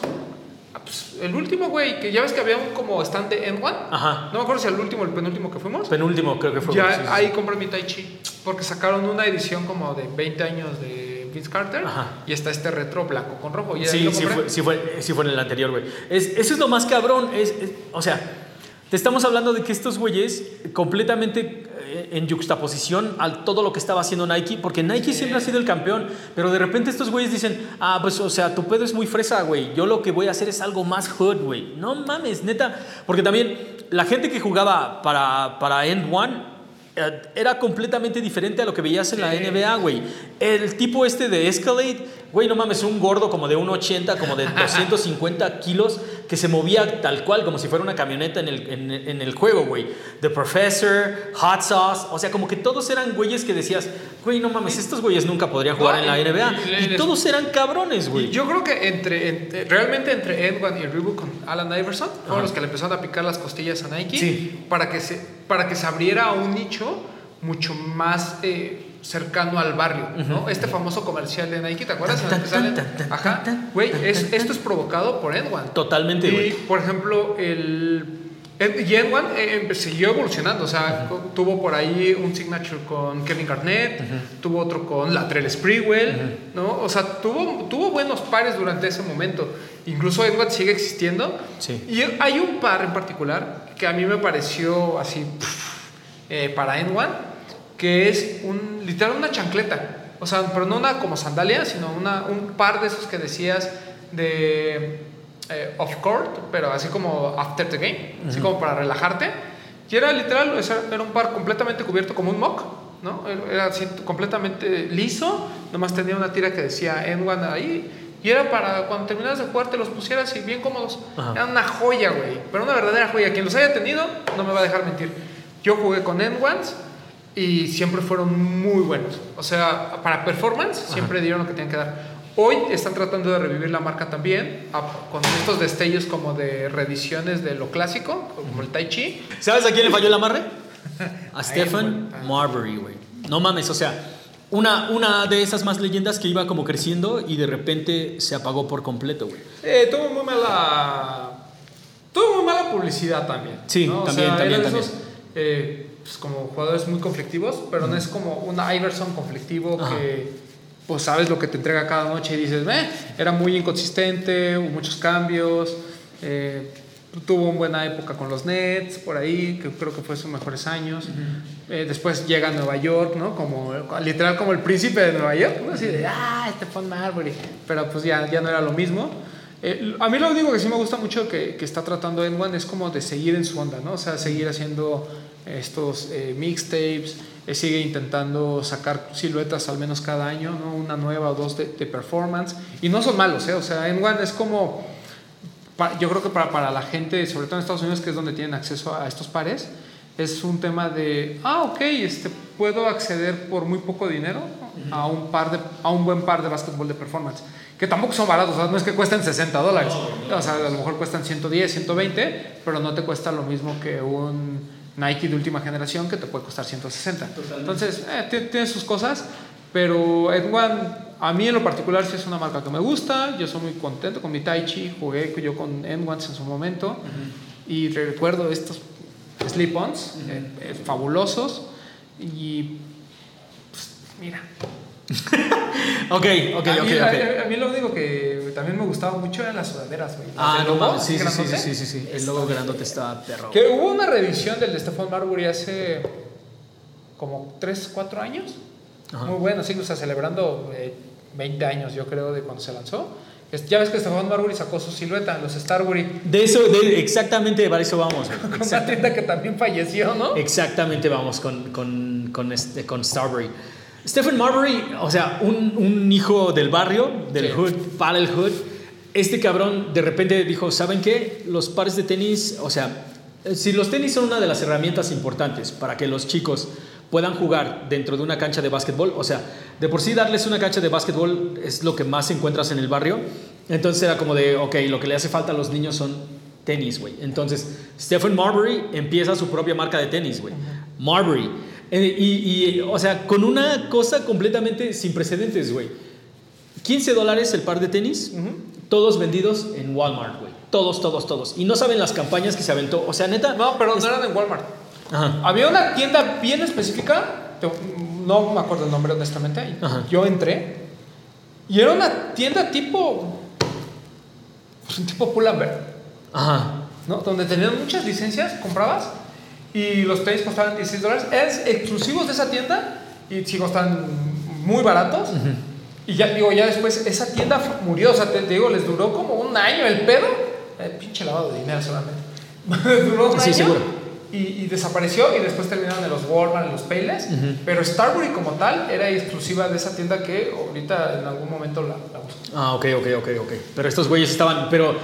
Ah, pues, el último, güey, que ya ves que había un como stand de N1. Ajá. No me acuerdo si el último el penúltimo que fuimos. Penúltimo, creo que fue. Ya sí, sí, ahí compré mi Tai Chi. Porque sacaron una edición como de 20 años de Vince Carter. Ajá. Y está este retro blanco con rojo. Y Sí, sí fue, sí, fue, sí fue en el anterior, güey. Es, eso es lo más cabrón. Es, es- o sea, te estamos hablando de que estos güeyes completamente eh, en yuxtaposición a todo lo que estaba haciendo Nike, porque Nike siempre ha sido el campeón, pero de repente estos güeyes dicen, ah, pues, o sea, tu pedo es muy fresa, güey. Yo lo que voy a hacer es algo más hood, güey. No mames, neta. Porque también la gente que jugaba para, para End One eh, era completamente diferente a lo que veías en la NBA, güey. El tipo este de Escalade, güey, no mames, un gordo como de 1,80, como de 250 kilos, que se movía tal cual, como si fuera una camioneta en el, en, en el juego, güey. The Professor, Hot Sauce, o sea, como que todos eran güeyes que decías, güey, no mames, estos güeyes nunca podrían jugar No, en la NBA. y- y- Y todos eran cabrones, güey. Yo creo que entre, entre- realmente entre N1 y Reebok con Alan Iverson fueron los que le empezaron a picar las costillas a Nike Sí. para, que se, para que se abriera a un nicho mucho más eh, cercano al barrio, ¿no? Este famoso comercial de Nike, ¿te acuerdas? Ajá, güey, es- esto es provocado por N1. Totalmente, Y, por ejemplo, el... Y N1 eh, siguió evolucionando, o sea, tuvo por ahí un signature con Kevin Garnett, tuvo otro con Latrell Sprewell, ¿no? O sea, tuvo, tuvo buenos pares durante ese momento. Incluso N1 sigue existiendo. Sí. Y hay un par en particular que a mí me pareció así pff, eh, para N1, que es un, literal una chancleta. O sea, pero no una como sandalia, sino una, un par de esos que decías de eh, off court, pero así como after the game, así como para relajarte. Y era literal, era un par completamente cubierto como un mock, ¿no? Era así completamente liso, nomás tenía una tira que decía N1 ahí. Y era para cuando terminas de jugar te los pusieras y bien cómodos. Ajá. Era una joya, güey. Pero una verdadera joya. Quien los haya tenido no me va a dejar mentir. Yo jugué con N1s y siempre fueron muy buenos. O sea, para performance siempre dieron lo que tenían que dar. Hoy están tratando de revivir la marca también a- con estos destellos como de reediciones de lo clásico, como el Tai Chi. ¿Sabes a quién le falló el amarre? A Stephen. Marbury, güey. No mames, o sea, una, una de esas más leyendas que iba como creciendo y de repente se apagó por completo, güey. Eh, tuvo muy mala. Tuvo muy mala publicidad también. Sí, ¿no? O también, sea, también, también. esos, eh, pues, como jugadores muy conflictivos, pero no es como una Iverson conflictivo Ajá. que pues sabes lo que te entrega cada noche y dices, eh, era muy inconsistente, hubo muchos cambios. eh, tuvo una buena época con los Nets, por ahí, que creo que fue sus mejores años. Eh, después llega a Nueva York, ¿no? Como, literal como el príncipe de Nueva York, ¿no? Así de, ah, Stephon Marbury. Pero pues ya, ya no era lo mismo. Eh, a mí lo único que sí me gusta mucho que, que está tratando N1 es como de seguir en su onda, ¿no? O sea, seguir haciendo estos eh, mixtapes, eh, sigue intentando sacar siluetas al menos cada año, ¿no? Una nueva o dos de, de performance. Y no son malos, ¿eh? O sea, N1 es como yo creo que para, para la gente, sobre todo en Estados Unidos, que es donde tienen acceso a estos pares, es un tema de, ah, ok, este, puedo acceder por muy poco dinero a, un par de, a un buen par de básquetbol de performance, que tampoco son baratos, o sea, no es que cuesten 60 dólares, o sea, a lo mejor cuestan 110, 120, pero no te cuesta lo mismo que un Nike de última generación que te puede costar 160. Entonces, eh, ti- tiene sus cosas, pero N1 a mí en lo particular sí es una marca que me gusta, yo soy muy contento con mi Tai Chi, jugué yo con N1s en su momento. Y recuerdo estos slip-ons eh, eh, fabulosos. Y pues, mira, Ok, ok, a, ok, mí, ok. a- a mí lo único que también me gustaba mucho eran las sudaderas, güey. Ah, no logo, mames, sí, sí, sí, sí, sí. El logo grandote está perro. Que hubo una reedición del de Stephon Marbury hace como 3, 4 años. Ajá. Muy bueno, sí, o sea, celebrando eh, 20 años, yo creo, de cuando se lanzó. Ya ves que Stephon Marbury sacó su silueta, los Starbury, De eso, de, exactamente para eso vamos, con una tienda que también falleció, ¿no? Exactamente vamos con, con, con, este, con Starbury. Stephen Marbury, o sea, un, un hijo del barrio, del Sí. hood, para el hood. Este cabrón de repente dijo, ¿saben qué? Los pares de tenis, o sea, eh, si los tenis son una de las herramientas importantes para que los chicos puedan jugar dentro de una cancha de básquetbol, o sea, de por sí darles una cancha de básquetbol es lo que más encuentras en el barrio, entonces era como de, ok, lo que le hace falta a los niños son tenis, güey. Entonces, Stephen Marbury empieza su propia marca de tenis, güey. Marbury. Eh, y, y, o sea, con una cosa completamente sin precedentes, güey. 15 dólares el par de tenis, todos vendidos en Walmart, güey. Todos, todos, todos. Y no saben las campañas que se aventó. O sea, neta. No, pero no eran en Walmart. Ajá. Había una tienda bien específica, no me acuerdo el nombre honestamente, Ajá. yo entré y era una tienda tipo, pues un tipo Pull&Bear, Ajá. ¿no? Donde tenían muchas licencias, comprabas y los tenis costaban 16 dólares, eran exclusivos de esa tienda y sí costaban muy baratos. Y ya digo, ya después esa tienda murió, o sea, te, te digo, les duró como un año el pedo, eh, pinche lavado de dinero solamente. duró un Sí, año seguro. y, y desapareció y después terminaron en los Walmart, en los Payless. Pero Starbury como tal era exclusiva de esa tienda que ahorita en algún momento la, la busco. Ah, ok, ok, ok, ok. Pero estos güeyes estaban, pero,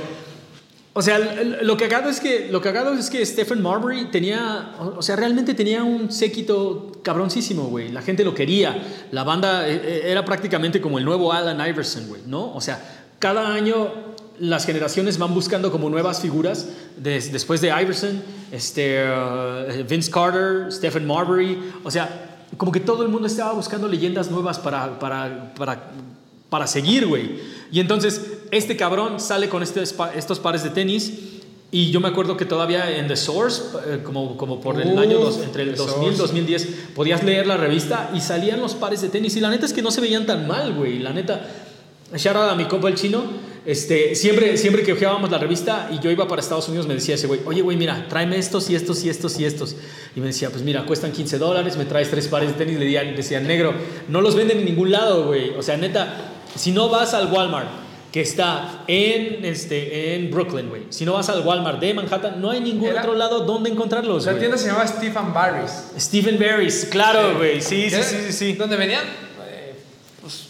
o sea, lo cagado es que, lo cagado es que Stephen Marbury tenía, o sea, realmente tenía un séquito cabroncísimo, güey. La gente lo quería. La banda eh, eh, era prácticamente como el nuevo Allen Iverson, güey, ¿no? O sea, cada año las generaciones van buscando como nuevas figuras des- después de Iverson, este, uh, Vince Carter, Stephen Marbury, o sea, como que todo el mundo estaba buscando leyendas nuevas para, para, para, para seguir, güey. Y entonces este cabrón sale con este, estos pares de tenis y yo me acuerdo que todavía en The Source, eh, como, como por el año dos- entre el The 2000 y Source. 2010, podías leer la revista y salían los pares de tenis y la neta es que no se veían tan mal, güey. La neta, shout out a mi compa el chino, este, siempre, siempre que ojeábamos la revista y yo iba para Estados Unidos me decía ese güey, oye güey, mira, tráeme estos y estos y estos y estos. Y me decía, pues mira, cuestan 15 dólares, me traes tres pares de tenis, le decían, decían negro, no los venden en ningún lado, güey. O sea, neta, si no vas al Walmart, que está en, este, en Brooklyn, güey. Si no vas al Walmart de Manhattan, no hay ningún Era- otro lado donde encontrarlos, La tienda se llamaba Stephen Barry's. Stephen Barry's, claro, güey. Sí, sí, sí, sí, sí. ¿Dónde venían? Pues,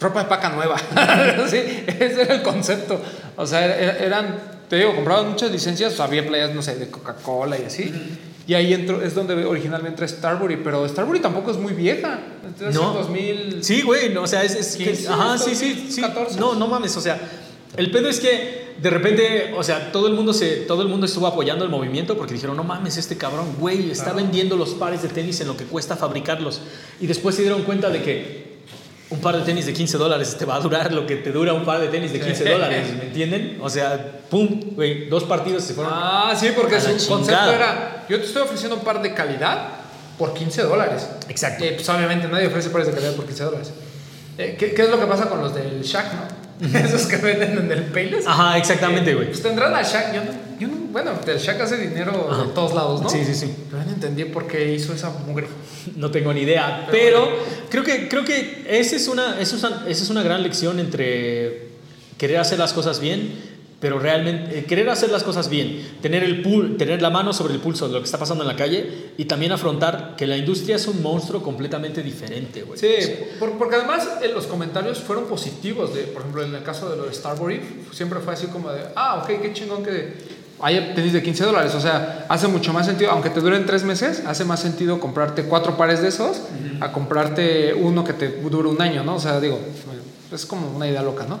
ropa de paca nueva. sí, ese era el concepto. O sea, era- eran, te digo, compraban muchas licencias, había playas, no sé, de Coca-Cola y así. Y ahí entró, es donde originalmente entra Starbury, pero Starbury tampoco es muy vieja. Entonces, No. en 2000. Sí, güey, no, o sea, es, es que- 15, ajá, sí, sí, sí. 2014. No, no mames, o sea, el pedo es que de repente, o sea, todo el mundo se todo el mundo estuvo apoyando el movimiento porque dijeron, "No mames, este cabrón, güey, está vendiendo los pares de tenis en lo que cuesta fabricarlos." Y después se dieron cuenta de que un par de tenis de 15 dólares te va a durar lo que te dura un par de tenis de 15 dólares, ¿me entienden? O sea, pum, güey, dos partidos se fueron. Ah, sí, porque A su concepto chingada. era: yo te estoy ofreciendo un par de calidad por 15 dólares. Exacto. Eh, pues obviamente nadie ofrece pares de calidad por 15 dólares. Eh, ¿qué, qué es lo que pasa con los del Shack, no? Esos que venden en el Payless. Ajá, exactamente, güey. Pues tendrán al Shack. Yo no, yo no- bueno, el Shack hace dinero Ajá. de todos lados, ¿no? Sí, sí, sí. Pero no entendí por qué hizo esa mugre. No tengo ni idea, pero creo que, creo que esa, es una, esa, es una, esa es una gran lección entre querer hacer las cosas bien, pero realmente eh, querer hacer las cosas bien, tener, el pul- tener la mano sobre el pulso de lo que está pasando en la calle y también afrontar que la industria es un monstruo completamente diferente, güey. Sí, por- porque además eh, los comentarios fueron positivos. De, por ejemplo, en el caso de lo de Starbury, siempre fue así como de, ah, ok, qué chingón que haya tenis de 15 dólares. O sea, hace mucho más sentido, aunque te duren tres meses, hace más sentido comprarte cuatro pares de esos a comprarte uno que te dure un año, ¿no? O sea, digo, es como una idea loca, ¿no?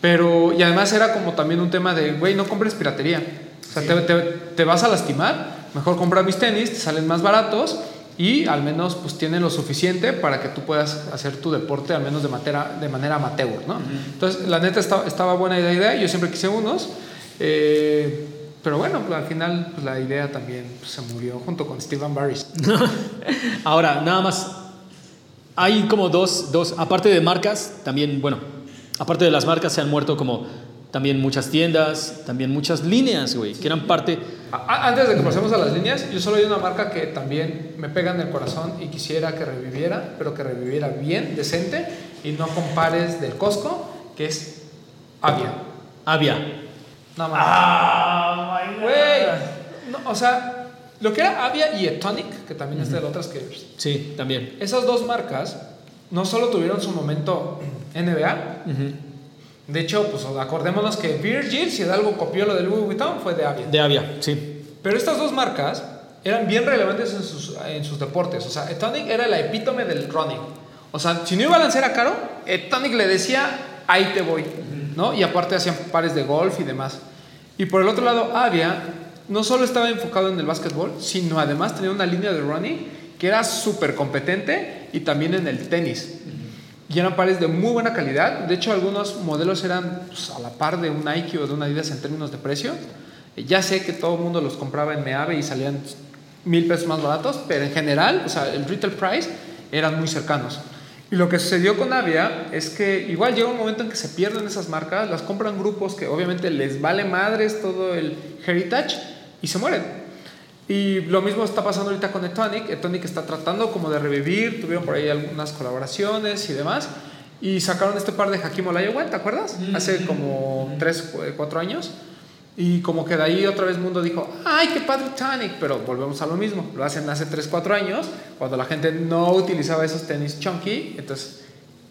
Pero, y además era como también un tema de, güey, no compres piratería. O sea, te, te- te vas a lastimar, mejor compra mis tenis, te salen más baratos y al menos pues tienen lo suficiente para que tú puedas hacer tu deporte al menos de manera, de manera amateur, ¿no? Entonces, la neta estaba, estaba buena la idea, yo siempre quise unos, eh, pero bueno, pues, al final pues, la idea también pues, se murió junto con Steven Barris. Ahora, nada más, hay como dos, dos, aparte de marcas, también, bueno, aparte de las marcas se han muerto como también muchas tiendas, también muchas líneas, güey, que eran parte... Antes de que pasemos a las líneas, yo solo hay una marca que también me pega en el corazón y quisiera que reviviera, pero que reviviera bien, decente, y no compares del Costco, que es Avia. Avia. No mames. Ah, Güey. No, o sea, lo que era Avia y Etonic, que también es de las otras que. Sí, también. Esas dos marcas no solo tuvieron su momento NBA, de hecho, pues acordémonos que Virgil, si de algo copió lo de Louis Vuitton, fue de Avia. De Avia, sí. Pero estas dos marcas eran bien relevantes en sus, en sus deportes. O sea, Etonic era la epítome del running. O sea, si no iba a lanzar a caro, Etonic le decía, ahí te voy. ¿No? Y aparte hacían pares de golf y demás. Y por el otro lado, Avia no solo estaba enfocado en el básquetbol, sino además tenía una línea de running que era súper competente y también en el tenis. Y eran pares de muy buena calidad. De hecho, algunos modelos eran pues, a la par de un Nike o de una Adidas en términos de precio. Ya sé que todo el mundo los compraba en Meave y salían mil pesos más baratos, pero en general, o sea, el retail price eran muy cercanos. Y lo que sucedió con Avia es que igual llega un momento en que se pierden esas marcas, las compran grupos que obviamente les vale madres todo el heritage y se mueren. Y lo mismo está pasando ahorita con Etonic. Etonic está tratando como de revivir, tuvieron por ahí algunas colaboraciones y demás. Y sacaron este par de Hakim Olajuwon, ¿te acuerdas? Hace como 3, 4 años. Y como que de ahí otra vez mundo dijo, ay, qué padre Tonic, pero volvemos a lo mismo. Lo hacen hace 3, 4 años, cuando la gente no utilizaba esos tenis chunky. Entonces,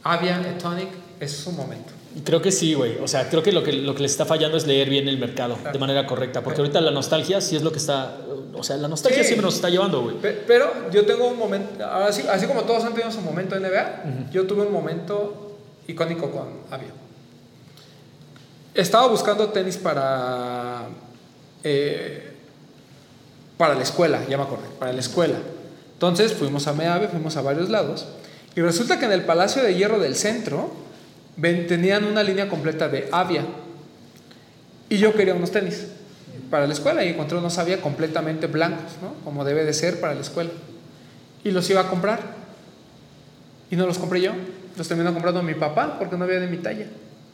Avia, Etonic, es su momento. Creo que sí, güey. O sea, creo que lo que, lo que le está fallando es leer bien el mercado de manera correcta. Porque ahorita la nostalgia sí es lo que está. O sea, la nostalgia Sí. siempre nos está llevando, güey. Pe- Pero yo tengo un momento, así, así como todos han tenido su momento en NBA, yo tuve un momento icónico con Avia. Estaba buscando tenis para, eh, para la escuela, ya me acordé, para la escuela. Entonces fuimos a Meave, fuimos a varios lados, y resulta que en el Palacio de Hierro del centro ven- tenían una línea completa de Avia. Y yo quería unos tenis para la escuela y encontré unos Avia completamente blancos, ¿no? Como debe de ser para la escuela. Y los iba a comprar. Y no los compré yo. Los terminó comprando mi papá porque no había de mi talla.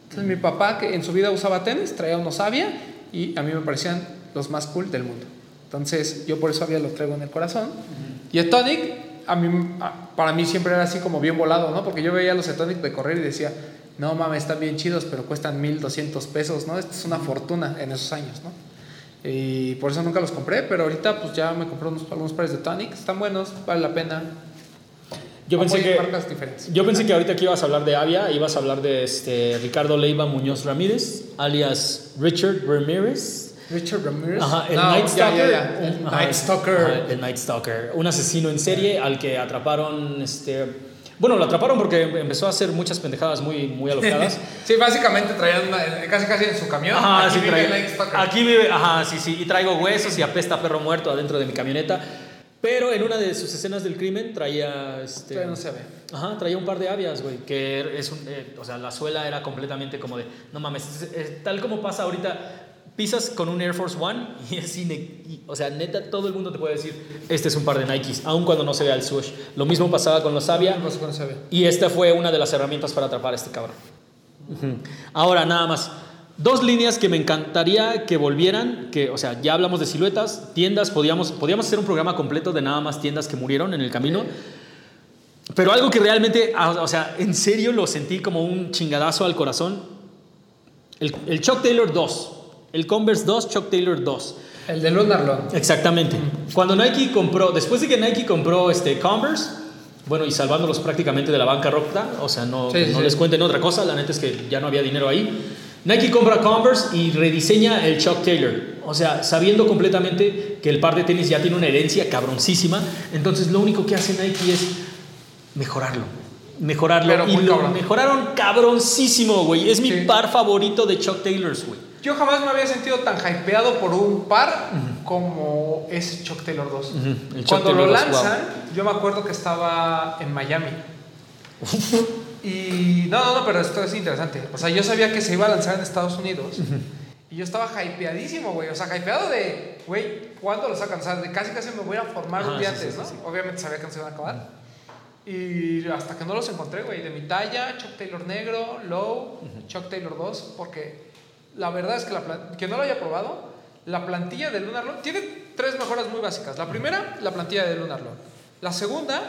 Entonces mi papá, que en su vida usaba tenis, traía unos Avia y a mí me parecían los más cool del mundo. Entonces yo por eso Avia lo traigo en el corazón. Y Etonic, a mí, para mí siempre era así como bien volado, ¿no? Porque yo veía los Etonic de correr y decía, no mames, están bien chidos, pero cuestan 1200 pesos, ¿no? Esto es una fortuna en esos años, ¿no? Y por eso nunca los compré, pero ahorita pues ya me compré unos, algunos pares de Tonic, están buenos, vale la pena. Yo pensé, que, marcas diferentes. yo pensé que ahorita que ibas a hablar de Avia, ibas a hablar de este Ricardo Leiva Muñoz Ramírez, alias Richard Ramírez. Richard Ramirez. Ajá, el No, Night ya, Stalker. ya, ya, El Ajá, Night Stalker. ajá, el Night Stalker. Un asesino en serie al que atraparon. Este, bueno, lo atraparon porque empezó a hacer muchas pendejadas muy, muy alocadas. Sí, básicamente traían una- casi casi en su camión. Ajá, Aquí sí, vive el Night Stalker. Aquí vive, ajá, sí, sí. Y traigo huesos y apesta perro muerto adentro de mi camioneta. Pero en una de sus escenas del crimen traía. Este, no se ve. Ajá, traía un par de avias, güey, que es un, eh, o sea, la suela era completamente como de, no mames, es- es tal como pasa ahorita, pisas con un Air Force One y es y, o sea, neta, todo el mundo te puede decir, este es un par de Nikes, aun cuando no se vea el swoosh. Lo mismo pasaba con los Avia No y esta fue una de las herramientas para atrapar a este cabrón. Ahora, nada más. Dos líneas que me encantaría que volvieran, que, o sea, ya hablamos de siluetas, tiendas, podíamos, podíamos hacer un programa completo de nada más tiendas que murieron en el camino. Pero algo que realmente, ah, o sea, en serio lo sentí como un chingadazo al corazón. El, el Chuck Taylor 2. El Converse 2, Chuck Taylor 2. El de Lunarlon. Exactamente. Cuando Nike compró, después de que Nike compró este Converse, bueno, y salvándolos prácticamente de la bancarrota, o sea, no, Sí, no sí. les cuenten otra cosa, la neta es que ya no había dinero ahí. Nike compra Converse y rediseña el Chuck Taylor. O sea, sabiendo completamente que el par de tenis ya tiene una herencia cabroncísima, entonces lo único que hace Nike es mejorarlo. Mejorarlo. Pero y lo cabrón. mejoraron cabroncísimo, güey. Es mi par favorito de Chuck Taylors, güey. Yo jamás me había sentido tan hypeado por un par como ese Chuck Taylor 2. Ujú, el Chuck Cuando Taylor lo 2, wow. lanzan, yo me acuerdo que estaba en Miami. y no, no, no, pero esto es interesante. O sea, yo sabía que se iba a lanzar en Estados Unidos. Y yo estaba hypeadísimo, güey. O sea, hypeado de, güey, ¿cuándo los sacan? O sea, de casi casi me voy a formar Ajá, un día sí, antes, sí, ¿no? sí. Obviamente sabía que no se iban a acabar. Y hasta que no los encontré, güey, de mi talla, Chuck Taylor negro, low, Chuck Taylor 2, porque la verdad es que la que no lo haya probado, la plantilla de Lunarlon tiene tres mejoras muy básicas. La primera, la plantilla de Lunarlon. La segunda,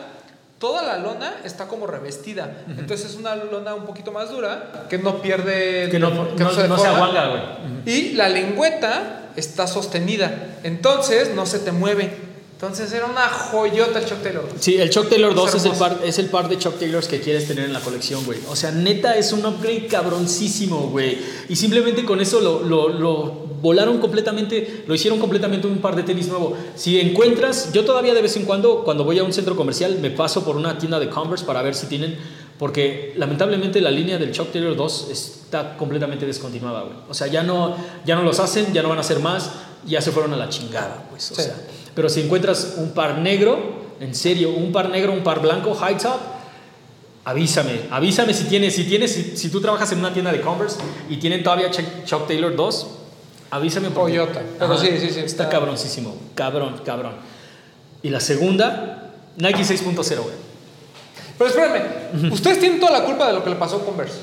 toda la lona está como revestida. Entonces es una lona un poquito más dura, que no pierde... Que no, que no, se no se deforma. aguanga, güey. Y la lengüeta está sostenida. Entonces no se te mueve. Entonces era una joyota el Chuck Taylor. Sí, el Chuck Taylor 2 es el, hermoso. par, es el par de Chuck Taylors que quieres tener en la colección, güey. O sea, neta es un upgrade cabroncísimo, güey. Y simplemente con eso lo, lo, lo volaron completamente, lo hicieron completamente un par de tenis nuevo. Si encuentras, yo todavía de vez en cuando, cuando voy a un centro comercial, me paso por una tienda de Converse para ver si tienen, porque lamentablemente la línea del Chuck Taylor 2 está completamente descontinuada, güey. O sea, ya no, ya no los hacen, ya no van a hacer más, ya se fueron a la chingada, pues. O Sí. sea, pero si encuentras un par negro, en serio, un par negro, un par blanco, high top, avísame. Avísame si tienes, si tienes, si, si tú trabajas en una tienda de Converse y tienen todavía Chuck, Chuck Taylor 2, avísame. porque- Toyota. Pero sí, sí, sí, Está está- cabroncísimo. Cabrón, cabrón. Y la segunda, Nike 6.0, güey. Pero espérame, ustedes tienen toda la culpa de lo que le pasó a Converse.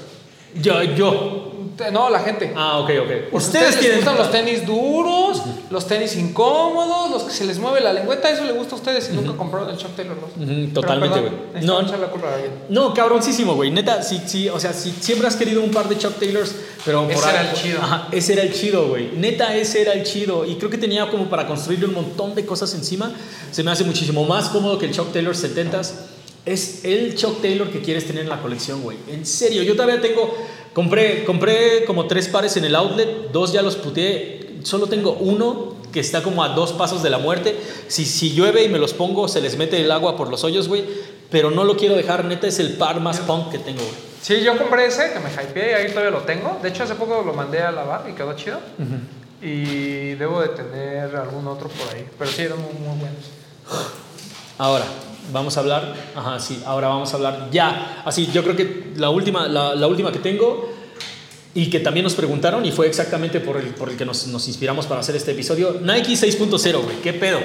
Yo, yo. No, la gente. Ah, ok, ok. Ustedes ustedes les gustan los tenis duros, los tenis incómodos, los que se les mueve la lengüeta, eso le gusta a ustedes y nunca compraron el Chuck Taylor 2. Ujú, Pero, totalmente, güey. No. la culpa a alguien. No, cabroncísimo, güey. Neta, sí, sí, o sea, si siempre has querido un par de Chuck Taylors, pero Ese por era algo- el chido. Ajá, ese era el chido, güey. Neta, ese era el chido. Y creo que tenía como para construirle un montón de cosas encima. Se me hace muchísimo más cómodo que el Chuck Taylor 70s. Es el Chuck Taylor que quieres tener en la colección, güey. En serio, yo todavía tengo. Compré, compré como tres pares en el outlet, dos ya los puteé. Solo tengo uno que está como a dos pasos de la muerte. Si, si llueve y me los pongo, se les mete el agua por los hoyos, güey. Pero no lo quiero dejar, neta, es el par más punk que tengo, güey. Sí, yo compré ese que me hypeé y ahí todavía lo tengo. De hecho, hace poco lo mandé a lavar y quedó chido. Y debo de tener algún otro por ahí. Pero sí, eran muy, muy buenos. Ahora, vamos a hablar. Ajá, sí, ahora vamos a hablar ya. Así, yo creo que la última, la, la última que tengo y que también nos preguntaron y fue exactamente por el, por el que nos, nos inspiramos para hacer este episodio. Nike 6.0, güey, ¿qué pedo?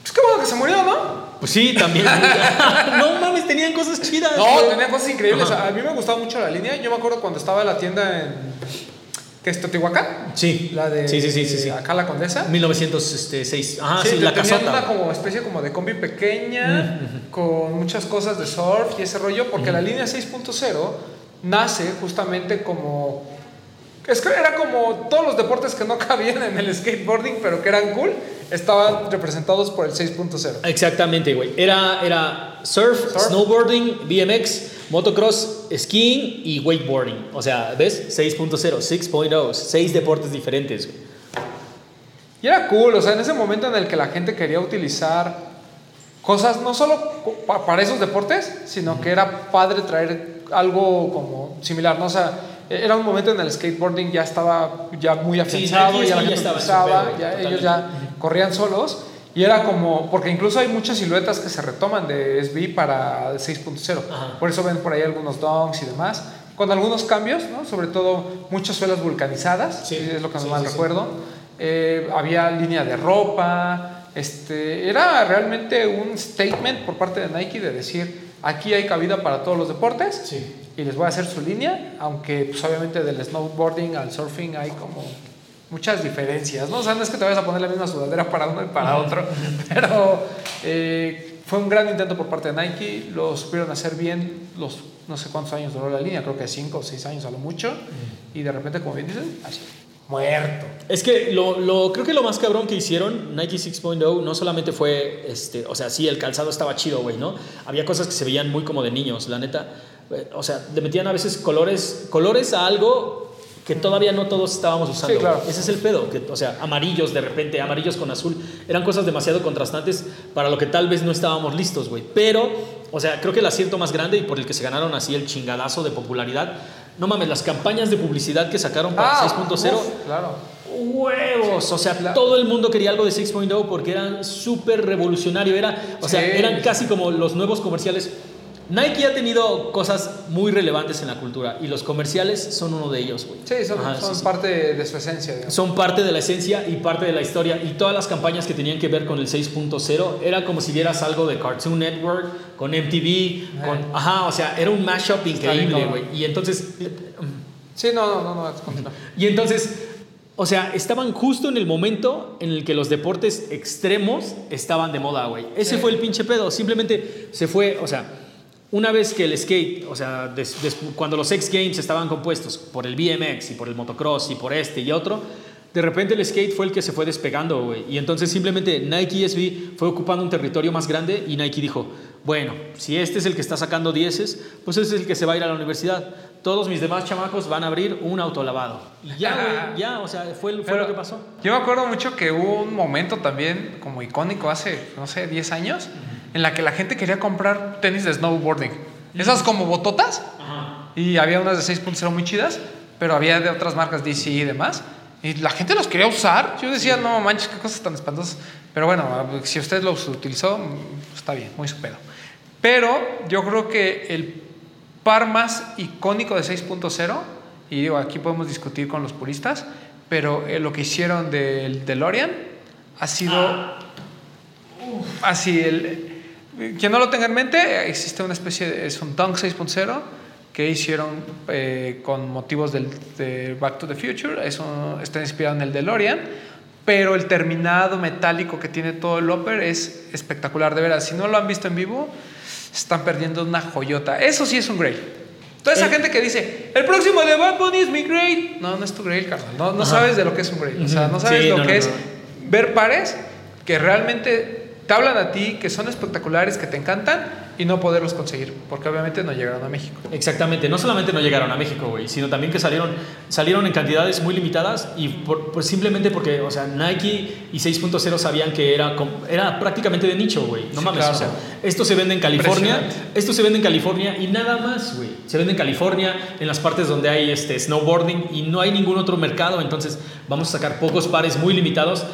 Pues qué bueno que se murió, ¿no? Pues sí, también. no mames, tenían cosas chidas. No, güey. tenía cosas increíbles. Ajá. A mí me gustaba mucho la línea. Yo me acuerdo cuando estaba en la tienda en. ¿Qué es Teotihuacán? Sí, La de. Sí, sí, sí, sí. sí. Acá la Condesa. 1906. Ajá, sí, sí, la casota. una como especie como de combi pequeña, con muchas cosas de surf y ese rollo, porque la línea 6.0 nace justamente como... Es que era como todos los deportes que no cabían en el skateboarding, pero que eran cool, estaban representados por el 6.0. Exactamente, güey. Era, era surf, Surf. snowboarding, BMX, motocross, skiing y wakeboarding. O sea, ¿ves? 6.0, 6.0, seis deportes diferentes, güey. Y era cool, o sea, en ese momento en el que la gente quería utilizar cosas no solo para esos deportes, sino que era padre traer algo como similar, ¿no? O sea, e- era un momento en el skateboarding ya estaba ya muy afianzado, ya la ya estaba ya ellos ya corrían solos y era como, porque incluso hay muchas siluetas que se retoman de SB para el 6.0, Ajá. por eso ven por ahí algunos donks y demás, con algunos cambios, ¿no? Sobre todo muchas suelas vulcanizadas, Sí, es lo que sí, más sí, recuerdo. Eh, había línea de ropa, este, era realmente un statement por parte de Nike de decir, aquí hay cabida para todos los deportes y les voy a hacer su línea, aunque pues, obviamente del snowboarding al surfing hay como muchas diferencias, ¿no? O sea, no es que te vayas a poner la misma sudadera para uno y para otro, pero eh, fue un gran intento por parte de Nike, lo supieron hacer bien, los no sé cuántos años duró la línea, creo que 5 o 6 años a lo mucho, y de repente, como bien dicen, así, muerto. Es que lo, lo- creo que lo más cabrón que hicieron Nike 6.0 no solamente fue, este, o sea, sí, el calzado estaba chido, güey, ¿no? Había cosas que se veían muy como de niños, la neta. Eh, O sea, le metían a veces colores, colores a algo que todavía no todos estábamos usando. Sí, claro. Ese es el pedo, que, o sea, amarillos de repente, amarillos con azul, eran cosas demasiado contrastantes para lo que tal vez no estábamos listos, güey. Pero, o sea, creo que el acierto más grande y por el que se ganaron así el chingadazo de popularidad, no mames, las campañas de publicidad que sacaron para 6.0 uf, claro. huevos. O sea, Claro. todo el mundo quería algo de 6.0 porque eran súper revolucionario. Era, o sea, Sí. eran casi como los nuevos comerciales. Nike ha tenido cosas muy relevantes en la cultura y los comerciales son uno de ellos, güey. Sí, son, Ajá, son sí, sí. parte de su esencia. digamos. Son parte de la esencia y parte de la historia. Y todas las campañas que tenían que ver con el 6.0 era como si vieras algo de Cartoon Network, con MTV, con. Ajá, o sea, era un mashup increíble, güey. Y entonces. Sí, no, no, no, no, continúa. Y entonces, o sea, estaban justo en el momento en el que los deportes extremos estaban de moda, güey. Ese Sí. fue el pinche pedo. Simplemente se fue, o sea, una vez que el skate, o sea, des- des- cuando los X Games estaban compuestos por el BMX y por el motocross y por este y otro, de repente el skate fue el que se fue despegando, güey. Y entonces simplemente Nike SB fue ocupando un territorio más grande y Nike dijo, bueno, si este es el que está sacando dieces, pues ese es el que se va a ir a la universidad. Todos mis demás chamacos van a abrir un autolavado. Y ya, güey, ya, o sea, fue, fue Pero lo que pasó. Yo me acuerdo mucho que hubo un momento también como icónico hace, no sé, 10 años, en la que la gente quería comprar tenis de snowboarding. Esas como bototas. Y había unas de 6.0 muy chidas, pero había de otras marcas DC y demás. Y la gente los quería usar. Yo decía, no manches, qué cosas tan espantosas. Pero bueno, si usted los utilizó, está bien, muy su pedo. Pero yo creo que el par más icónico de 6.0, y digo, aquí podemos discutir con los puristas, pero eh, lo que hicieron del DeLorean ha sido así. El, quien no lo tenga en mente, existe una especie de. Es un Dunk 6.0 que hicieron eh, con motivos del, de Back to the Future. Eso está inspirado en el DeLorean. Pero el terminado metálico que tiene todo el upper es espectacular, de veras. Si no lo han visto en vivo, están perdiendo una joyota. Eso sí es un grail. Toda esa Eh. gente que dice, el próximo de Bad Bunny es mi grail. No, no es tu grail, carnal. No, no sabes de lo que es un grail. O sea, no sabes Sí, lo no, que no, es ver pares que realmente te hablan a ti, que son espectaculares, que te encantan y no poderlos conseguir, porque obviamente no llegaron a México. Exactamente, no solamente no llegaron a México, güey, sino también que salieron, salieron en cantidades muy limitadas y por, por simplemente porque, o sea, Nike y 6.0 sabían que era, era prácticamente de nicho, güey. No Sí, mames, claro. o sea, esto se vende en California, esto se vende en California y nada más, güey. Se vende en California, en las partes donde hay este snowboarding y no hay ningún otro mercado, entonces vamos a sacar pocos pares muy limitados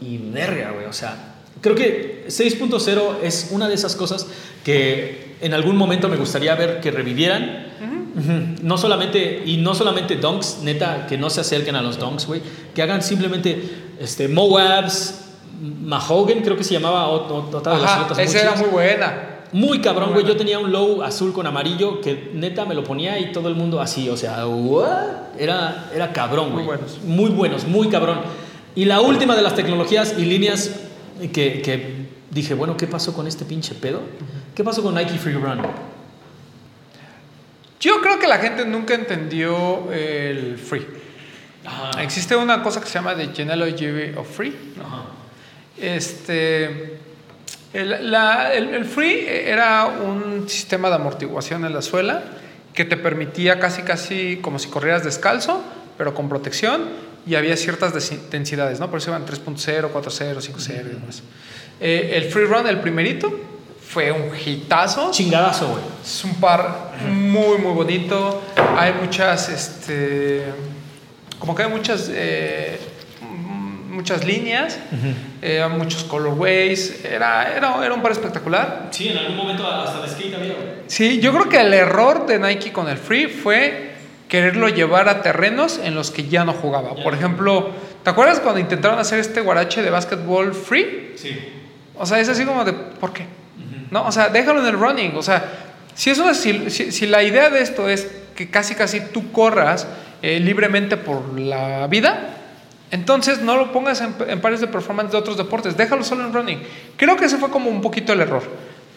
y verga, güey, o sea, Creo que 6.0 es una de esas cosas que en algún momento me gustaría ver que revivieran. Ujú. No solamente, y no solamente donks, neta, que no se acerquen a los donks, güey. Que hagan simplemente este, Moabs, Mahogan, creo que se llamaba ot- ot- otra de las muy esa era muy buena. Muy cabrón, Muy güey. Yo tenía un low azul con amarillo que neta me lo ponía y todo el mundo así, o sea, ¿what? Era, era cabrón, Muy güey. buenos. Muy buenos, muy cabrón. Y la última de las tecnologías y líneas que, que dije, bueno, ¿qué pasó con este pinche pedo? ¿Qué pasó con Nike Free Run? Yo creo que la gente nunca entendió el free. Ajá. Existe una cosa que se llama The Genealogy of Free. Ajá. Este, el, la- el- el free era un sistema de amortiguación en la suela que te permitía casi casi como si corrieras descalzo, pero con protección y había ciertas densidades, ¿no? Por eso iban 3.0, 4.0, 5.0 y demás. Eh, el free run, el primerito, fue un hitazo. Chingadazo, güey. Es un par muy, muy bonito. Hay muchas, este, como que hay muchas, eh, muchas líneas, eh, hay muchos colorways. Era, era, era un par espectacular. Sí, en algún momento hasta de skate había. Sí, yo creo que el error de Nike con el Free fue quererlo llevar a terrenos en los que ya no jugaba. Por ejemplo, ¿te acuerdas cuando intentaron hacer este guarache de básquetbol free? Sí. O sea, es así como de, ¿por qué? ¿No? O sea, déjalo en el running. O sea, si, es una, si, si- si la idea de esto es que casi casi tú corras eh, libremente por la vida, entonces no lo pongas en, en pares de performance de otros deportes, déjalo solo en running. Creo que ese fue como un poquito el error.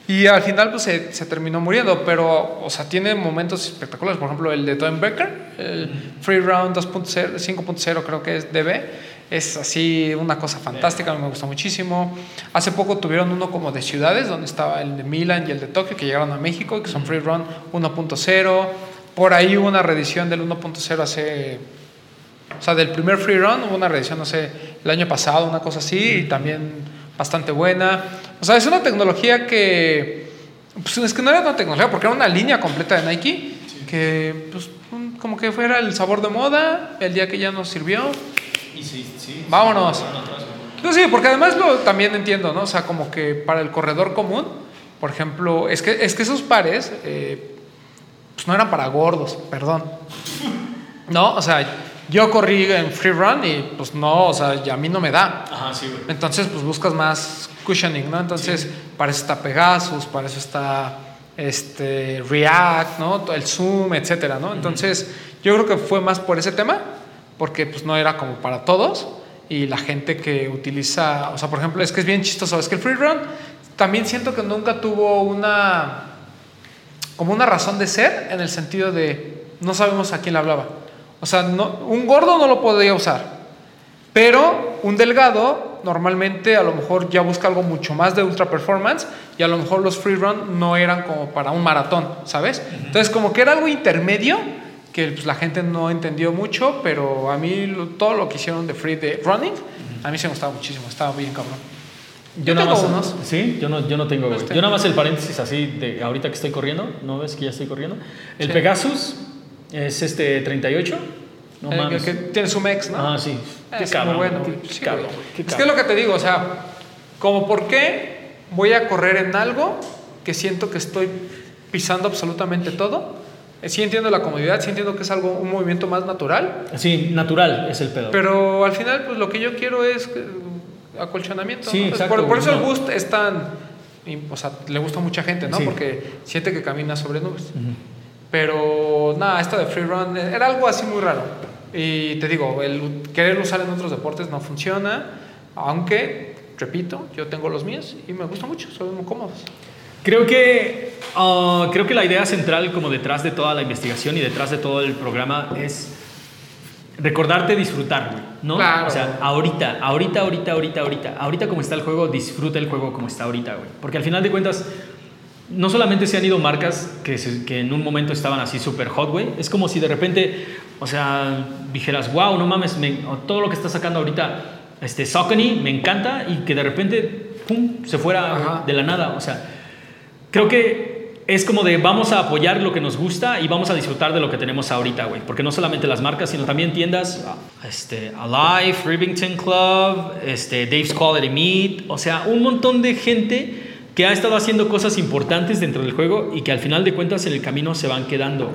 Y al final pues se, se terminó muriendo, pero, o sea, tiene momentos espectaculares. Por ejemplo, el de Tom Becker, el Free Round 2.0, 5.0 creo que es DB. Es así una cosa fantástica, me gusta muchísimo. Hace poco tuvieron uno como de ciudades, donde estaba el de Milan y el de Tokio, que llegaron a México, que son Free Run 1.0. Por ahí hubo una reedición del 1.0 hace o sea, del primer free run hubo una reedición, no sé, el año pasado, una cosa así, y también bastante buena. O sea, es una tecnología que. Pues es que no era una tecnología, porque era una línea completa de Nike, que, pues, como que fuera el sabor de moda, el día que ya nos sirvió. Y sí, sí. Vámonos. No, sí, porque además lo también entiendo, ¿no? O sea, como que para el corredor común, por ejemplo, es que, es que esos pares, eh, pues no eran para gordos, perdón. No, o sea, yo corrí en free run y pues no, o sea, ya a mí no me da. Ajá, sí, güey. Entonces, pues buscas más cushioning, ¿no? Entonces, para eso está Pegasus, para eso está este, React, ¿no? El Zoom, etcétera, ¿no? Entonces, yo creo que fue más por ese tema, porque pues no era como para todos y la gente que utiliza, o sea, por ejemplo, es que es bien chistoso, es que el free run también siento que nunca tuvo una como una razón de ser en el sentido de no sabemos a quién le hablaba. O sea, no, un gordo no lo podía usar, pero un delgado normalmente a lo mejor ya busca algo mucho más de ultra performance y a lo mejor los free run no eran como para un maratón, ¿sabes? Entonces como que era algo intermedio que pues, la gente no entendió mucho, pero a mí lo- todo lo que hicieron de free de running, a mí se me gustaba muchísimo, estaba bien cabrón. Yo Yo nada tengo más. unos. Sí, yo no, yo no tengo. Este. Yo nada más el paréntesis así de ahorita que estoy corriendo. ¿No ves que ya estoy corriendo? El Sí. Pegasus es este 38. No El- el mames. que tiene su mex, ¿no? Ah, sí. Qué Es cabrón. muy bueno. Güey. Sí, cabrón, güey. qué Es que es cabrón. lo que te digo, o sea, como por qué voy a correr en algo que siento que estoy pisando absolutamente todo. Eh, Sí entiendo la comodidad, sí entiendo que es algo, un movimiento más natural, Sí, natural es el pedo. pero al final pues lo que yo quiero es eh, acolchonamiento. Sí, ¿no? exacto, por, por eso el no. boost es tan, o sea, le gusta a mucha gente, ¿no? Sí. Porque siente que camina sobre nubes. Pero nada, esto de free run eh, era algo así muy raro. Y te digo, el querer usar en otros deportes no funciona, aunque, repito, yo tengo los míos y me gusta mucho, son muy cómodos. Creo que, ah, creo que la idea central como detrás de toda la investigación y detrás de todo el programa es recordarte disfrutar, güey, ¿no? Claro. O sea, ahorita, ahorita, ahorita, ahorita, ahorita, ahorita como está el juego, disfruta el juego como está ahorita, güey. Porque al final de cuentas, no solamente se han ido marcas que, se- que en un momento estaban así súper hot, güey. Es como si de repente, o sea, dijeras, wow, no mames, me- todo lo que está sacando ahorita, este, Saucony, me encanta, y que de repente, pum, se fuera Ajá. de la nada. O sea, creo que es como de vamos a apoyar lo que nos gusta y vamos a disfrutar de lo que tenemos ahorita, güey. Porque no solamente las marcas, sino también tiendas, este, Alive, Rivington Club, este, Dave's Quality Meat, o sea, un montón de gente que ha estado haciendo cosas importantes dentro del juego y que al final de cuentas en el camino se van quedando.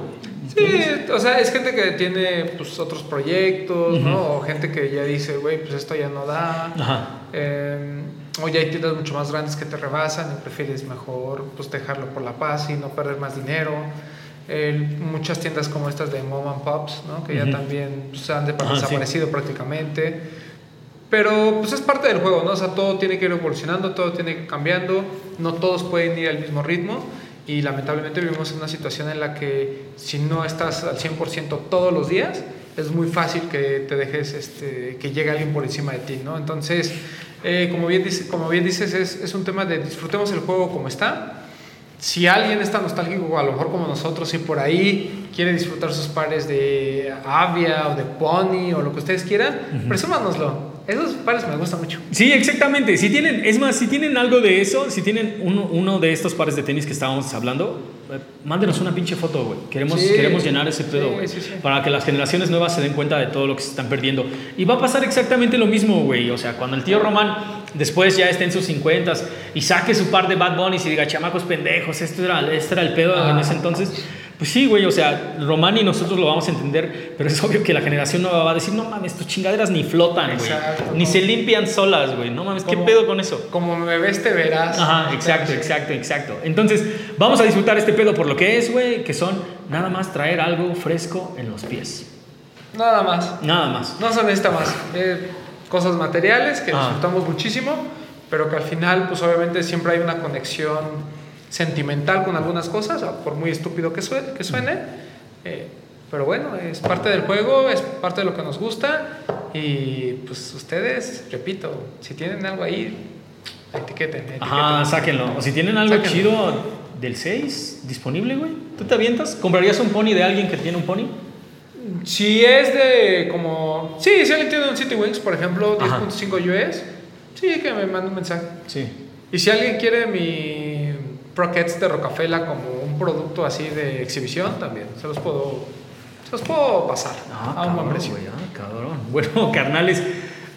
Sí, o sea, es gente que tiene pues, otros proyectos, ¿no? O gente que ya dice, güey, pues esto ya no da. Ajá. Eh, o ya hay tiendas mucho más grandes que te rebasan y prefieres mejor pues dejarlo por la paz y no perder más dinero. Muchas tiendas como estas de mom and pops, ¿no? que ya también pues, han de- Ajá, sí. desaparecido prácticamente. Pero pues es parte del juego, ¿no? O sea, todo tiene que ir evolucionando, todo tiene que ir cambiando, no todos pueden ir al mismo ritmo Y lamentablemente vivimos en una situación en la que si no estás al 100% todos los días, es muy fácil que te dejes, este, que llegue alguien por encima de ti, ¿no? Entonces, eh, como, bien dice, como bien dices, es, es un tema de disfrutemos el juego como está. Si alguien está nostálgico, a lo mejor como nosotros, y por ahí quiere disfrutar sus pares de Avia o de Pony o lo que ustedes quieran, presúmanoslo. Esos pares me gustan mucho. Sí, exactamente. Si tienen, es más, si tienen algo de eso, si tienen uno, uno de estos pares de tenis que estábamos hablando, eh, mándenos una pinche foto, güey. Queremos, Sí. queremos llenar ese pedo, güey. sí, sí. Para que las generaciones nuevas se den cuenta de todo lo que se están perdiendo. Y va a pasar exactamente lo mismo, güey. O sea, cuando el tío Román después ya esté en sus 50 y saque su par de Bad Bunnies y diga, chamacos pendejos, esto era, este era el pedo en Ah. ese entonces. Pues sí, güey, o sea, Román y nosotros lo vamos a entender, pero es obvio que la generación nueva va a decir, no mames, tus chingaderas ni flotan, güey. Exacto. Ni se limpian solas, güey. No mames, ¿qué Como- pedo con eso? Como me ves, te verás. Ajá, exacto, exacto, exacto. Entonces, vamos a disfrutar este pedo por lo que es, güey, que son nada más traer algo fresco en los pies. Nada más. Nada más. No se necesita más. Eh, cosas materiales que Ah. disfrutamos muchísimo, pero que al final, pues obviamente siempre hay una conexión sentimental con algunas cosas, por muy estúpido que suene. Que suene eh, pero bueno, es parte del juego, es parte de lo que nos gusta. Y pues ustedes, repito, si tienen algo ahí, etiqueten. Ajá, etiqueten. sáquenlo. O si tienen algo Sáquenlo. chido del 6 disponible, güey, ¿tú te avientas? ¿Comprarías un pony de alguien que tiene un pony? Si es de como. Sí, si alguien tiene un City Wings, por ejemplo, Ajá. 10.5 US, sí, que me mande un mensaje. Sí. Y si alguien quiere mi Prockets de Rocafela como un producto así de exhibición, también se los puedo, se los puedo pasar a un buen precio. güey, ah, cabrón. Bueno, carnales,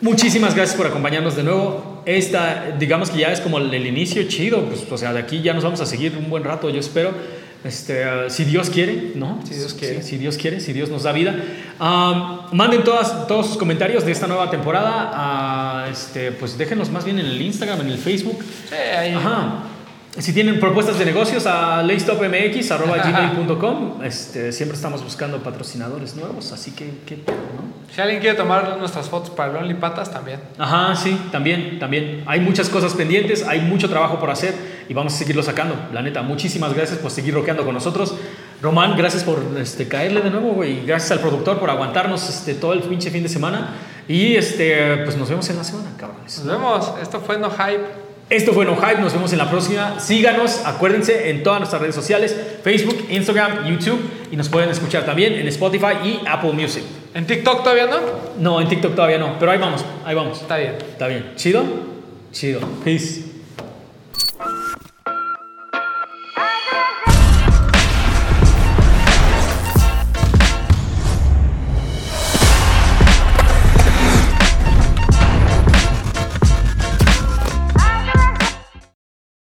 muchísimas gracias por acompañarnos de nuevo. Esta, digamos que ya es como el, el inicio chido, pues, o sea, de aquí ya nos vamos a seguir un buen rato, yo espero. Este, ah, si Dios quiere, ¿no? Si Dios quiere. Sí, si Dios quiere, si Dios nos da vida. Ah, manden todas, todos sus comentarios de esta nueva temporada. ah, este, pues déjenlos más bien en el Instagram, en el Facebook. Sí, ahí. Ajá. Si tienen propuestas de negocios a laystopmx.gmail.com este, Siempre estamos buscando patrocinadores nuevos, así que qué pedo, ¿no? Si alguien quiere tomar nuestras fotos para el Only Patas, también. Ajá, sí, también, también. Hay muchas cosas pendientes, hay mucho trabajo por hacer y vamos a seguirlo sacando. La neta, muchísimas gracias por seguir roqueando con nosotros. Román, gracias por este, caerle de nuevo, güey. Gracias al productor por aguantarnos este, todo el pinche fin de semana. Y este, pues nos vemos en la semana, cabrones. Nos vemos. Esto fue No Hype. Esto fue No Hype, nos vemos en la próxima. Síganos, acuérdense, en todas nuestras redes sociales, Facebook, Instagram, YouTube, y nos pueden escuchar también en Spotify y Apple Music. ¿En TikTok todavía no? No, en TikTok todavía no, pero ahí vamos, ahí vamos. Está bien. Está bien. ¿Chido? Chido. Peace.